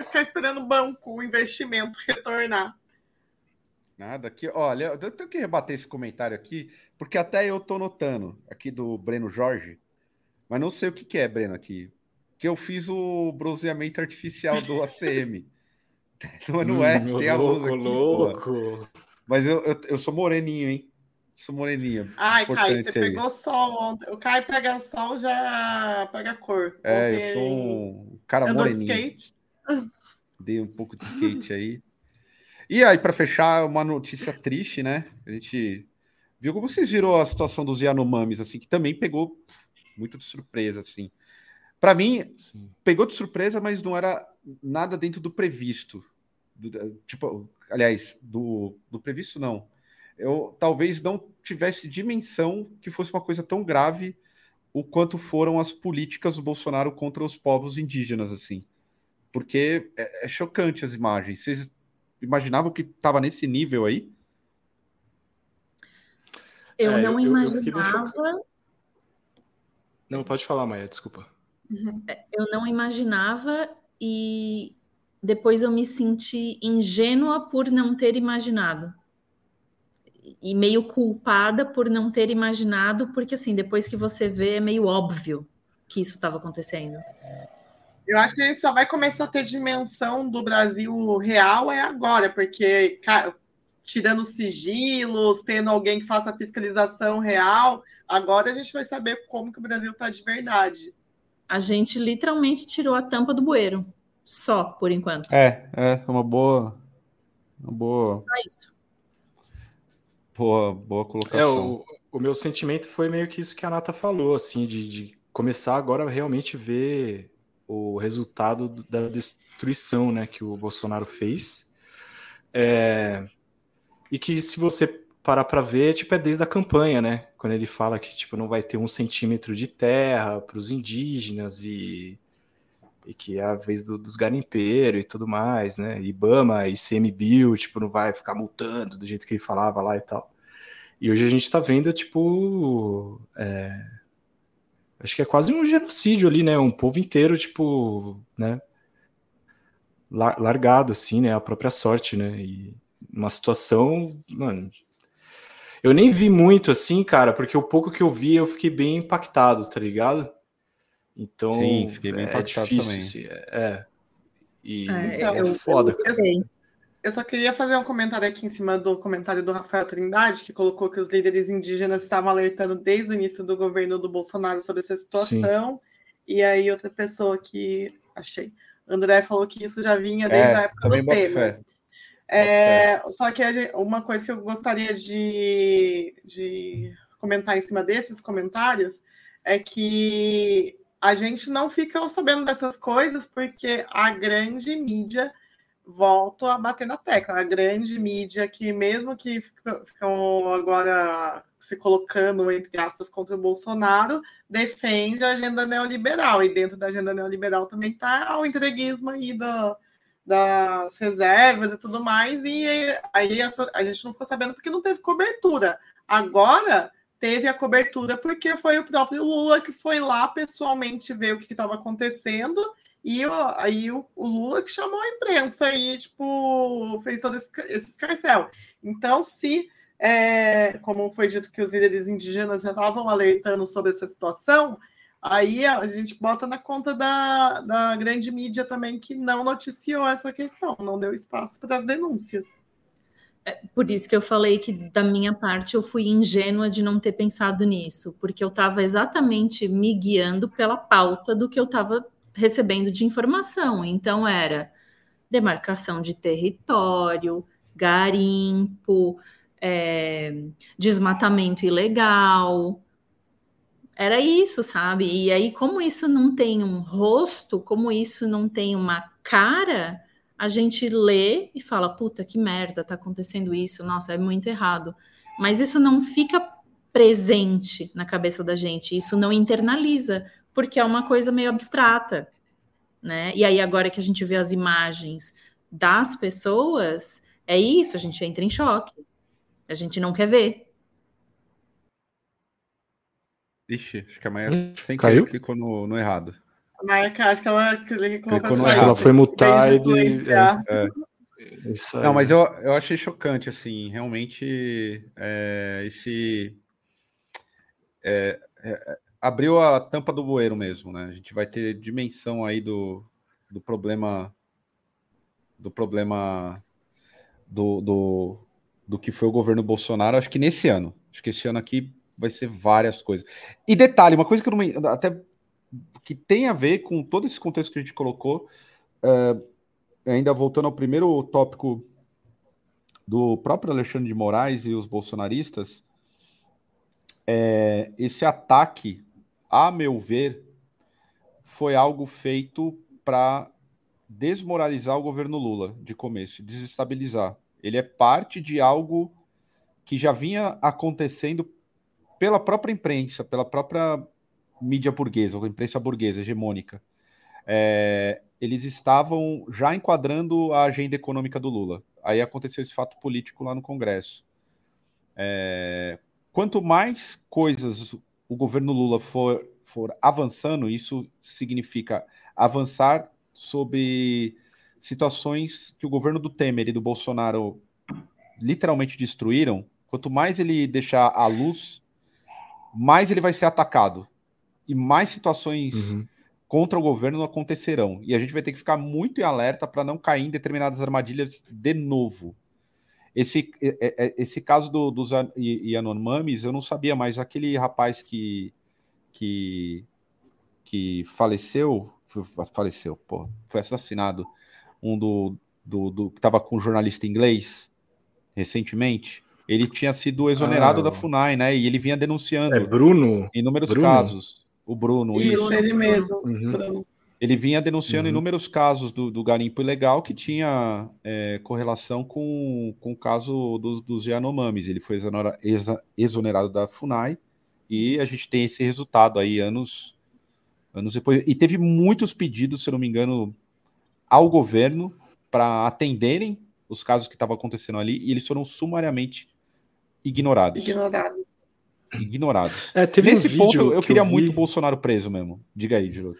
ficar esperando o banco, o investimento retornar. Nada aqui, olha, eu tenho que rebater esse comentário aqui, porque até eu tô notando aqui do Breno Jorge, mas não sei o que, que é, Breno, aqui. Que eu fiz o bronzeamento artificial do (laughs) ACM. Então, não é, hum, tem a luz aqui. Louco. Mas eu, eu, eu, sou moreninho, hein? Sou moreninho. Ai, Caio, você aí. pegou sol ontem. O Caio pega sol, já pega cor. É, eu sou um cara moreninho. De skate. Dei um pouco de skate aí. E aí, para fechar, uma notícia triste, né? A gente viu como vocês viram a situação dos Yanomamis, assim, que também pegou muito de surpresa, assim. Para mim, Sim. pegou de surpresa, mas não era nada dentro do previsto. Do, tipo, aliás, do, do previsto não. Eu talvez não tivesse dimensão que fosse uma coisa tão grave o quanto foram as políticas do Bolsonaro contra os povos indígenas, assim. Porque é, é chocante as imagens. Vocês imaginavam que estava nesse nível aí? Eu é, não eu, imaginava. Eu não, pode falar, Maia, desculpa. Uhum. (laughs) É, eu não imaginava e depois eu me senti ingênua por não ter imaginado. E meio culpada por não ter imaginado, porque assim, depois que você vê, é meio óbvio que isso estava acontecendo. Eu acho que a gente só vai começar a ter dimensão do Brasil real é agora, porque tirando sigilos, tendo alguém que faça fiscalização real, agora a gente vai saber como que o Brasil está de verdade. A gente literalmente tirou a tampa do bueiro, só por enquanto. É, é uma boa, uma boa. Só isso. Boa, boa colocação. É, o, o meu sentimento foi meio que isso que a Nata falou, assim, de, de começar agora a realmente ver o resultado da destruição né, que o Bolsonaro fez. É, e que se você parar para ver, tipo, é desde a campanha, né? Quando ele fala que tipo, não vai ter um centímetro de terra para os indígenas e, e que é a vez do, dos garimpeiros e tudo mais, né? Ibama e CMBio, tipo, não vai ficar multando do jeito que ele falava lá e tal. E hoje a gente está vendo, tipo, é, acho que é quase um genocídio ali, né? Um povo inteiro, tipo, né? Largado, assim, né? A própria sorte, né? E uma situação, mano. Eu nem vi muito assim, cara, porque o pouco que eu vi eu fiquei bem impactado, tá ligado? Então, Sim, fiquei bem é impactado difícil, também. Assim, é. E é, é foda. Eu, eu, eu só queria fazer um comentário aqui em cima do comentário do Rafael Trindade, que colocou que os líderes indígenas estavam alertando desde o início do governo do Bolsonaro sobre essa situação. Sim. E aí, outra pessoa que achei, André falou que isso já vinha desde é, a época do Temer. É, só que uma coisa que eu gostaria de, de comentar em cima desses comentários é que a gente não fica sabendo dessas coisas porque a grande mídia volto a bater na tecla. A grande mídia que, mesmo que ficam agora se colocando, entre aspas, contra o Bolsonaro, defende a agenda neoliberal. E dentro da agenda neoliberal também está o entreguismo aí do, das reservas e tudo mais. E aí essa, a gente não ficou sabendo porque não teve cobertura. Agora teve a cobertura porque foi o próprio Lula que foi lá pessoalmente ver o que estava acontecendo e aí o, Lula que chamou a imprensa e, tipo, fez todo esse, esse escarcel. Então, se, é, como foi dito que os líderes indígenas já estavam alertando sobre essa situação, aí a gente bota na conta da, da grande mídia também que não noticiou essa questão, não deu espaço para as denúncias. É por isso que eu falei que, da minha parte, eu fui ingênua de não ter pensado nisso, porque eu estava exatamente me guiando pela pauta do que eu estava recebendo de informação. Então, era demarcação de território, garimpo, é, desmatamento ilegal. Era isso, sabe? E aí, como isso não tem um rosto, como isso não tem uma cara, a gente lê e fala: puta, que merda, tá acontecendo isso, nossa, é muito errado. Mas isso não fica presente na cabeça da gente, isso não internaliza, porque é uma coisa meio abstrata, né? E aí agora que a gente vê as imagens das pessoas, é isso, a gente entra em choque. A gente não quer ver. Ixi, acho que a Maia hum, sem caiu? clicou no, no errado. A Maia, acho que ela clicou, clicou no errado. Ela foi mutar e... De... É, é. Não, mas eu, eu achei chocante, assim, realmente é, esse... É, é, abriu a tampa do bueiro mesmo, né? A gente vai ter dimensão aí do, do problema do problema do, do, do que foi o governo Bolsonaro, acho que nesse ano. Acho que esse ano aqui vai ser várias coisas. E detalhe, uma coisa que eu não até que tem a ver com todo esse contexto que a gente colocou, uh, ainda voltando ao primeiro tópico do próprio Alexandre de Moraes e os bolsonaristas, é, esse ataque a meu ver, foi algo feito para desmoralizar o governo Lula de começo, desestabilizar. Ele é parte de algo que já vinha acontecendo pela própria imprensa, pela própria mídia burguesa, ou imprensa burguesa, hegemônica, é, eles estavam já enquadrando a agenda econômica do Lula. Aí aconteceu esse fato político lá no Congresso. É, quanto mais coisas o governo Lula for, for avançando, isso significa avançar sobre situações que o governo do Temer e do Bolsonaro literalmente destruíram. Quanto mais ele deixar a luz, mais ele vai ser atacado. E mais situações uhum. contra o governo acontecerão. E a gente vai ter que ficar muito em alerta para não cair em determinadas armadilhas de novo. Esse, esse caso do, dos Yanomamis, eu não sabia, mas aquele rapaz que, que, que faleceu, faleceu, pô, foi assassinado, um do, do, do que estava com um jornalista inglês recentemente, ele tinha sido exonerado ah, da FUNAI, né? E ele vinha denunciando. É Bruno? Inúmeros Bruno? casos. O Bruno. Isso, isso. ele mesmo. Uhum. Ele vinha denunciando uhum. inúmeros casos do, do, garimpo ilegal que tinha é, correlação com, com o caso dos, dos Yanomamis. Ele foi exonera, exa, exonerado da FUNAI e a gente tem esse resultado aí anos, anos depois. E teve muitos pedidos, se eu não me engano, ao governo para atenderem os casos que estavam acontecendo ali e eles foram sumariamente ignorados. Ignorados. Ignorados. É, Nesse um ponto, eu que queria eu vi... muito o Bolsonaro preso mesmo. Diga aí, Giroto.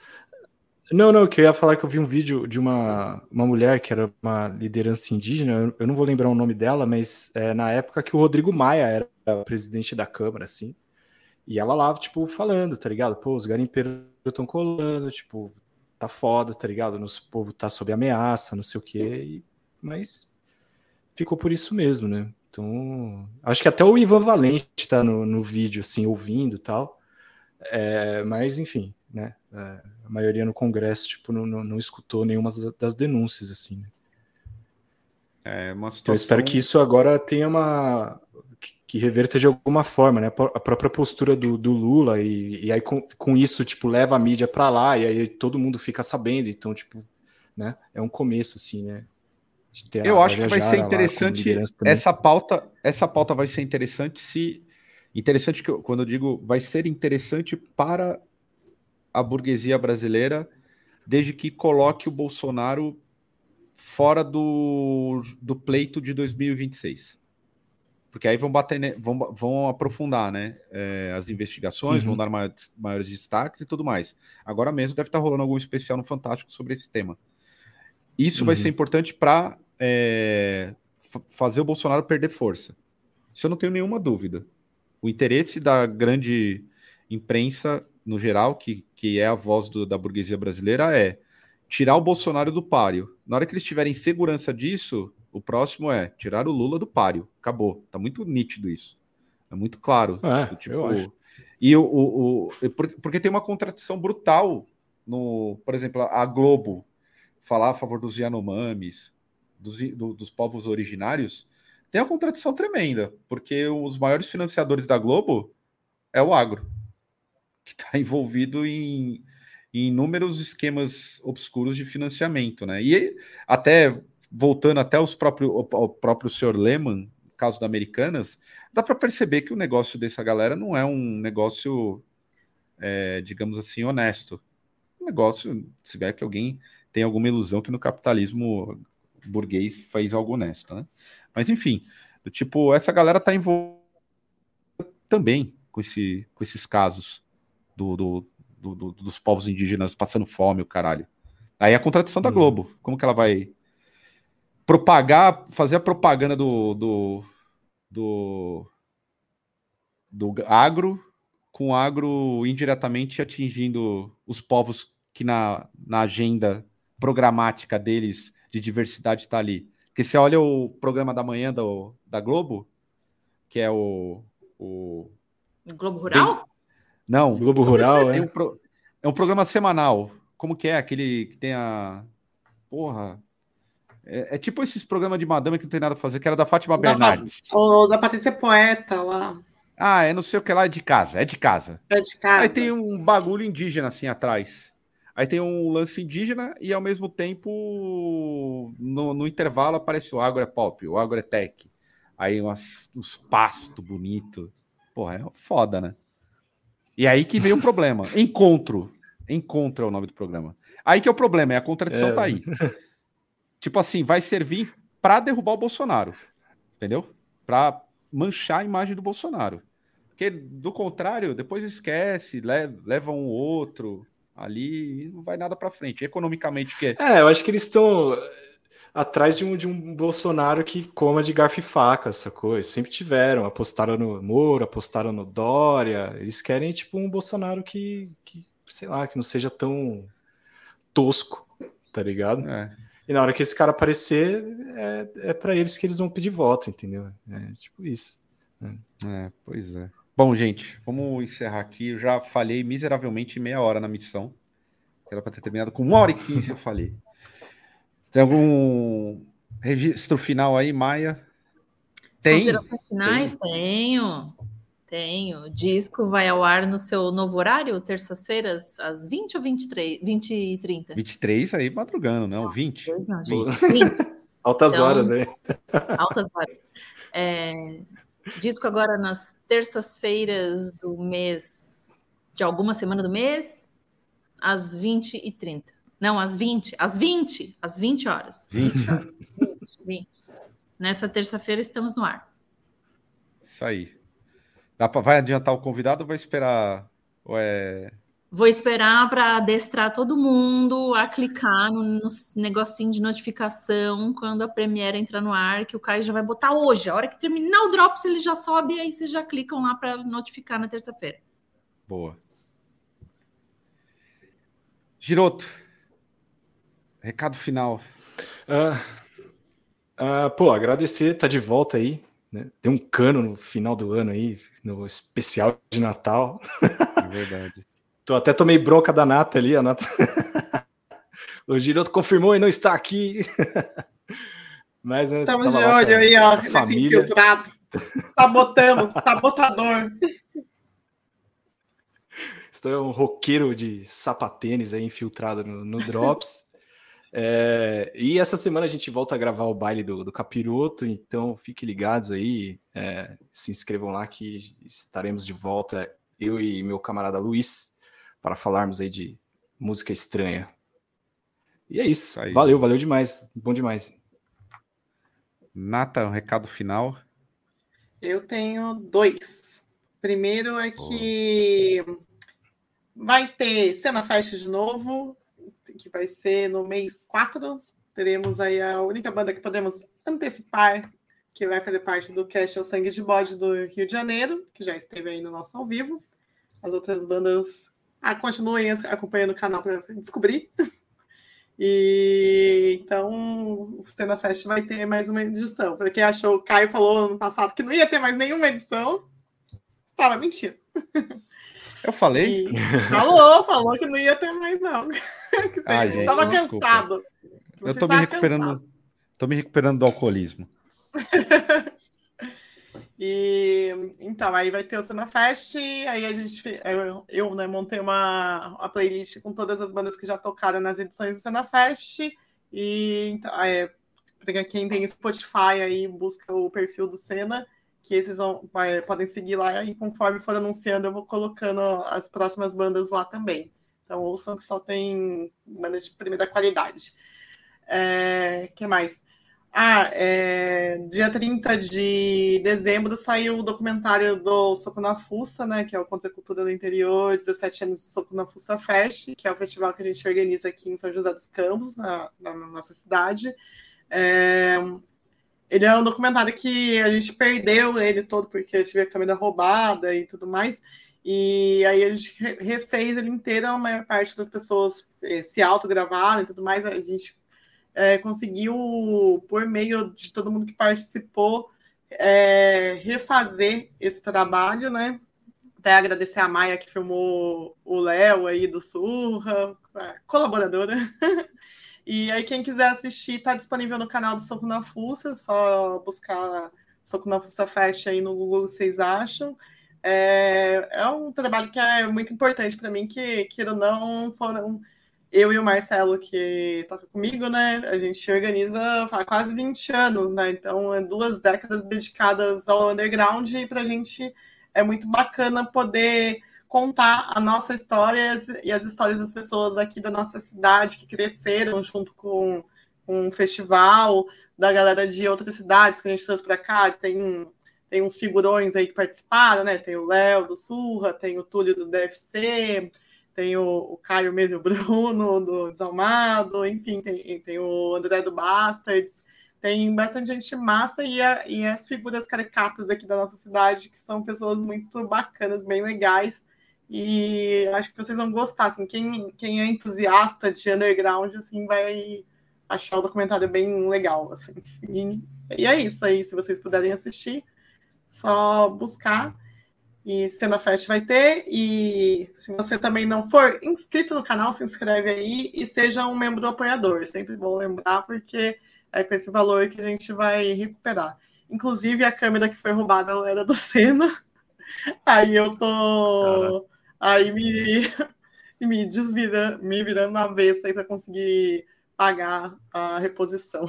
Não, não, que eu ia falar que eu vi um vídeo de uma, uma mulher que era uma liderança indígena, eu não vou lembrar o nome dela, mas é, na época que o Rodrigo Maia era presidente da Câmara, assim, e ela lá, tipo, falando, tá ligado? Pô, os garimpeiros estão colando, tipo, tá foda, tá ligado? Nosso povo tá sob ameaça, não sei o quê, mas ficou por isso mesmo, né? Então, acho que até o Ivan Valente está no, no vídeo, assim, ouvindo e tal. É, mas, enfim, né? É, a maioria no Congresso, tipo, não, não, não escutou nenhuma das denúncias, assim. Né? É uma situação... Então, eu espero que isso agora tenha uma... que reverta de alguma forma, né? A própria postura do, do Lula e, e aí com, com isso, tipo, leva a mídia para lá e aí todo mundo fica sabendo. Então, tipo, né? É um começo, assim, né? Eu acho que vai ser interessante essa pauta. Essa pauta vai ser interessante se interessante que eu, quando eu digo vai ser interessante para a burguesia brasileira, desde que coloque o Bolsonaro fora do, do pleito de 2026. Porque aí vão bater, vão, vão aprofundar, né? É, as investigações, uhum. vão dar maiores, maiores destaques e tudo mais. Agora mesmo deve estar rolando algum especial no Fantástico sobre esse tema. Isso uhum. vai ser importante para é, fazer o Bolsonaro perder força. Isso eu não tenho nenhuma dúvida. O interesse da grande imprensa, no geral, que, que é a voz do, da burguesia brasileira, é tirar o Bolsonaro do páreo. Na hora que eles tiverem segurança disso, o próximo é tirar o Lula do páreo. Acabou. Tá muito nítido isso. É muito claro. É, tipo, eu acho. E o, o, o, porque tem uma contradição brutal no, por exemplo, a Globo falar a favor dos Yanomamis, dos, do, dos povos originários, tem uma contradição tremenda, porque os maiores financiadores da Globo é o agro, que está envolvido em, em inúmeros esquemas obscuros de financiamento, né? E até voltando até os próprios, o próprio senhor Lehman, caso da Americanas, dá para perceber que o negócio dessa galera não é um negócio, é, digamos assim, honesto. Um negócio, se tiver que alguém tem alguma ilusão que no capitalismo burguês faz algo honesto, né? Mas enfim, do tipo, essa galera tá envolvida também com, esse, com esses casos do, do, do, do, dos povos indígenas passando fome, o caralho. Aí a contradição da hum. Globo, como que ela vai propagar, fazer a propaganda do, do, do, do agro, com o agro indiretamente atingindo os povos que na, na agenda programática deles de diversidade está ali. Porque você olha o programa da manhã do, da Globo, que é o. O Globo Rural? Tem... Não. Globo Rural, é. Um pro... É um programa semanal. Como que é? Aquele que tem a. Porra. É, é, tipo esses programas de madame que não tem nada a fazer, que era da Fátima da, Bernardes. Ou da Patrícia Poeta lá. Ah, é não sei o que lá, é de casa, é de casa. É de casa. Aí tem um bagulho indígena assim atrás. Aí tem um lance indígena e ao mesmo tempo, no, no intervalo, aparece o agro é pop, o agro é tech. Aí umas, uns pastos bonitos. Porra, é foda, né? E aí que veio o problema. (laughs) Encontro. Encontro é o nome do programa. Aí que é o problema, é a contradição é. tá aí. tipo assim, vai servir para derrubar o Bolsonaro. Entendeu? Para manchar a imagem do Bolsonaro. Porque, do contrário, depois esquece, leva um outro ali não vai nada para frente. Economicamente, que é. É, eu acho que eles estão atrás de um, de um Bolsonaro que coma de garfo e faca, essa coisa. Sempre tiveram, apostaram no Moro, apostaram no Dória. Eles querem, tipo, um Bolsonaro que, que sei lá, que não seja tão tosco, tá ligado? É. E na hora que esse cara aparecer, é, é para eles que eles vão pedir voto, entendeu? É tipo isso. É. é, pois é. Bom, gente, vamos encerrar aqui. Eu já falhei miseravelmente meia hora na missão. Era para ter terminado com uma hora e quinze, eu falei. Tem algum registro final aí, Maia? Tem? Considerações finais? Tem. Tenho. Tenho. O disco vai ao ar no seu novo horário, terças-feiras, às 20 ou 23, 20 e 30? 23 aí madrugando, não, 20. Não, 20. 20. (laughs) Altas então, horas aí. Altas horas. É, disco agora nas terças-feiras do mês, de alguma semana do mês, às 20 e 30. Não, às 20, às 20, às 20 horas. 20. 20, horas. 20, 20. Nessa terça-feira estamos no ar. Isso aí. Dá pra, vai adiantar o convidado ou vai esperar? Ou é... Vou esperar para adestrar todo mundo a clicar no, no, negocinho de notificação quando a Premiere entrar no ar, que o Caio já vai botar hoje. A hora que terminar o Drops, ele já sobe e aí vocês já clicam lá para notificar na terça-feira. Boa. Giroto, recado final. Uh, uh, pô, agradecer, tá de volta aí. Né? Tem um cano no final do ano aí, no especial de Natal. É verdade. Tô, até tomei bronca da Nata ali, a Nata. (laughs) o Giroto confirmou e não está aqui. (laughs) Mas, né, Estamos de olho aí, ó, família. infiltrado. Tá botando, tá. (laughs) Estou um roqueiro de sapatênis aí infiltrado no, no Drops. É, e essa semana a gente volta a gravar o baile do, do Capiroto, então fiquem ligados aí, é, se inscrevam lá que estaremos de volta, eu e meu camarada Luiz, para falarmos aí de música estranha. E é isso, aí. valeu, valeu demais, bom demais. Nata, um recado final. Eu tenho dois. Primeiro é que vai ter Cena Fest de novo, que vai ser no mês 4. Teremos aí a única banda que podemos antecipar, que vai fazer parte do Cast O Sangue de Bode do Rio de Janeiro, que já esteve aí no nosso ao vivo. As outras bandas ah, continuem acompanhando o canal para descobrir. (laughs) E então o Cena Fest vai ter mais uma edição. Para quem achou, o Caio falou ano passado que não ia ter mais nenhuma edição. Estava mentindo. (laughs) Eu falei? E (laughs) falou, falou que não ia ter mais, não. que você estava cansado. Você eu tô me recuperando. Cansado. Tô me recuperando do alcoolismo. E então, aí vai ter o Cena Fest, aí a gente eu, eu né, montei uma, uma playlist com todas as bandas que já tocaram nas edições do Cena Fest. E então, é, quem tem Spotify aí, busca o perfil do Cena que esses vão, vai, podem seguir lá e conforme for anunciando, eu vou colocando as próximas bandas lá também. Então ouçam que só tem bandas de primeira qualidade. É, que mais? Ah, é, dia 30 de dezembro saiu o documentário do Soco na Fuça, né, que é o Contra a Cultura do Interior, 17 anos de Soco na Fuça Fest, que é o festival que a gente organiza aqui em São José dos Campos, na, na nossa cidade. É, ele é um documentário que a gente perdeu ele todo porque eu tive a câmera roubada e tudo mais. E aí a gente refez ele inteiro, a maior parte das pessoas eh, se autogravaram e tudo mais. A gente é, conseguiu, por meio de todo mundo que participou, é, refazer esse trabalho, né? Até agradecer a Maia que filmou o Léo aí do Surra, colaboradora. (laughs) E aí, quem quiser assistir, está disponível no canal do Soco na Fuça, só buscar Soco na Fuça Fest aí no Google, vocês acham. É, é um trabalho que é muito importante para mim, que, queira ou não, foram eu e o Marcelo, que toca comigo, né? A gente organiza há quase 20 anos, né? Então, é duas décadas dedicadas ao underground e para a gente é muito bacana poder contar a nossa história e as histórias das pessoas aqui da nossa cidade que cresceram junto com, um festival, da galera de outras cidades que a gente trouxe para cá. Tem, tem uns figurões aí que participaram, né? Tem o Léo do Surra, tem o Túlio do DFC, tem o, o Caio mesmo, o Bruno (laughs) do Desalmado, enfim, tem, tem o André do Bastards tem bastante gente massa e, a, e, as figuras caricatas aqui da nossa cidade, que são pessoas muito bacanas, bem legais. E acho que vocês vão gostar. Assim, quem, quem é entusiasta de underground assim, vai achar o documentário bem legal. Assim. E, e é isso aí. Se vocês puderem assistir, só buscar. E Cena Fest vai ter. E se você também não for inscrito no canal, se inscreve aí e seja um membro apoiador. Sempre bom lembrar, porque é com esse valor que a gente vai recuperar. Inclusive, a câmera que foi roubada era do (laughs) Senna. Aí eu tô. Cara. Aí me, (laughs) me desvira, me virando na vez aí para conseguir pagar a reposição.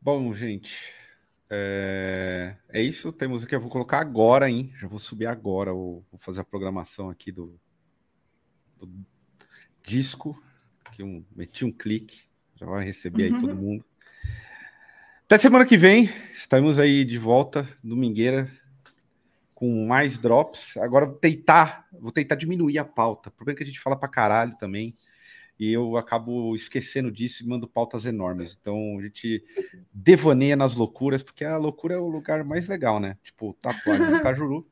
Bom, gente. É, é isso. Temos o que eu vou colocar agora, hein? Já vou subir agora. Vou fazer a programação aqui do, do disco. Aqui um, meti um clique. Já vai receber aí todo uhum. mundo. Até semana que vem, estaremos aí de volta, domingueira, com mais drops. Agora vou tentar, vou tentar diminuir a pauta. O problema é que a gente fala pra caralho também. E eu acabo esquecendo disso e mando pautas enormes. Então a gente devaneia nas loucuras, porque a loucura é o lugar mais legal, né? Tipo, tatuagem no Cajuru.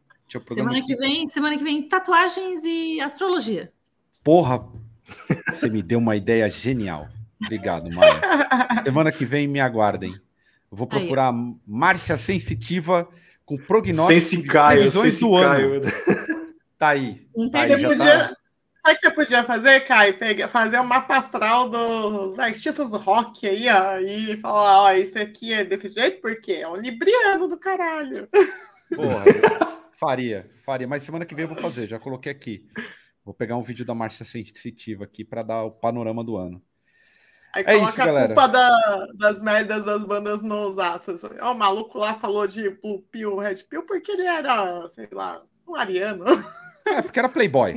Semana que vem, semana que vem, tatuagens e astrologia. Porra, você me deu uma ideia genial. Obrigado, Maia. Semana que vem me aguardem. Eu vou procurar Aí. Márcia Sensitiva com prognóstico Sensicaio, do ano. Tá aí. Tá aí você podia... Tá... Sabe o que você podia fazer, Kai? Pegar, fazer um mapa astral dos artistas do rock aí, ó, e falar, ó, esse aqui é desse jeito, porque é um libriano do caralho. Porra, faria, faria, mas semana que vem eu vou fazer, já coloquei aqui. Vou pegar um vídeo da Márcia Sensitiva aqui para dar o panorama do ano. Aí é coloca isso, a galera. culpa da, das merdas das bandas nos aços. Ó, o maluco lá falou de Blue Pill, Red Pill, porque ele era, sei lá, um ariano. (laughs) É, porque era playboy.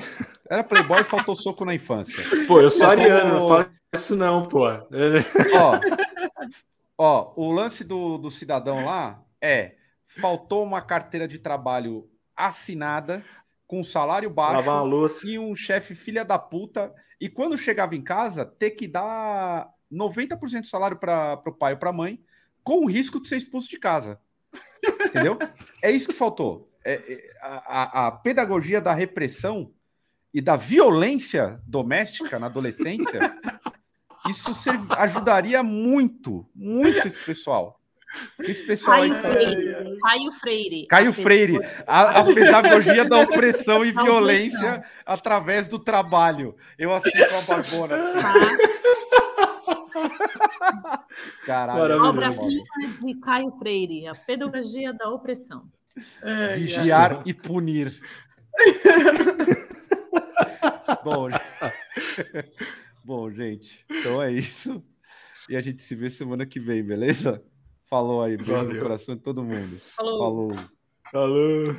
Era playboy e faltou soco na infância. Pô, eu sou ariano, não fala isso não, pô. Ó, ó o lance do, do cidadão lá é, faltou uma carteira de trabalho assinada, com salário baixo e um chefe filha da puta e quando chegava em casa, ter que dar 90% do salário para o pai ou para a mãe, com o risco de ser expulso de casa. Entendeu? É isso que faltou. É, é, a, a, pedagogia da repressão e da violência doméstica na adolescência, (laughs) isso ajudaria muito, muito esse pessoal. Esse pessoal Caio, aí Freire. Caio Freire. Caio Freire. A, a pedagogia da opressão e (laughs) violência através do trabalho. Eu assisto a Barbona. Tá. Caralho. Obra-prima de Caio Freire. A pedagogia da opressão. É, Vigiar é. e punir. (laughs) Bom, (laughs) Bom, gente, então é isso. E a gente se vê semana que vem, beleza? Falou aí, beijo Valeu. no coração de todo mundo. Falou. Falou. Falou.